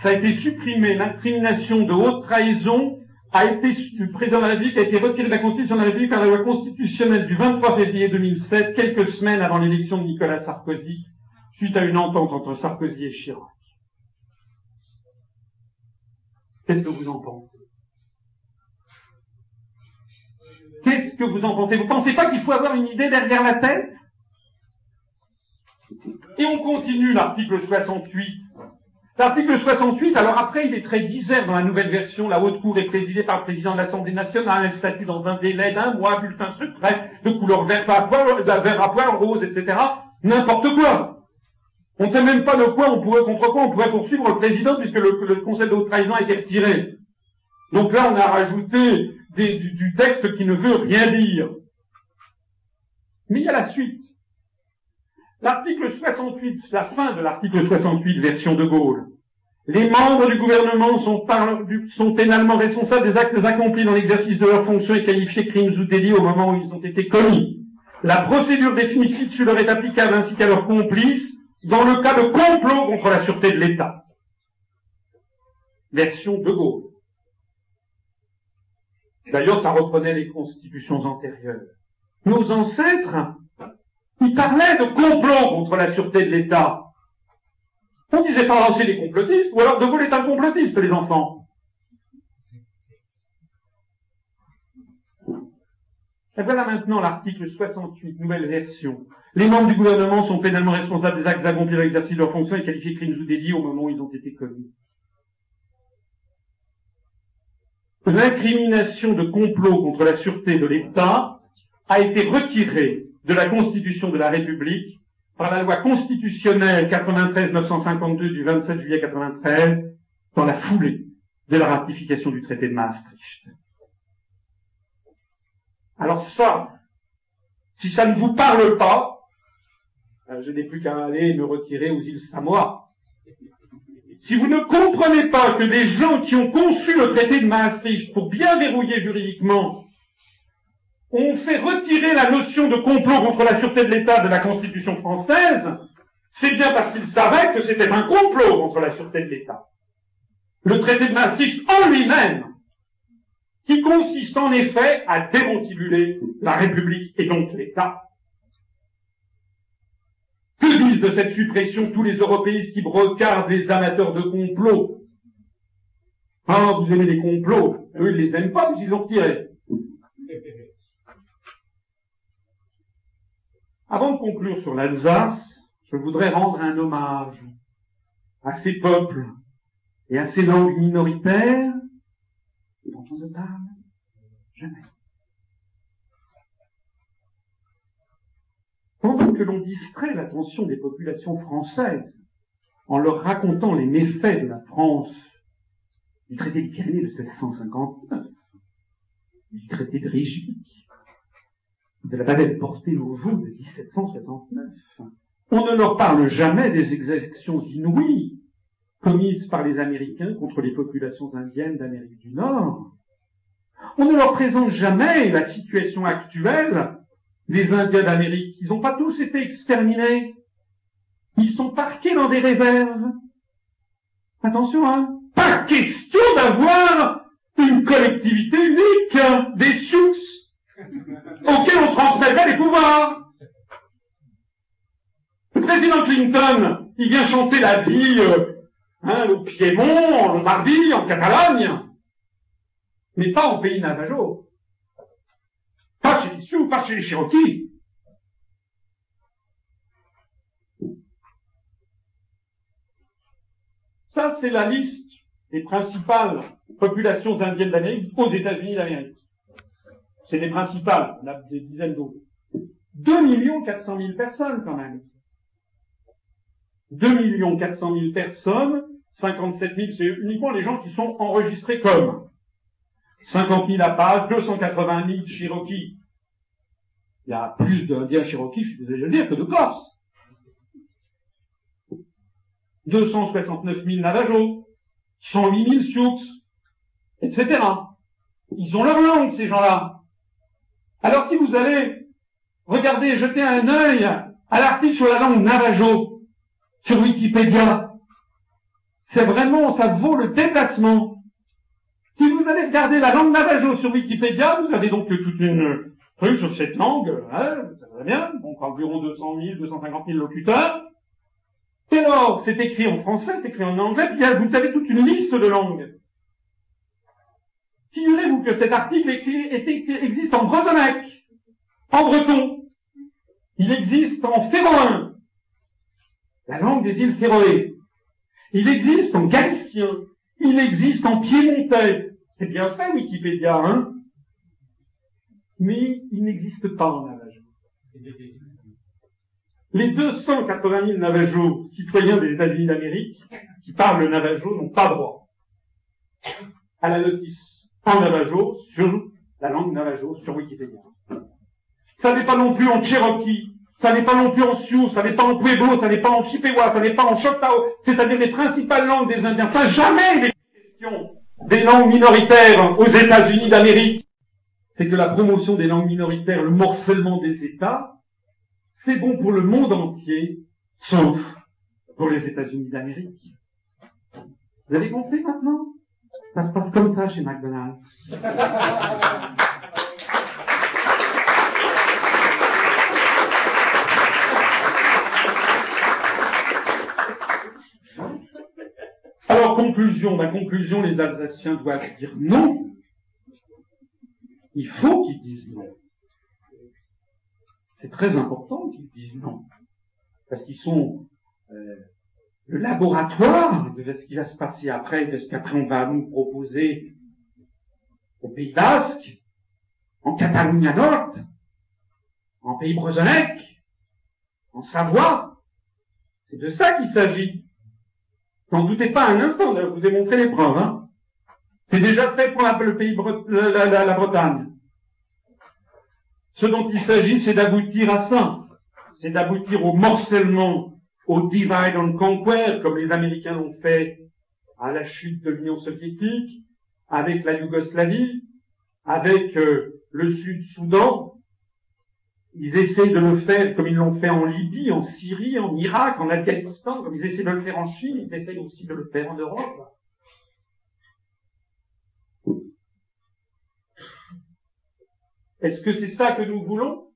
ça a été supprimé. L'incrimination de haute trahison a été, du président de la République a été retiré de la Constitution de la République par la loi constitutionnelle du 23 février 2007, quelques semaines avant l'élection de Nicolas Sarkozy, suite à une entente entre Sarkozy et Chirac. Qu'est-ce que vous en pensez? Qu'est-ce que vous en pensez? Vous pensez pas qu'il faut avoir une idée derrière la tête? Et on continue l'article 68 L'article 68, alors après, il est très disert dans la nouvelle version. La haute cour est présidée par le président de l'Assemblée nationale. Elle statue dans un délai d'un mois, bulletin secret, de couleur vert à poil, vert à poil rose, etc. N'importe quoi. On ne sait même pas de quoi on pourrait, contre quoi on pourrait poursuivre le président puisque le, le conseil de haute trahison a été retiré. Donc là, on a rajouté du, du texte qui ne veut rien dire. Mais il y a la suite. L'article 68, la fin de l'article 68, version de Gaulle. Les membres du gouvernement sont, sont pénalement responsables des actes accomplis dans l'exercice de leurs fonctions et qualifiés crimes ou délits au moment où ils ont été commis. La procédure définitive sur leur est applicable ainsi qu'à leurs complices dans le cas de complot contre la sûreté de l'État. Version de Gaulle. D'ailleurs, ça reprenait les constitutions antérieures. Nos ancêtres il parlait de complot contre la sûreté de l'État. On disait pas oh, lancer les complotistes, ou alors De Gaulle l'État complotiste, les enfants. Et voilà maintenant l'article 68, nouvelle version. Les membres du gouvernement sont pénalement responsables des actes accomplis l'exercice de leurs fonctions et qualifiés crimes ou délits au moment où ils ont été commis. L'incrimination de complot contre la sûreté de l'État a été retirée de la Constitution de la République par la loi constitutionnelle 93-952 du 27 juillet 93 dans la foulée de la ratification du traité de Maastricht. Alors ça, si ça ne vous parle pas, euh, je n'ai plus qu'à aller me retirer aux îles Samoa. Si vous ne comprenez pas que des gens qui ont conçu le traité de Maastricht pour bien verrouiller juridiquement ont fait retirer la notion de complot contre la sûreté de l'État de la Constitution française, c'est bien parce qu'ils savaient que c'était un complot contre la sûreté de l'État. Le traité de Maastricht en lui-même, qui consiste en effet à démontibuler la République et donc l'État. Que disent de cette suppression tous les européistes qui brocardent les amateurs de complots? Ah, vous aimez les complots? Eux, ils les aiment pas, mais ils ont retiré. Avant de conclure sur l'Alsace, je voudrais rendre un hommage à ces peuples et à ces langues minoritaires dont on ne parle jamais. Pendant que l'on distrait l'attention des populations françaises en leur racontant les méfaits de la France du traité de Pyrénées de 1659, du traité de Régis, de la bavette portée au veau de 1769, on ne leur parle jamais des exactions inouïes commises par les Américains contre les populations indiennes d'Amérique du Nord. On ne leur présente jamais la situation actuelle des Indiens d'Amérique. Ils n'ont pas tous été exterminés. Ils sont parqués dans des réserves. Attention, hein. Pas question d'avoir une collectivité unique, des Sioux, auxquels on transmettrait les pouvoirs. Le président Clinton, il vient chanter la vie euh, hein, au Piémont, en Lombardie, en Catalogne, mais pas en pays Navajo. Pas chez les Sioux, pas chez les Cherokees. Ça, c'est la liste des principales populations indiennes d'Amérique aux États-Unis d'Amérique. C'est les principales, on a des dizaines d'autres. 2 400 000 personnes quand même. 2 400 000 personnes, 57 000, c'est uniquement les gens qui sont enregistrés comme. 50 000 Apaches, 280 000 Cherokees. Il y a plus d'Indiens Cherokees, je suis désolé de le dire, que de Corses. 269 000 Navajos, 108 000 Sioux, etc. Ils ont leur langue, ces gens-là. Alors si vous allez regarder, jeter un œil à l'article sur la langue Navajo sur Wikipédia, c'est vraiment, ça vaut le déplacement. Si vous allez regarder la langue Navajo sur Wikipédia, vous avez donc toute une truc sur cette langue, hein, va bien, donc environ 200 000, 250 000 locuteurs. Et alors, c'est écrit en français, c'est écrit en anglais, puis vous avez toute une liste de langues. Figurez-vous que cet article existe en bresonnec, en breton. Il existe en féroin, la langue des îles Féroé. Il existe en galicien. Il existe en piémontais. C'est bien fait, Wikipédia, hein Mais il n'existe pas en Navajo. Les 280 000 Navajos, citoyens des États-Unis d'Amérique, qui parlent le Navajo, n'ont pas droit à la notice en Navajo sur la langue Navajo sur Wikipédia. Ça n'est pas non plus en Cherokee, ça n'est pas non plus en Sioux, ça n'est pas en Pueblo, ça n'est pas en Chippewa, ça n'est pas en Choctaw, c'est-à-dire les principales langues des Indiens. Ça jamais les questions des langues minoritaires aux États-Unis d'Amérique. C'est que la promotion des langues minoritaires, le morcellement des États, c'est bon pour le monde entier, sauf pour les États-Unis d'Amérique. Vous avez compris maintenant? Ça se passe comme ça chez McDonald's. Alors, conclusion, la conclusion, les Alsaciens doivent dire non. Il faut qu'ils disent non. c'est très important qu'ils disent non. Parce qu'ils sont euh, le laboratoire de ce qui va se passer après, de ce qu'après on va nous proposer au Pays Basque, en Catalogne à Nord, en Pays Brezonec, en Savoie. C'est de ça qu'il s'agit. N'en doutez pas un instant, je vous ai montré les preuves. Hein. C'est déjà fait pour le pays la Bretagne. Ce dont il s'agit, c'est d'aboutir à ça. C'est d'aboutir au morcellement, au divide and conquer, comme les Américains l'ont fait à la chute de l'Union soviétique, avec la Yougoslavie, avec euh, le Sud-Soudan. Ils essaient de le faire comme ils l'ont fait en Libye, en Syrie, en Irak, en Afghanistan, comme ils essaient de le faire en Chine, ils essaient aussi de le faire en Europe. Est-ce que c'est ça que nous voulons?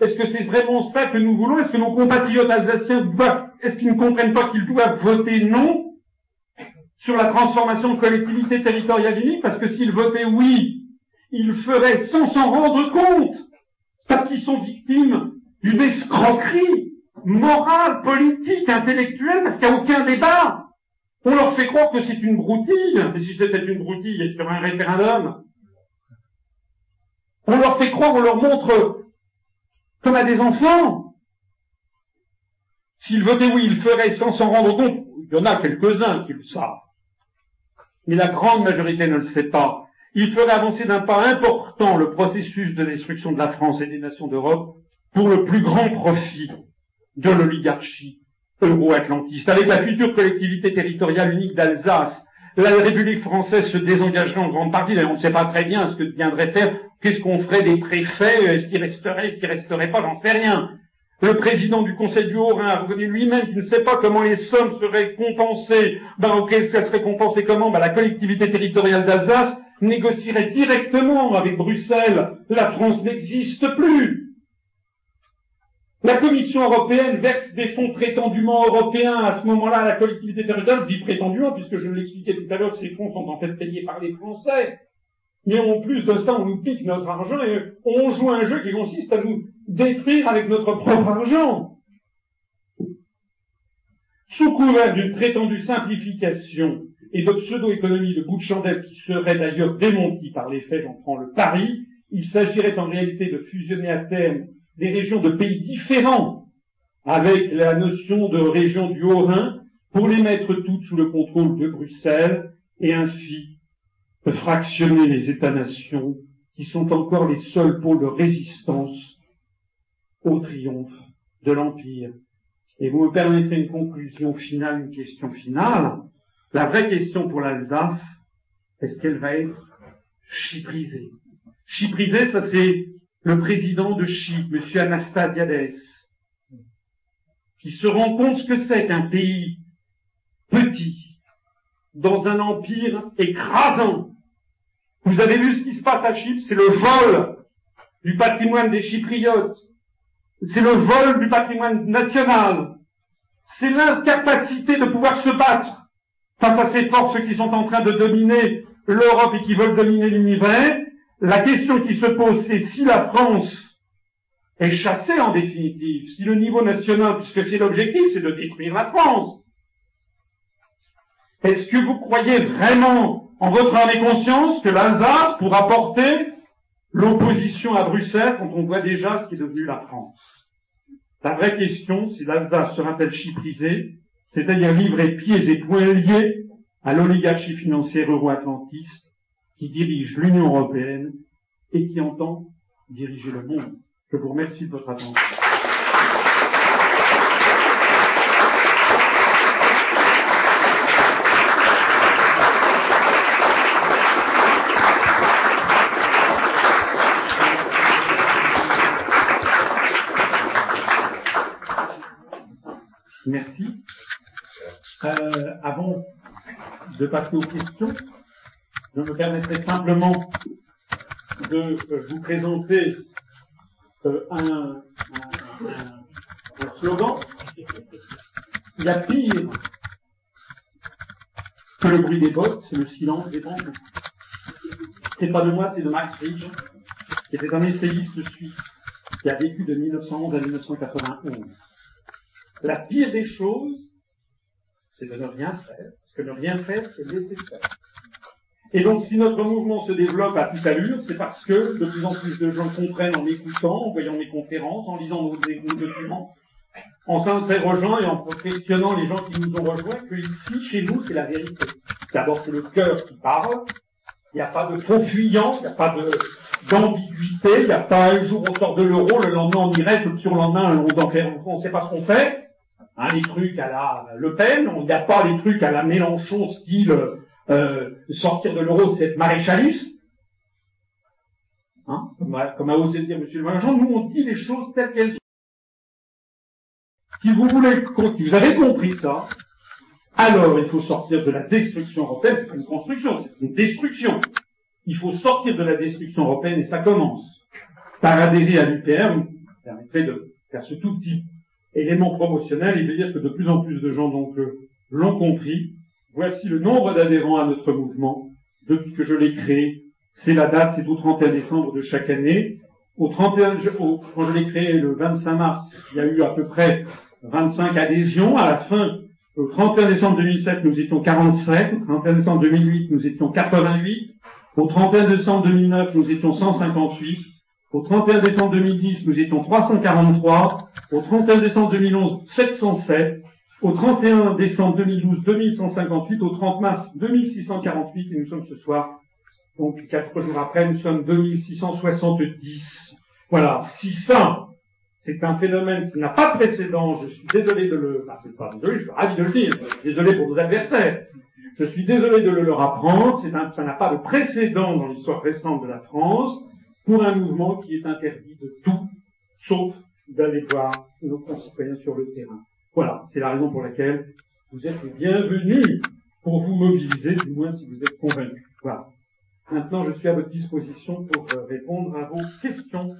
Est-ce que c'est vraiment ça que nous voulons? Est-ce que nos compatriotes alsaciens est-ce qu'ils ne comprennent pas qu'ils doivent voter non sur la transformation de collectivité territoriale unique Parce que s'ils votaient oui, ils feraient sans s'en rendre compte, parce qu'ils sont victimes d'une escroquerie morale, politique, intellectuelle, parce qu'il n'y a aucun débat. On leur fait croire que c'est une broutille, mais si c'était une broutille sur un référendum, on leur fait croire, on leur montre comme à des enfants. S'ils votaient oui, ils feraient sans s'en rendre compte. Il y en a quelques-uns qui le savent. Mais la grande majorité ne le sait pas. Ils feraient avancer d'un pas important le processus de destruction de la France et des nations d'Europe pour le plus grand profit de l'oligarchie euro-atlantiste. Avec la future collectivité territoriale unique d'Alsace, la République française se désengagerait en grande partie. D'ailleurs, on ne sait pas très bien ce que viendrait faire Qu'est-ce qu'on ferait des préfets Est-ce qu'ils resteraient Est-ce qu'ils resteraient pas J'en sais rien. Le président du Conseil du Haut-Rhin a reconnu lui-même qu'il ne sait pas comment les sommes seraient compensées. Ben, auquel ça serait compensé comment? Ben, La collectivité territoriale d'Alsace négocierait directement avec Bruxelles. La France n'existe plus. La Commission européenne verse des fonds prétendument européens à ce moment-là à la collectivité territoriale, dit prétendument, puisque je l'expliquais tout à l'heure, ces fonds sont en fait payés par les Français. Mais en plus de ça, on nous pique notre argent et on joue un jeu qui consiste à nous détruire avec notre propre argent. Sous couvert d'une prétendue simplification et de pseudo-économie de bout de chandelle qui serait d'ailleurs démentie par les faits, j'en prends le pari, il s'agirait en réalité de fusionner à terme des régions de pays différents avec la notion de région du Haut-Rhin pour les mettre toutes sous le contrôle de Bruxelles et ainsi fractionner les États-nations qui sont encore les seuls pôles de résistance au triomphe de l'Empire. Et vous me permettrez une conclusion finale, une question finale. La vraie question pour l'Alsace, est-ce qu'elle va être chyprisée? Chyprisée, ça c'est le président de Chypre, M. Anastasiades, qui se rend compte ce que c'est qu'un pays petit, dans un empire écrasant, vous avez vu ce qui se passe à Chypre, c'est le vol du patrimoine des Chypriotes. C'est le vol du patrimoine national. C'est l'incapacité de pouvoir se battre face à ces forces qui sont en train de dominer l'Europe et qui veulent dominer l'univers. La question qui se pose, c'est si la France est chassée en définitive, si le niveau national, puisque c'est l'objectif, c'est de détruire la France. Est-ce que vous croyez vraiment en votre âme et conscience que l'Alsace pourra porter l'opposition à Bruxelles quand on voit déjà ce qui est devenu la France? La vraie question, si l'Alsace sera-t-elle chyprisée, c'est-à-dire livrée pieds et poings liés à l'oligarchie financière euro-atlantiste qui dirige l'Union européenne et qui entend diriger le monde. Je vous remercie de votre attention. Merci. Euh, avant de passer aux questions, je me permettrai simplement de euh, vous présenter euh, un, slogan. Il y a pire que le bruit des bottes, c'est le silence des bambous. C'est pas de moi, c'est de Max Rich, qui était un essayiste suisse qui a vécu de 1911 à 1991. La pire des choses, c'est de ne rien faire, parce que ne rien faire, c'est laisser faire. Et donc, si notre mouvement se développe à toute allure, c'est parce que de plus en plus de gens comprennent en m'écoutant, en voyant mes conférences, en lisant nos, documents, en s'interrogeant et en questionnant les gens qui nous ont rejoints, que ici, chez nous, c'est la vérité. D'abord, c'est le cœur qui parle. Il n'y a pas de faux fuyant, il n'y a pas d'ambiguïté, il n'y a pas un jour on sort de l'euro, le lendemain on y reste, le surlendemain on ne sait pas ce qu'on fait. Hein, les trucs à la Le Pen, il n'y a pas les trucs à la Mélenchon style euh, sortir de l'euro, c'est être maréchaliste. Hein, comme, a, osé dire M. Mélenchon, nous on dit les choses telles qu'elles sont. Si vous voulez, si vous avez compris ça, alors il faut sortir de la destruction européenne, c'est pas une construction, c'est une destruction. Il faut sortir de la destruction européenne et ça commence par adhérer à l'UPR, vous permettrait de faire ce tout petit élément promotionnel et de dire que de plus en plus de gens donc euh, l'ont compris. Voici le nombre d'adhérents à notre mouvement depuis que je l'ai créé. C'est la date, c'est au 31 décembre de chaque année. Au 31, quand je l'ai créé le 25 mars, il y a eu à peu près 25 adhésions. À la fin, au 31 décembre 2007, nous étions 47. Au 31 décembre 2008, nous étions 88. Au 31 décembre 2009, nous étions 158. Au 31 décembre 2010, nous étions 343. Au 31 décembre 2011, 707. Au 31 décembre 2012, 2158. Au 30 mars, 2648. Et nous sommes ce soir, donc quatre jours après, nous sommes 2670. Voilà. Si ça, c'est un phénomène qui n'a pas de précédent, je suis désolé de le, enfin, c'est pas désolé, je suis ravi de le dire, désolé pour nos adversaires. Je suis désolé de le leur apprendre, un, ça n'a pas de précédent dans l'histoire récente de la France pour un mouvement qui est interdit de tout, sauf d'aller voir nos concitoyens sur le terrain. Voilà, c'est la raison pour laquelle vous êtes les bienvenus pour vous mobiliser, du moins si vous êtes convaincus. Voilà. Maintenant, je suis à votre disposition pour euh, répondre à vos questions.